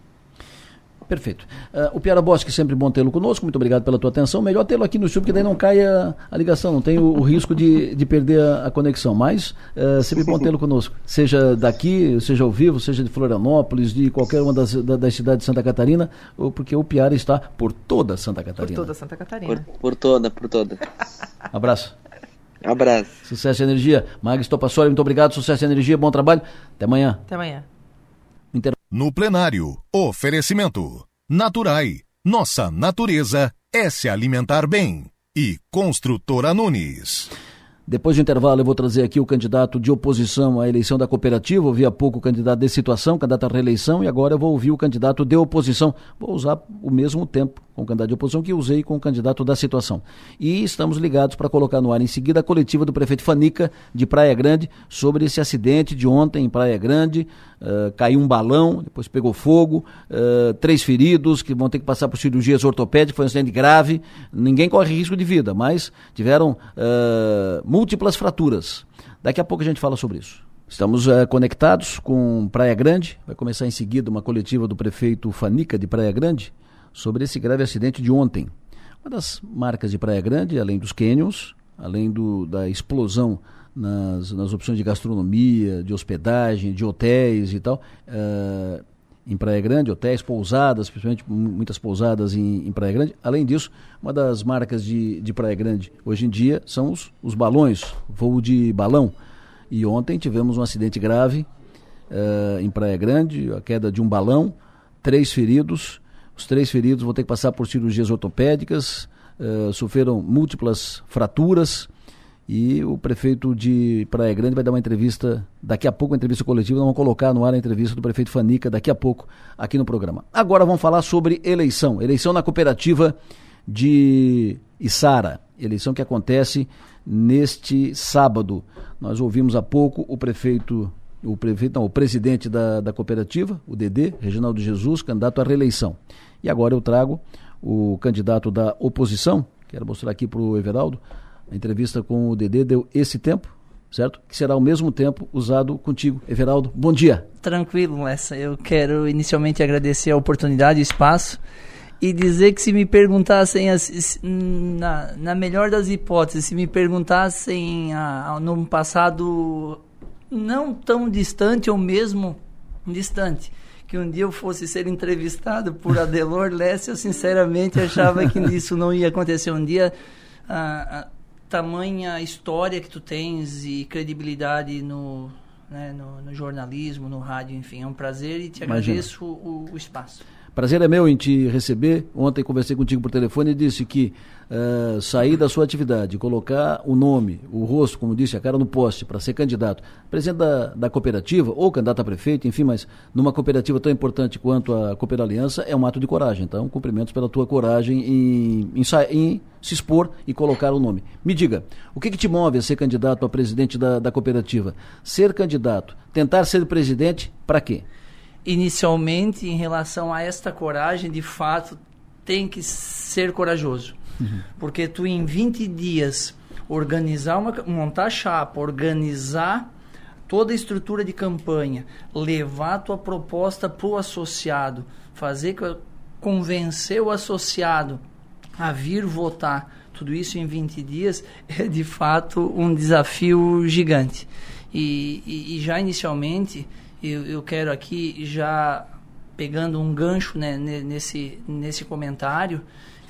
Perfeito. Uh, o Piara Bosque, sempre bom tê-lo conosco, muito obrigado pela tua atenção. Melhor tê-lo aqui no YouTube, porque daí não cai a, a ligação, não tem o, o risco de, de perder a, a conexão. Mas uh, sempre bom tê-lo conosco. Seja daqui, seja ao vivo, seja de Florianópolis, de qualquer uma das, da, das cidades de Santa Catarina, porque o Piara está por toda Santa Catarina. Por toda Santa Catarina. Por, por toda, por toda. Abraço. Abraço. Sucesso e energia. Magis Topassori, muito obrigado. Sucesso e energia, bom trabalho. Até amanhã. Até amanhã. No plenário, oferecimento. Naturai. Nossa natureza é se alimentar bem. E Construtora Nunes. Depois do intervalo, eu vou trazer aqui o candidato de oposição à eleição da cooperativa. Ouvi há pouco o candidato de situação, candidato à reeleição, e agora eu vou ouvir o candidato de oposição. Vou usar o mesmo tempo com o candidato de oposição que usei com o candidato da situação. E estamos ligados para colocar no ar em seguida a coletiva do prefeito Fanica de Praia Grande sobre esse acidente de ontem em Praia Grande. Uh, caiu um balão, depois pegou fogo, uh, três feridos que vão ter que passar por cirurgias ortopédicas, foi um acidente grave. Ninguém corre risco de vida, mas tiveram uh, múltiplas fraturas. Daqui a pouco a gente fala sobre isso. Estamos conectados com Praia Grande. Vai começar em seguida uma coletiva do prefeito Fanica de Praia Grande sobre esse grave acidente de ontem. Uma das marcas de Praia Grande, além dos cânions, além do, da explosão nas, nas opções de gastronomia, de hospedagem, de hotéis e tal, uh, em Praia Grande, hotéis, pousadas, principalmente muitas pousadas em, em, Praia Grande. Além disso, uma das marcas de, de Praia Grande hoje em dia são os, os balões, voo de balão. E ontem tivemos um acidente grave uh, em Praia Grande, a queda de um balão, três feridos os três feridos vão ter que passar por cirurgias ortopédicas, uh, sofreram múltiplas fraturas e o prefeito de Praia Grande vai dar uma entrevista, daqui a pouco, uma entrevista coletiva, nós vamos colocar no ar a entrevista do prefeito Fanica daqui a pouco aqui no programa. Agora vamos falar sobre eleição, eleição na cooperativa de Içara, eleição que acontece neste sábado. Nós ouvimos há pouco o prefeito o prefeito, não, o presidente da, da cooperativa, o DD, Reginaldo Jesus, candidato à reeleição. E agora eu trago o candidato da oposição, quero mostrar aqui para o Everaldo, a entrevista com o Dedê deu esse tempo, certo? Que será o mesmo tempo usado contigo. Everaldo, bom dia. Tranquilo, Lessa. Eu quero inicialmente agradecer a oportunidade o espaço e dizer que se me perguntassem, na, na melhor das hipóteses, se me perguntassem a, no passado não tão distante ou mesmo distante, que um dia eu fosse ser entrevistado por Adelor Lessa, eu sinceramente achava que isso não ia acontecer um dia. A, a tamanha história que tu tens e credibilidade no, né, no, no, jornalismo, no rádio, enfim, é um prazer e te Imagina. agradeço o, o espaço. Prazer é meu em te receber. Ontem conversei contigo por telefone e disse que uh, sair da sua atividade, colocar o nome, o rosto, como disse, a cara no poste para ser candidato, presidente da, da cooperativa ou candidato a prefeito, enfim, mas numa cooperativa tão importante quanto a Cooper Aliança, é um ato de coragem. Então, cumprimentos pela tua coragem em, em, em se expor e colocar o nome. Me diga, o que, que te move a ser candidato a presidente da, da cooperativa? Ser candidato, tentar ser presidente, para quê? inicialmente em relação a esta coragem, de fato, tem que ser corajoso. Uhum. Porque tu em 20 dias organizar uma montar chapa, organizar toda a estrutura de campanha, levar a tua proposta para o associado, fazer convencer o associado a vir votar, tudo isso em 20 dias é de fato um desafio gigante. E, e, e já inicialmente eu, eu quero aqui já pegando um gancho né, nesse, nesse comentário,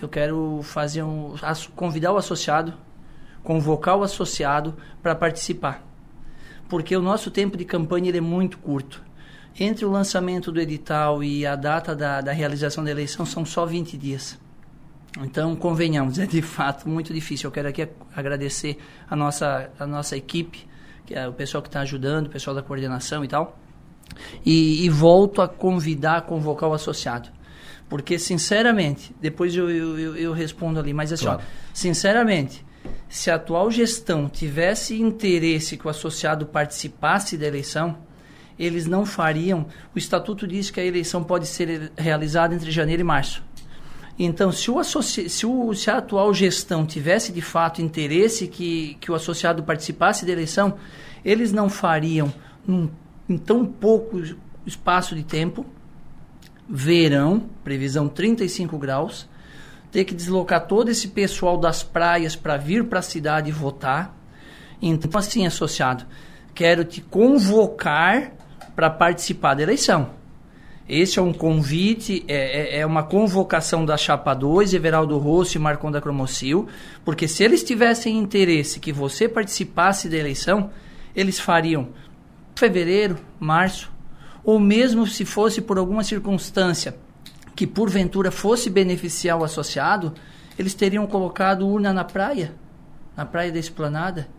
eu quero fazer um convidar o associado, convocar o associado para participar. Porque o nosso tempo de campanha é muito curto. Entre o lançamento do edital e a data da, da realização da eleição são só 20 dias. Então, convenhamos, é de fato muito difícil. Eu quero aqui agradecer a nossa, a nossa equipe, que é o pessoal que está ajudando, o pessoal da coordenação e tal e, e volto a convidar, a convocar o associado. Porque, sinceramente, depois eu, eu, eu respondo ali, mas assim, claro. ó, sinceramente, se a atual gestão tivesse interesse que o associado participasse da eleição, eles não fariam. O estatuto diz que a eleição pode ser realizada entre janeiro e março. Então, se, o associ... se, o... se a atual gestão tivesse de fato interesse que, que o associado participasse da eleição, eles não fariam num em tão pouco espaço de tempo, verão, previsão 35 graus, ter que deslocar todo esse pessoal das praias para vir para a cidade votar. Então, assim, associado, quero te convocar para participar da eleição. Esse é um convite, é, é, é uma convocação da Chapa 2, Everaldo Rosso e Marcon da Cromocil, porque se eles tivessem interesse que você participasse da eleição, eles fariam fevereiro, março, ou mesmo se fosse por alguma circunstância que porventura fosse beneficiar o associado, eles teriam colocado urna na praia, na praia da Esplanada.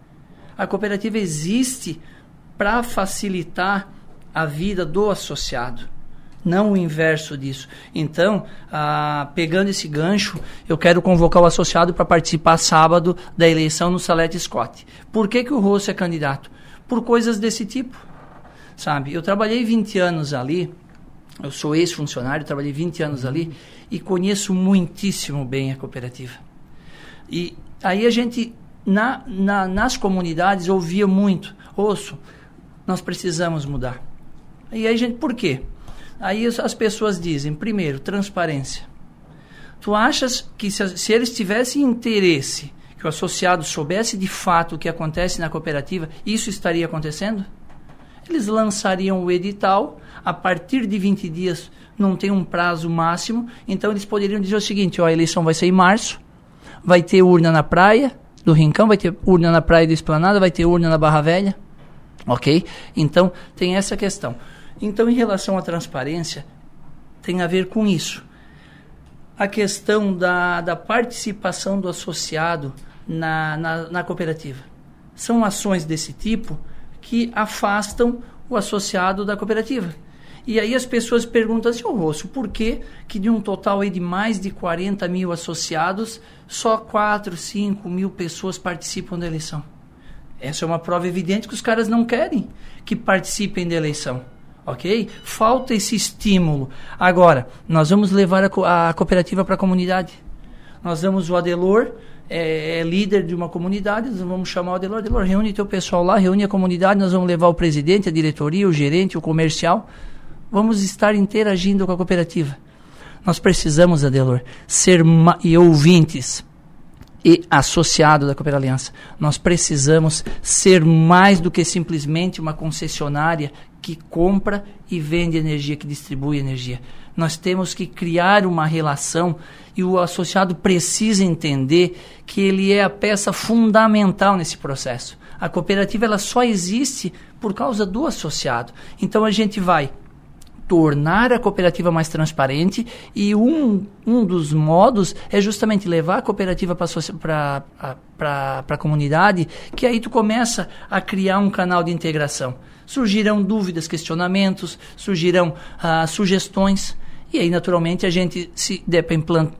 A cooperativa existe para facilitar a vida do associado, não o inverso disso. Então, ah, pegando esse gancho, eu quero convocar o associado para participar sábado da eleição no Salete Scott. Por que, que o Rosso é candidato? Por coisas desse tipo, sabe? Eu trabalhei 20 anos ali, eu sou ex-funcionário, trabalhei 20 anos ali e conheço muitíssimo bem a cooperativa. E aí a gente, na, na, nas comunidades, ouvia muito: Osso, nós precisamos mudar. E aí, gente, por quê? Aí as pessoas dizem: primeiro, transparência. Tu achas que se, se eles tivessem interesse, que o associado soubesse de fato o que acontece na cooperativa, isso estaria acontecendo? Eles lançariam o edital a partir de 20 dias não tem um prazo máximo, então eles poderiam dizer o seguinte, ó, a eleição vai ser em março, vai ter urna na praia do Rincão, vai ter urna na praia do Esplanada, vai ter urna na Barra Velha, ok? Então, tem essa questão. Então, em relação à transparência, tem a ver com isso. A questão da, da participação do associado na, na, na cooperativa. São ações desse tipo que afastam o associado da cooperativa. E aí as pessoas perguntam assim, ô Rosso, por que, que de um total aí de mais de 40 mil associados, só 4, 5 mil pessoas participam da eleição? Essa é uma prova evidente que os caras não querem que participem da eleição. Ok? Falta esse estímulo. Agora, nós vamos levar a, co a cooperativa para a comunidade. Nós damos o Adelor, é, é, líder de uma comunidade, nós vamos chamar o Adelor, Adelor, reúne teu pessoal lá, reúne a comunidade, nós vamos levar o presidente, a diretoria, o gerente, o comercial, vamos estar interagindo com a cooperativa. Nós precisamos, Adelor, ser e ouvintes e associado da Cooper Aliança. Nós precisamos ser mais do que simplesmente uma concessionária que compra e vende energia, que distribui energia. Nós temos que criar uma relação e o associado precisa entender que ele é a peça fundamental nesse processo. A cooperativa ela só existe por causa do associado. Então a gente vai tornar a cooperativa mais transparente e um, um dos modos é justamente levar a cooperativa para a comunidade, que aí tu começa a criar um canal de integração. Surgirão dúvidas, questionamentos, surgirão ah, sugestões. E aí, naturalmente, a gente, se der para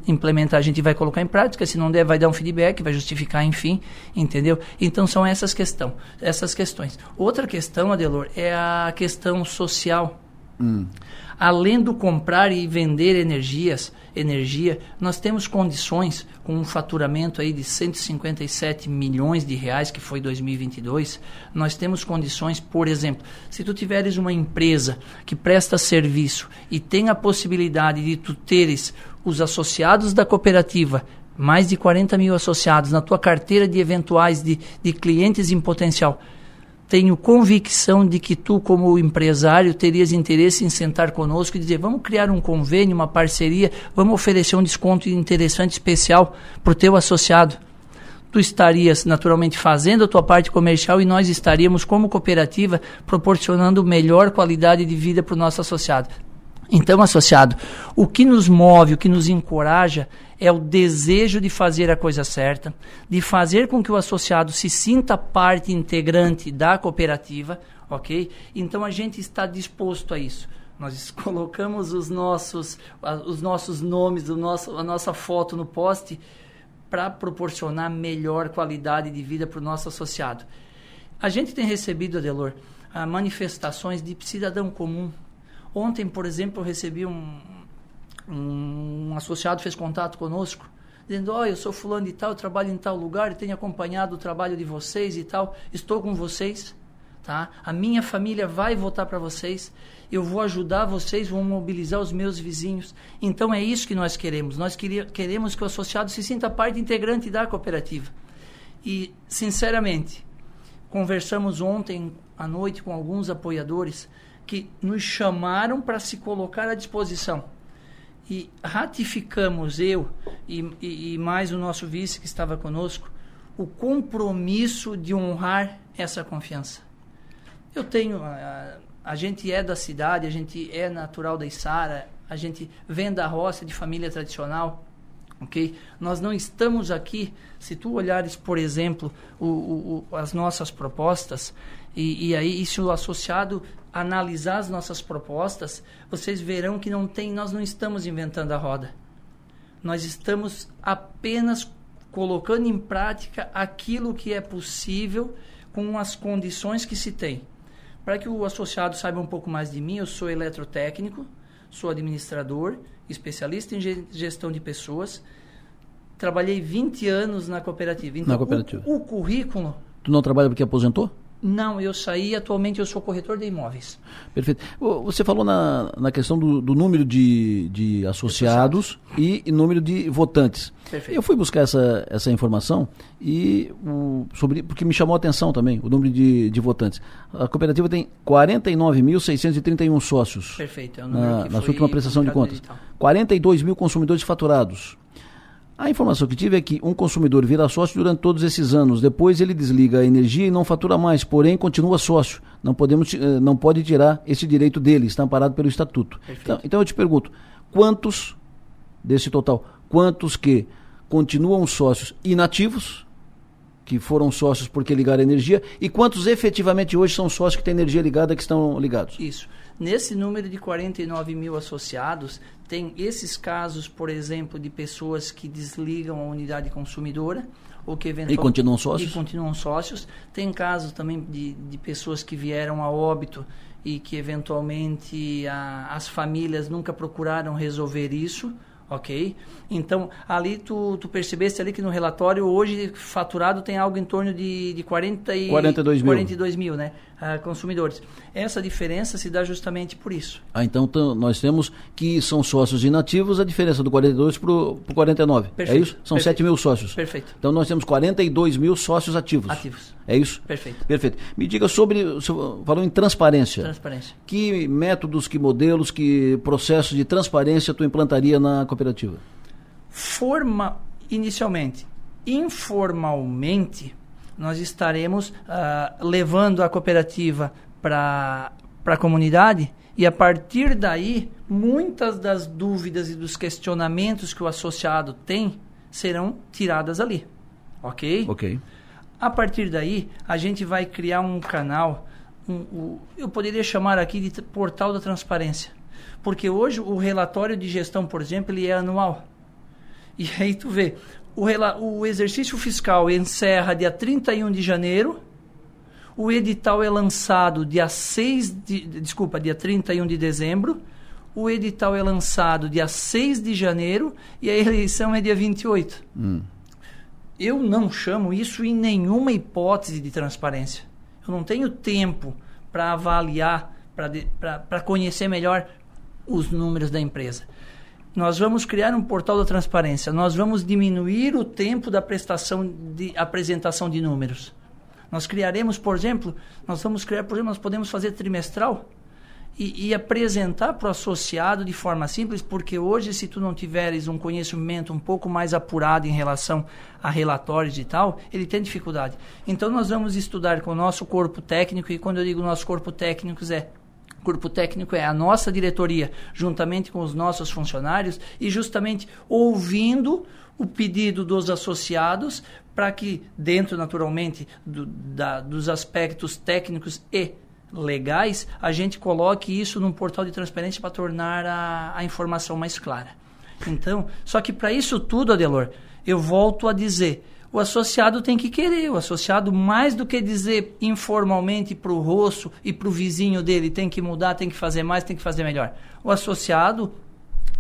implementar, a gente vai colocar em prática, se não der, vai dar um feedback, vai justificar, enfim, entendeu? Então, são essas, questão, essas questões. Outra questão, Adelor, é a questão social Hum. Além do comprar e vender energias, energia, nós temos condições com um faturamento aí de 157 milhões de reais que foi 2022. Nós temos condições, por exemplo, se tu tiveres uma empresa que presta serviço e tem a possibilidade de tu teres os associados da cooperativa mais de 40 mil associados na tua carteira de eventuais de, de clientes em potencial tenho convicção de que tu, como empresário, terias interesse em sentar conosco e dizer: vamos criar um convênio, uma parceria, vamos oferecer um desconto interessante, especial para o teu associado. Tu estarias naturalmente fazendo a tua parte comercial e nós estaríamos, como cooperativa, proporcionando melhor qualidade de vida para o nosso associado. Então, associado, o que nos move, o que nos encoraja é o desejo de fazer a coisa certa, de fazer com que o associado se sinta parte integrante da cooperativa, ok? Então a gente está disposto a isso. Nós colocamos os nossos, os nossos nomes, o nosso, a nossa foto no poste para proporcionar melhor qualidade de vida para o nosso associado. A gente tem recebido, Adelor, manifestações de cidadão comum Ontem, por exemplo, eu recebi um, um, associado fez contato conosco, dizendo: oh, eu sou fulano de tal, trabalho em tal lugar, tenho acompanhado o trabalho de vocês e tal, estou com vocês, tá? A minha família vai votar para vocês, eu vou ajudar vocês, vou mobilizar os meus vizinhos. Então é isso que nós queremos. Nós queremos que o associado se sinta parte integrante da cooperativa. E, sinceramente, conversamos ontem à noite com alguns apoiadores que nos chamaram para se colocar à disposição. E ratificamos, eu e, e, e, mais o nosso vice que estava conosco, o compromisso de honrar essa confiança. Eu tenho. A, a gente é da cidade, a gente é natural da Isara, a gente vem da roça de família tradicional. ok? Nós não estamos aqui, se tu olhares, por exemplo, o, o, as nossas propostas, e, e aí, se o associado analisar as nossas propostas, vocês verão que não tem, nós não estamos inventando a roda. Nós estamos apenas colocando em prática aquilo que é possível com as condições que se tem. Para que o associado saiba um pouco mais de mim, eu sou eletrotécnico, sou administrador, especialista em gestão de pessoas. Trabalhei 20 anos na cooperativa. Então, na cooperativa. O, o currículo. Tu não trabalha porque aposentou? Não, eu saí, atualmente eu sou corretor de imóveis. Perfeito. Você falou na, na questão do, do número de, de associados e, e, número de votantes. Perfeito. Eu fui buscar essa, essa informação e o, sobre, porque me chamou a atenção também o número de, de votantes. A cooperativa tem 49.631 sócios. Perfeito, é o na, na sua última prestação de contas. 42 mil consumidores faturados. A informação que tive é que um consumidor vira sócio durante todos esses anos. Depois ele desliga a energia e não fatura mais, porém continua sócio. Não, podemos, eh, não pode tirar esse direito dele, está amparado pelo estatuto. Então, então eu te pergunto, quantos desse total, quantos que continuam sócios inativos, que foram sócios porque ligaram a energia, e quantos efetivamente hoje são sócios que têm energia ligada que estão ligados? Isso. Nesse número de 49 mil associados, tem esses casos, por exemplo, de pessoas que desligam a unidade consumidora ou que eventualmente... E continuam sócios? E continuam sócios. Tem casos também de, de pessoas que vieram a óbito e que eventualmente a, as famílias nunca procuraram resolver isso ok? Então, ali tu, tu percebeste ali que no relatório hoje faturado tem algo em torno de, de 40 e, 42 mil, 42 mil né, uh, consumidores. Essa diferença se dá justamente por isso. Ah, então nós temos que são sócios inativos, a diferença do 42 para o 49. Perfeito, é isso? São perfeito. 7 mil sócios. Perfeito. Então nós temos 42 mil sócios ativos. Ativos. É isso? Perfeito. Perfeito. Me diga sobre, falou em transparência. Transparência. Que métodos, que modelos, que processos de transparência tu implantaria na cooperativa? Forma, inicialmente, informalmente, nós estaremos uh, levando a cooperativa para a comunidade e a partir daí, muitas das dúvidas e dos questionamentos que o associado tem serão tiradas ali. Ok? Ok. A partir daí, a gente vai criar um canal, um, um, eu poderia chamar aqui de portal da transparência. Porque hoje o relatório de gestão, por exemplo, ele é anual. E aí tu vê, o, o exercício fiscal encerra dia 31 de janeiro, o edital é lançado dia 6 de, desculpa, dia 31 de dezembro, o edital é lançado dia 6 de janeiro e a eleição é dia 28. Hum. Eu não chamo isso em nenhuma hipótese de transparência. Eu não tenho tempo para avaliar, para conhecer melhor os números da empresa. Nós vamos criar um portal da transparência. Nós vamos diminuir o tempo da prestação de apresentação de números. Nós criaremos, por exemplo, nós vamos criar, por exemplo, nós podemos fazer trimestral e, e apresentar para o associado de forma simples, porque hoje, se tu não tiveres um conhecimento um pouco mais apurado em relação a relatórios e tal, ele tem dificuldade. Então, nós vamos estudar com o nosso corpo técnico, e quando eu digo nosso corpo técnico, é corpo técnico é a nossa diretoria, juntamente com os nossos funcionários, e justamente ouvindo o pedido dos associados para que, dentro naturalmente do, da, dos aspectos técnicos e legais, a gente coloque isso num portal de transparência para tornar a, a informação mais clara. Então, só que para isso tudo, Adelor, eu volto a dizer, o associado tem que querer, o associado mais do que dizer informalmente para o rosto e para o vizinho dele, tem que mudar, tem que fazer mais, tem que fazer melhor. O associado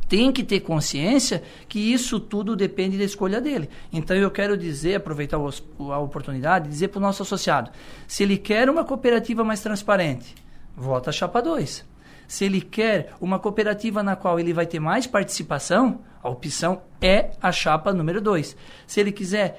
tem que ter consciência que isso tudo depende da escolha dele. Então eu quero dizer, aproveitar a oportunidade, dizer para o nosso associado: se ele quer uma cooperativa mais transparente, vota a chapa 2. Se ele quer uma cooperativa na qual ele vai ter mais participação, a opção é a chapa número 2. Se ele quiser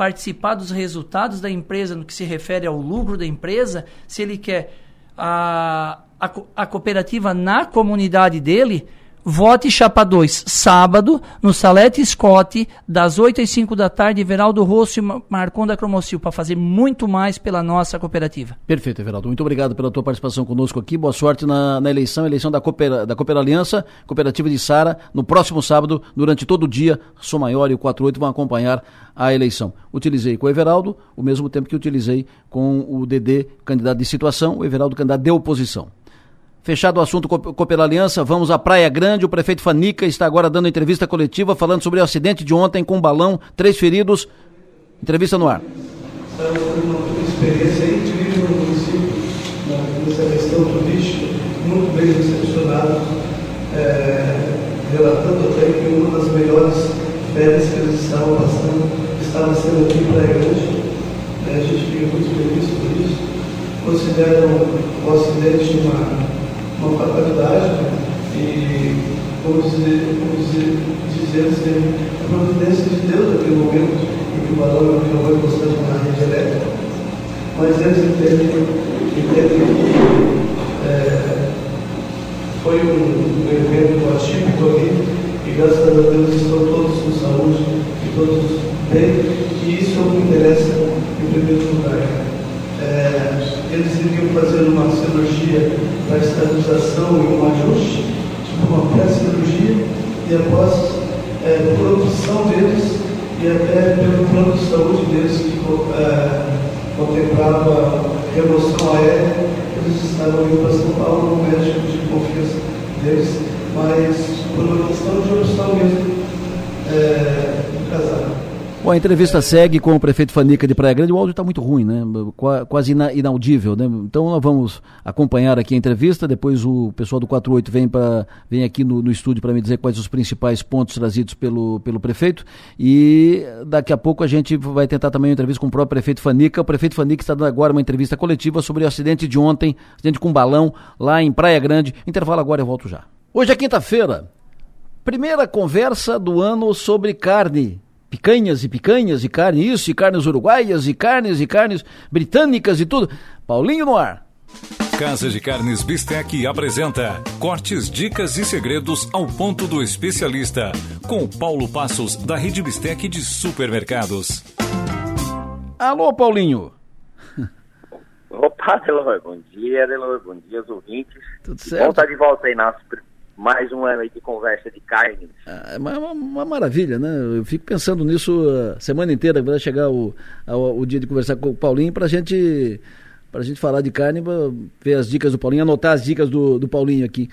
participar dos resultados da empresa no que se refere ao lucro da empresa, se ele quer a, a, a cooperativa na comunidade dele, Vote Chapa 2, sábado, no Salete Scott, das 8 às 5 da tarde, Everaldo Rosso e Marcon da Cromocil, para fazer muito mais pela nossa cooperativa. Perfeito, Everaldo. Muito obrigado pela tua participação conosco aqui. Boa sorte na, na eleição, eleição da Cooper, da Cooper Aliança, Cooperativa de Sara, no próximo sábado, durante todo o dia, Sou Maior e o 48 vão acompanhar a eleição. Utilizei com o Everaldo, o mesmo tempo que utilizei com o DD, candidato de situação, o Everaldo, candidato de oposição. Fechado o assunto com pela Aliança, vamos à Praia Grande. O prefeito Fanica está agora dando entrevista coletiva falando sobre o acidente de ontem com um balão, três feridos. Entrevista no ar. Uma experiência incrível no município, nessa questão turística, muito bem recepcionado, é, relatando até que uma das melhores férias que eles estavam passando estava sendo aqui em Praia Grande. É, a gente fica muito feliz por isso. Consideram o acidente uma uma fatalidade e, como dizer, como dizer, dizer assim, a providência de Deus naquele momento em que o balão acabou encostando na rede elétrica. Mas eles entendem, entendem que é, foi um, um, evento atípico ali e graças a Deus estão todos com saúde e todos bem, e isso é o que interessa em primeiro lugar. É, eles iriam fazer uma cirurgia para estabilização e um ajuste, tipo uma pré-cirurgia, e após, é, por opção deles e até pelo plano de saúde deles que é, contemplava remoção aérea, eles estavam indo para São Paulo, no médico de confiança deles, mas por uma questão de opção mesmo é, do casal. Bom, a entrevista segue com o prefeito Fanica de Praia Grande. O áudio está muito ruim, né? Quase inaudível, né? Então nós vamos acompanhar aqui a entrevista. Depois o pessoal do 48 vem, pra, vem aqui no, no estúdio para me dizer quais os principais pontos trazidos pelo, pelo prefeito. E daqui a pouco a gente vai tentar também uma entrevista com o próprio prefeito Fanica. O prefeito Fanica está dando agora uma entrevista coletiva sobre o acidente de ontem, acidente com balão lá em Praia Grande. Intervalo agora, eu volto já. Hoje é quinta-feira. Primeira conversa do ano sobre carne picanhas e picanhas e carne isso, e carnes uruguaias e carnes e carnes britânicas e tudo. Paulinho no ar. Casa de Carnes Bistec apresenta cortes, dicas e segredos ao ponto do especialista, com Paulo Passos, da Rede Bistec de Supermercados. Alô, Paulinho. Opa, Delor, bom dia, Delor, bom dia aos ouvintes. Tudo certo? Bom estar de volta aí nas mais um ano aí de conversa de carne. É uma, uma, maravilha, né? Eu fico pensando nisso a semana inteira, vai chegar o, o, o dia de conversar com o Paulinho para gente, a gente falar de carne, ver as dicas do Paulinho, anotar as dicas do, do Paulinho aqui.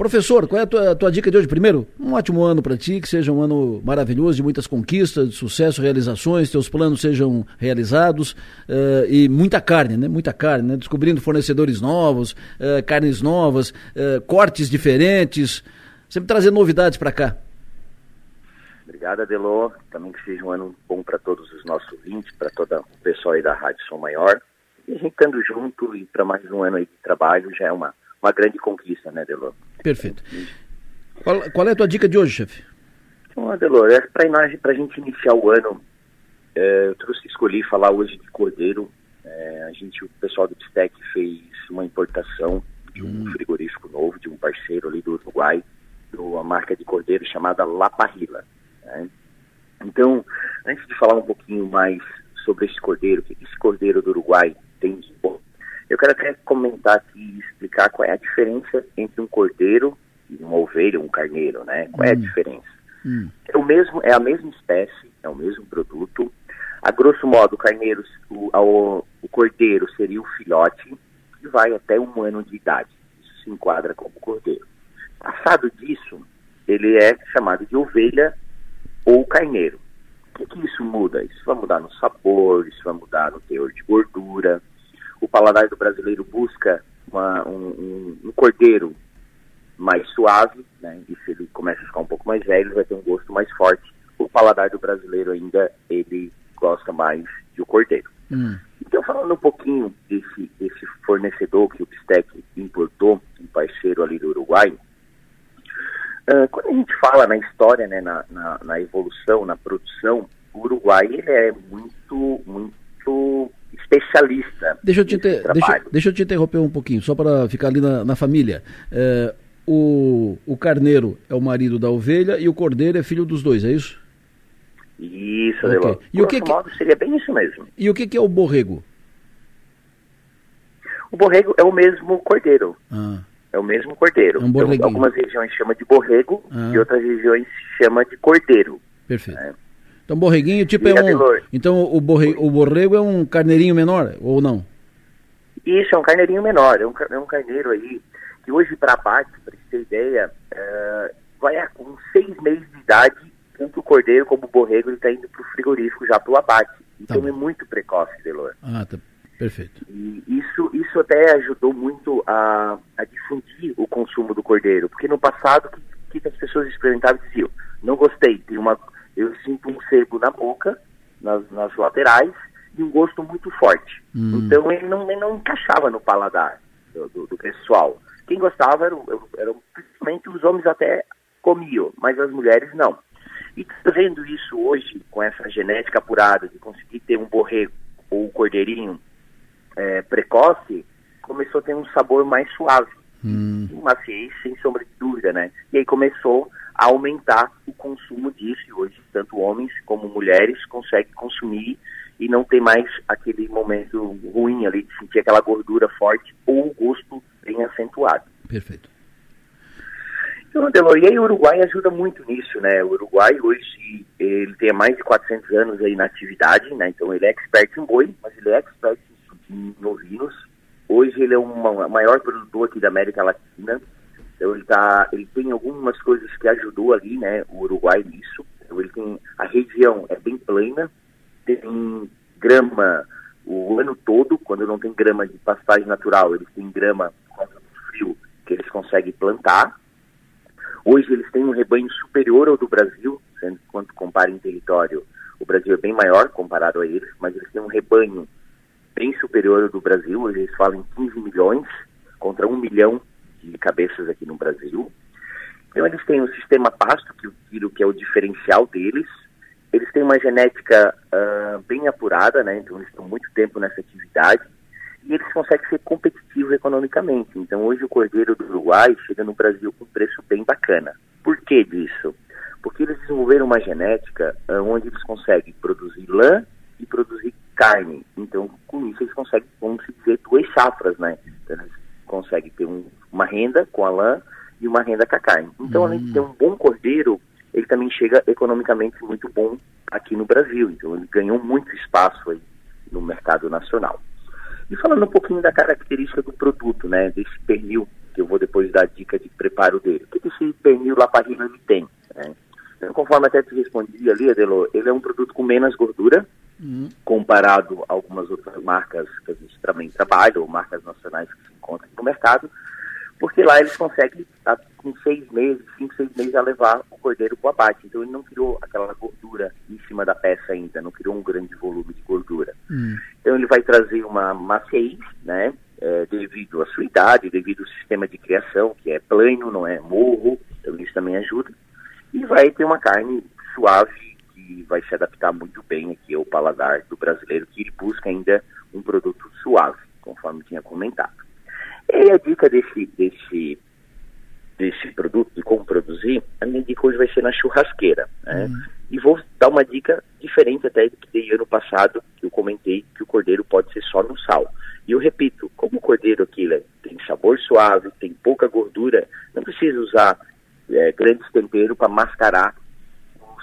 Professor, qual é a tua, a tua dica de hoje? Primeiro, um ótimo ano para ti, que seja um ano maravilhoso, de muitas conquistas, de sucesso, realizações, teus planos sejam realizados uh, e muita carne, né? Muita carne, né? Descobrindo fornecedores novos, uh, carnes novas, uh, cortes diferentes, sempre trazendo novidades para cá. Obrigado, Adelô. Também que seja um ano bom para todos os nossos ouvintes, para todo o pessoal aí da Rádio Som Maior. E a gente estando junto e para mais um ano aí de trabalho já é uma uma grande conquista, né, Delor? Perfeito. Qual, qual é a tua dica de hoje, chefe? Então, Delor, é para a gente iniciar o ano, é, eu trouxe, escolhi falar hoje de cordeiro. É, a gente, o pessoal do Bistec fez uma importação de um hum. frigorífico novo, de um parceiro ali do Uruguai, de uma marca de cordeiro chamada La Parrilla. Né? Então, antes de falar um pouquinho mais sobre esse cordeiro, o que esse cordeiro do Uruguai tem de bom eu quero até comentar aqui e explicar qual é a diferença entre um cordeiro e uma ovelha, um carneiro, né? Qual é a hum. diferença? Hum. É, o mesmo, é a mesma espécie, é o mesmo produto. A grosso modo, o carneiro, o, o, o cordeiro seria o filhote que vai até um ano de idade. Isso se enquadra como cordeiro. Passado disso, ele é chamado de ovelha ou carneiro. O que, que isso muda? Isso vai mudar no sabor, isso vai mudar no teor de gordura, o paladar do brasileiro busca uma, um, um, um, cordeiro mais suave, né? E se ele começa a ficar um pouco mais velho, ele vai ter um gosto mais forte. O paladar do brasileiro ainda, ele gosta mais de o cordeiro. Hum. Então, falando um pouquinho desse, desse fornecedor que o Bistec importou, um parceiro ali do Uruguai, uh, quando a gente fala na história, né, na, na, na evolução, na produção, o Uruguai ele é muito, muito especialista. Deixa eu te, inter... deixa, deixa, eu te interromper um pouquinho, só para ficar ali na, na família. É, o, o carneiro é o marido da ovelha e o cordeiro é filho dos dois, é isso? Isso, Ok. Adelor. E o que Grosso modo, seria bem isso mesmo. E o que, que é o borrego? O borrego é o mesmo cordeiro. Ah, É o mesmo cordeiro. É um. Então, algumas regiões chamam de borrego Ah. e outras regiões chamam de cordeiro. perfeito. Então, borreguinho, tipo, é um. Então, o, borre, o borrego é um carneirinho menor, ou não? Isso, é um carneirinho menor, é um, é um carneiro aí que hoje para abate, para você ter ideia, é, vai a- com seis meses de idade, tanto o cordeiro como o borrego, ele está indo para o frigorífico já para o abate. Então é muito precoce, Delor. Ah, tá. Perfeito. E isso, isso até ajudou muito a, a difundir o consumo do cordeiro, porque no passado, o que, que as pessoas experimentavam diziam? Não gostei, tem uma, eu sinto um sebo na boca, nas, nas laterais, e um gosto muito forte. Hum. Então ele não, ele não encaixava no paladar do, do- do pessoal. Quem gostava eram, eram principalmente os homens até comiam, mas as mulheres não. E vendo isso hoje, com essa genética apurada, de conseguir ter um borrego ou um cordeirinho é, precoce, começou a ter um sabor mais suave. Um maciez, sem sombra de dúvida, né? E aí começou aumentar o consumo disso, e hoje tanto homens como mulheres conseguem consumir e não tem mais aquele momento ruim ali de sentir aquela gordura forte ou o gosto bem acentuado. Perfeito. Então, Adelor, e aí o Uruguai ajuda muito nisso, né? O Uruguai hoje, ele tem mais de 400 anos aí na atividade, né? Então ele é expert em boi, mas ele é expert em ovinos. Hoje ele é o maior produtor aqui da América Latina. Então ele, tá, ele tem algumas coisas que ajudou ali, né? O Uruguai nisso. Então, ele tem, a região é bem plana, tem grama o ano todo, quando não tem grama de pastagem natural, eles têm grama por causa frio que eles conseguem plantar. Hoje eles têm um rebanho superior ao do Brasil, sendo que quando compara em território, o Brasil é bem maior comparado a eles, mas eles têm um rebanho bem superior ao do Brasil, hoje eles falam em 15 milhões contra 1 milhão de cabeças aqui no Brasil. Então eles têm um sistema pasto, que, o quilo que é o diferencial deles. Eles têm uma genética ah, bem apurada, né? Então eles estão muito tempo nessa atividade e eles conseguem ser competitivos economicamente. Então hoje o cordeiro do Uruguai chega no Brasil com um preço bem bacana. Por que disso? Porque eles desenvolveram uma genética ah, onde eles conseguem produzir lã e produzir carne. Então com isso eles conseguem, vamos dizer, duas safras, né? Então eles conseguem ter um- uma renda com a lã e uma renda com a carne. Então além de ter um bom cordeiro, ele também chega economicamente muito bom aqui no Brasil. Então ele ganhou muito espaço aí no mercado nacional. E falando um pouquinho da característica do produto, né, desse pernil, que eu vou depois dar a dica de preparo dele. O que esse pernil Laparrino ele tem? né? Então, conforme até te respondi ali, Adelo, ele é um produto com menos gordura, comparado a algumas outras marcas que a gente também trabalha, ou marcas nacionais que se encontram no mercado, porque lá eles conseguem, com seis meses, cinco, seis meses, a levar o cordeiro para o abate. Então ele não criou aquela gordura em cima da peça ainda, não criou um grande volume de gordura. Então ele vai trazer uma maciez, né? é, devido à sua idade, devido ao sistema de criação, que é plano, não é morro, então isso também ajuda. E vai ter uma carne suave que vai se adaptar muito bem aqui ao paladar do brasileiro, que ele busca ainda um produto suave, conforme tinha comentado. E a dica desse, desse, desse produto, de como produzir, a minha dica hoje vai ser na churrasqueira. Né? E vou dar uma dica diferente até do que dei ano passado, que eu comentei que o cordeiro pode ser só no sal. E eu repito, como o cordeiro aqui né, tem sabor suave, tem pouca gordura, não precisa usar eh, grandes temperos para mascarar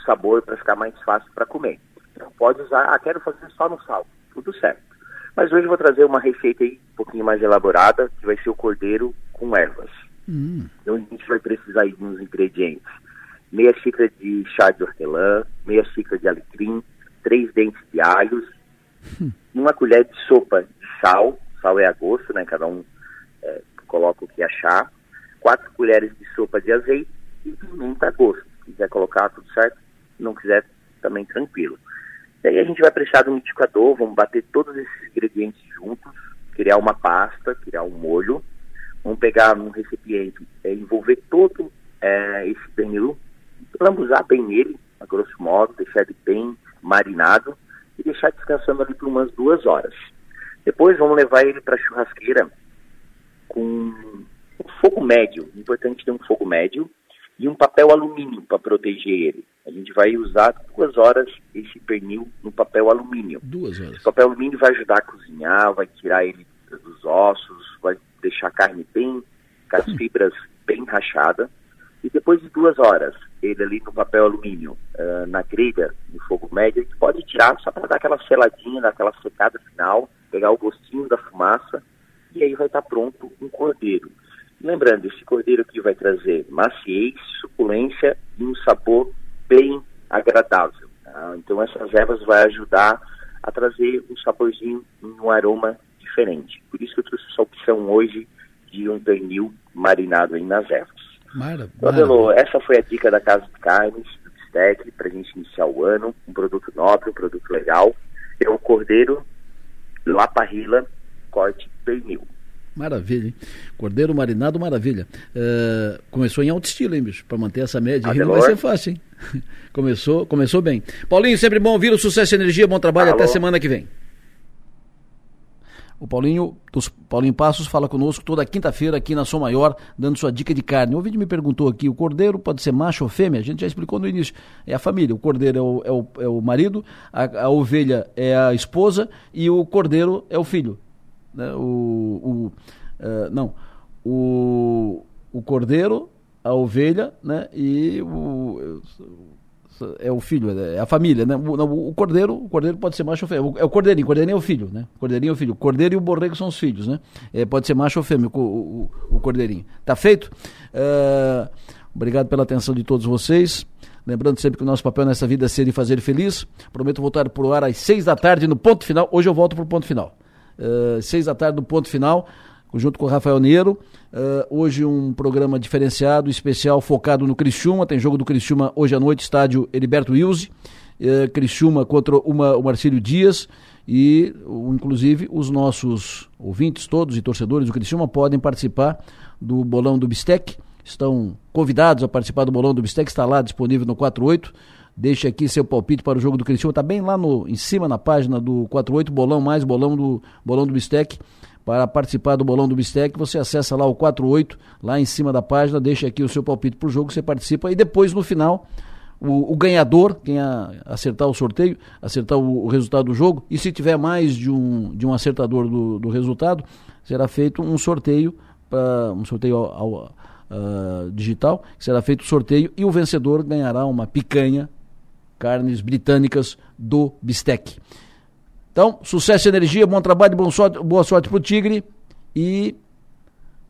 sabor para ficar mais fácil para comer. Então pode usar, ah, quero fazer só no sal, tudo certo. Mas hoje eu vou trazer uma receita aí um pouquinho mais elaborada, que vai ser o cordeiro com ervas. Então a gente vai precisar de uns ingredientes. Meia xícara de chá de hortelã, meia xícara de alecrim, três dentes de alhos, uma colher de sopa de sal, sal é a gosto, né? Cada um é, coloca o que achar. Quatro colheres de sopa de azeite e pimenta a gosto. Se quiser colocar, tudo certo. Não quiser, também tranquilo. Aí a gente vai precisar do liquidificador, vamos bater todos esses ingredientes juntos, criar uma pasta, criar um molho. Vamos pegar num recipiente, é, envolver todo é, esse pernil, lambuzar bem ele, a grosso modo, deixar ele bem marinado e deixar descansando ali por umas duas horas. Depois vamos levar ele para a churrasqueira com fogo médio, importante ter um fogo médio e um papel alumínio para proteger ele. A gente vai usar duas horas esse pernil no papel alumínio. Duas horas. O papel alumínio vai ajudar a cozinhar, vai tirar ele dos ossos, vai deixar a carne bem, com as fibras bem rachada. E depois de duas horas, ele ali no papel alumínio, uh, na grelha, no fogo médio, a gente pode tirar só para dar aquela seladinha, dar aquela secada final, pegar o gostinho da fumaça, e aí vai estar tá pronto um cordeiro. Lembrando, esse cordeiro aqui vai trazer maciez, suculência e um sabor bem agradável. Tá? Então essas ervas vai ajudar a trazer um saborzinho, um aroma diferente. Por isso que eu trouxe essa opção hoje de um pernil marinado aí nas ervas. Mara, Adelo, essa foi a dica da Casa de Carnes, do Bistec, para a gente iniciar o ano. Um produto nobre, um produto legal. É o cordeiro Laparrila, corte pernil. Maravilha, hein? Cordeiro marinado, maravilha. Uh, começou em alto estilo, hein, bicho? Para manter essa média aí não vai ser fácil, hein? começou, começou bem. Paulinho, sempre bom ouvir o Sucesso e Energia, bom trabalho, Alô. até semana que vem. O Paulinho, dos Paulinho Passos, fala conosco toda quinta-feira aqui na Som Maior, dando sua dica de carne. O vídeo me perguntou aqui: o cordeiro pode ser macho ou fêmea? A gente já explicou no início. É a família. O cordeiro é o, é o, é o marido, a, a, ovelha é a esposa e o cordeiro é o filho. Né? O, o uh, não, o, o cordeiro, a ovelha né? e o é o filho, é a família, né? O, o, cordeiro, o cordeiro pode ser macho ou fêmea. É o cordeirinho, o cordeirinho é o filho, né? O cordeirinho é o filho. O cordeiro e o borrego são os filhos, né? É, pode ser macho ou fêmea, o, o, o cordeirinho. Tá feito? Uh, obrigado pela atenção de todos vocês. Lembrando sempre que o nosso papel nessa vida é ser e fazer feliz. Prometo voltar pro ar às seis da tarde no ponto final. Hoje eu volto pro ponto final. Uh, seis da tarde no ponto final junto com o Rafael Neiro. Uh, hoje um programa diferenciado, especial, focado no Criciúma. Tem jogo do Criciúma hoje à noite, estádio Heriberto Wilson. Uh, Criciúma contra uma, o Marcílio Dias. E, uh, inclusive, os nossos ouvintes todos e torcedores do Criciúma podem participar do Bolão do Bistec. Estão convidados a participar do Bolão do Bistec. Está lá disponível no 48. Deixe aqui seu palpite para o jogo do Criciúma. Está bem lá no, em cima na página do 48, bolão mais bolão do bolão do Bistec. Para participar do Bolão do Bistec, você acessa lá o 48, lá em cima da página, deixa aqui o seu palpite para o jogo, você participa e depois no final o, o, ganhador, quem a, acertar o sorteio, acertar o, o, resultado do jogo, e se tiver mais de um, de um acertador do, do resultado, será feito um sorteio, pra, um sorteio ao, ao, uh, digital, será feito o sorteio e o vencedor ganhará uma picanha, carnes britânicas do Bistec. Então, sucesso e energia, bom trabalho, bom sorte, boa sorte pro Tigre e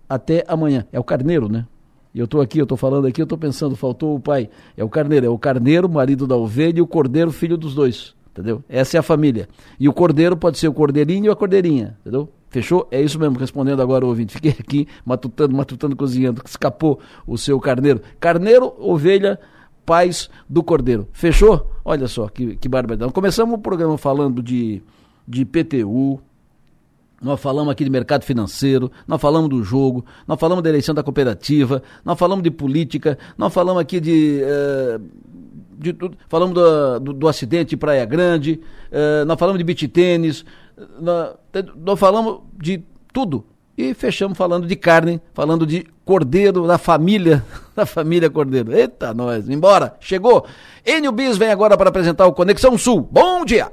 até amanhã. É o Carneiro, né? Eu estou aqui, eu estou falando aqui, eu estou pensando, faltou o pai. É o Carneiro, é o Carneiro, marido da ovelha, e o Cordeiro, filho dos dois. Entendeu? Essa é a família. E o Cordeiro pode ser o Cordeirinho e a Cordeirinha. Entendeu? Fechou? É isso mesmo, respondendo agora o ouvinte. Fiquei aqui matutando, matutando, cozinhando. Escapou o seu carneiro. Carneiro, ovelha, paz do cordeiro. Fechou? Olha só que, que barbaridade. Começamos o programa falando de de IPTU, nós falamos aqui de mercado financeiro, nós falamos do jogo, nós falamos da eleição da cooperativa, nós falamos de política, nós falamos aqui de. Uh, de tudo, falamos do, do, do, acidente em Praia Grande, uh, nós falamos de beat tênis, nós, nós falamos de tudo. E fechamos falando de carne, falando de cordeiro, da família, da família Cordeiro. Eita, nós, embora, chegou. Enio Bis vem agora para apresentar o Conexão Sul. Bom dia!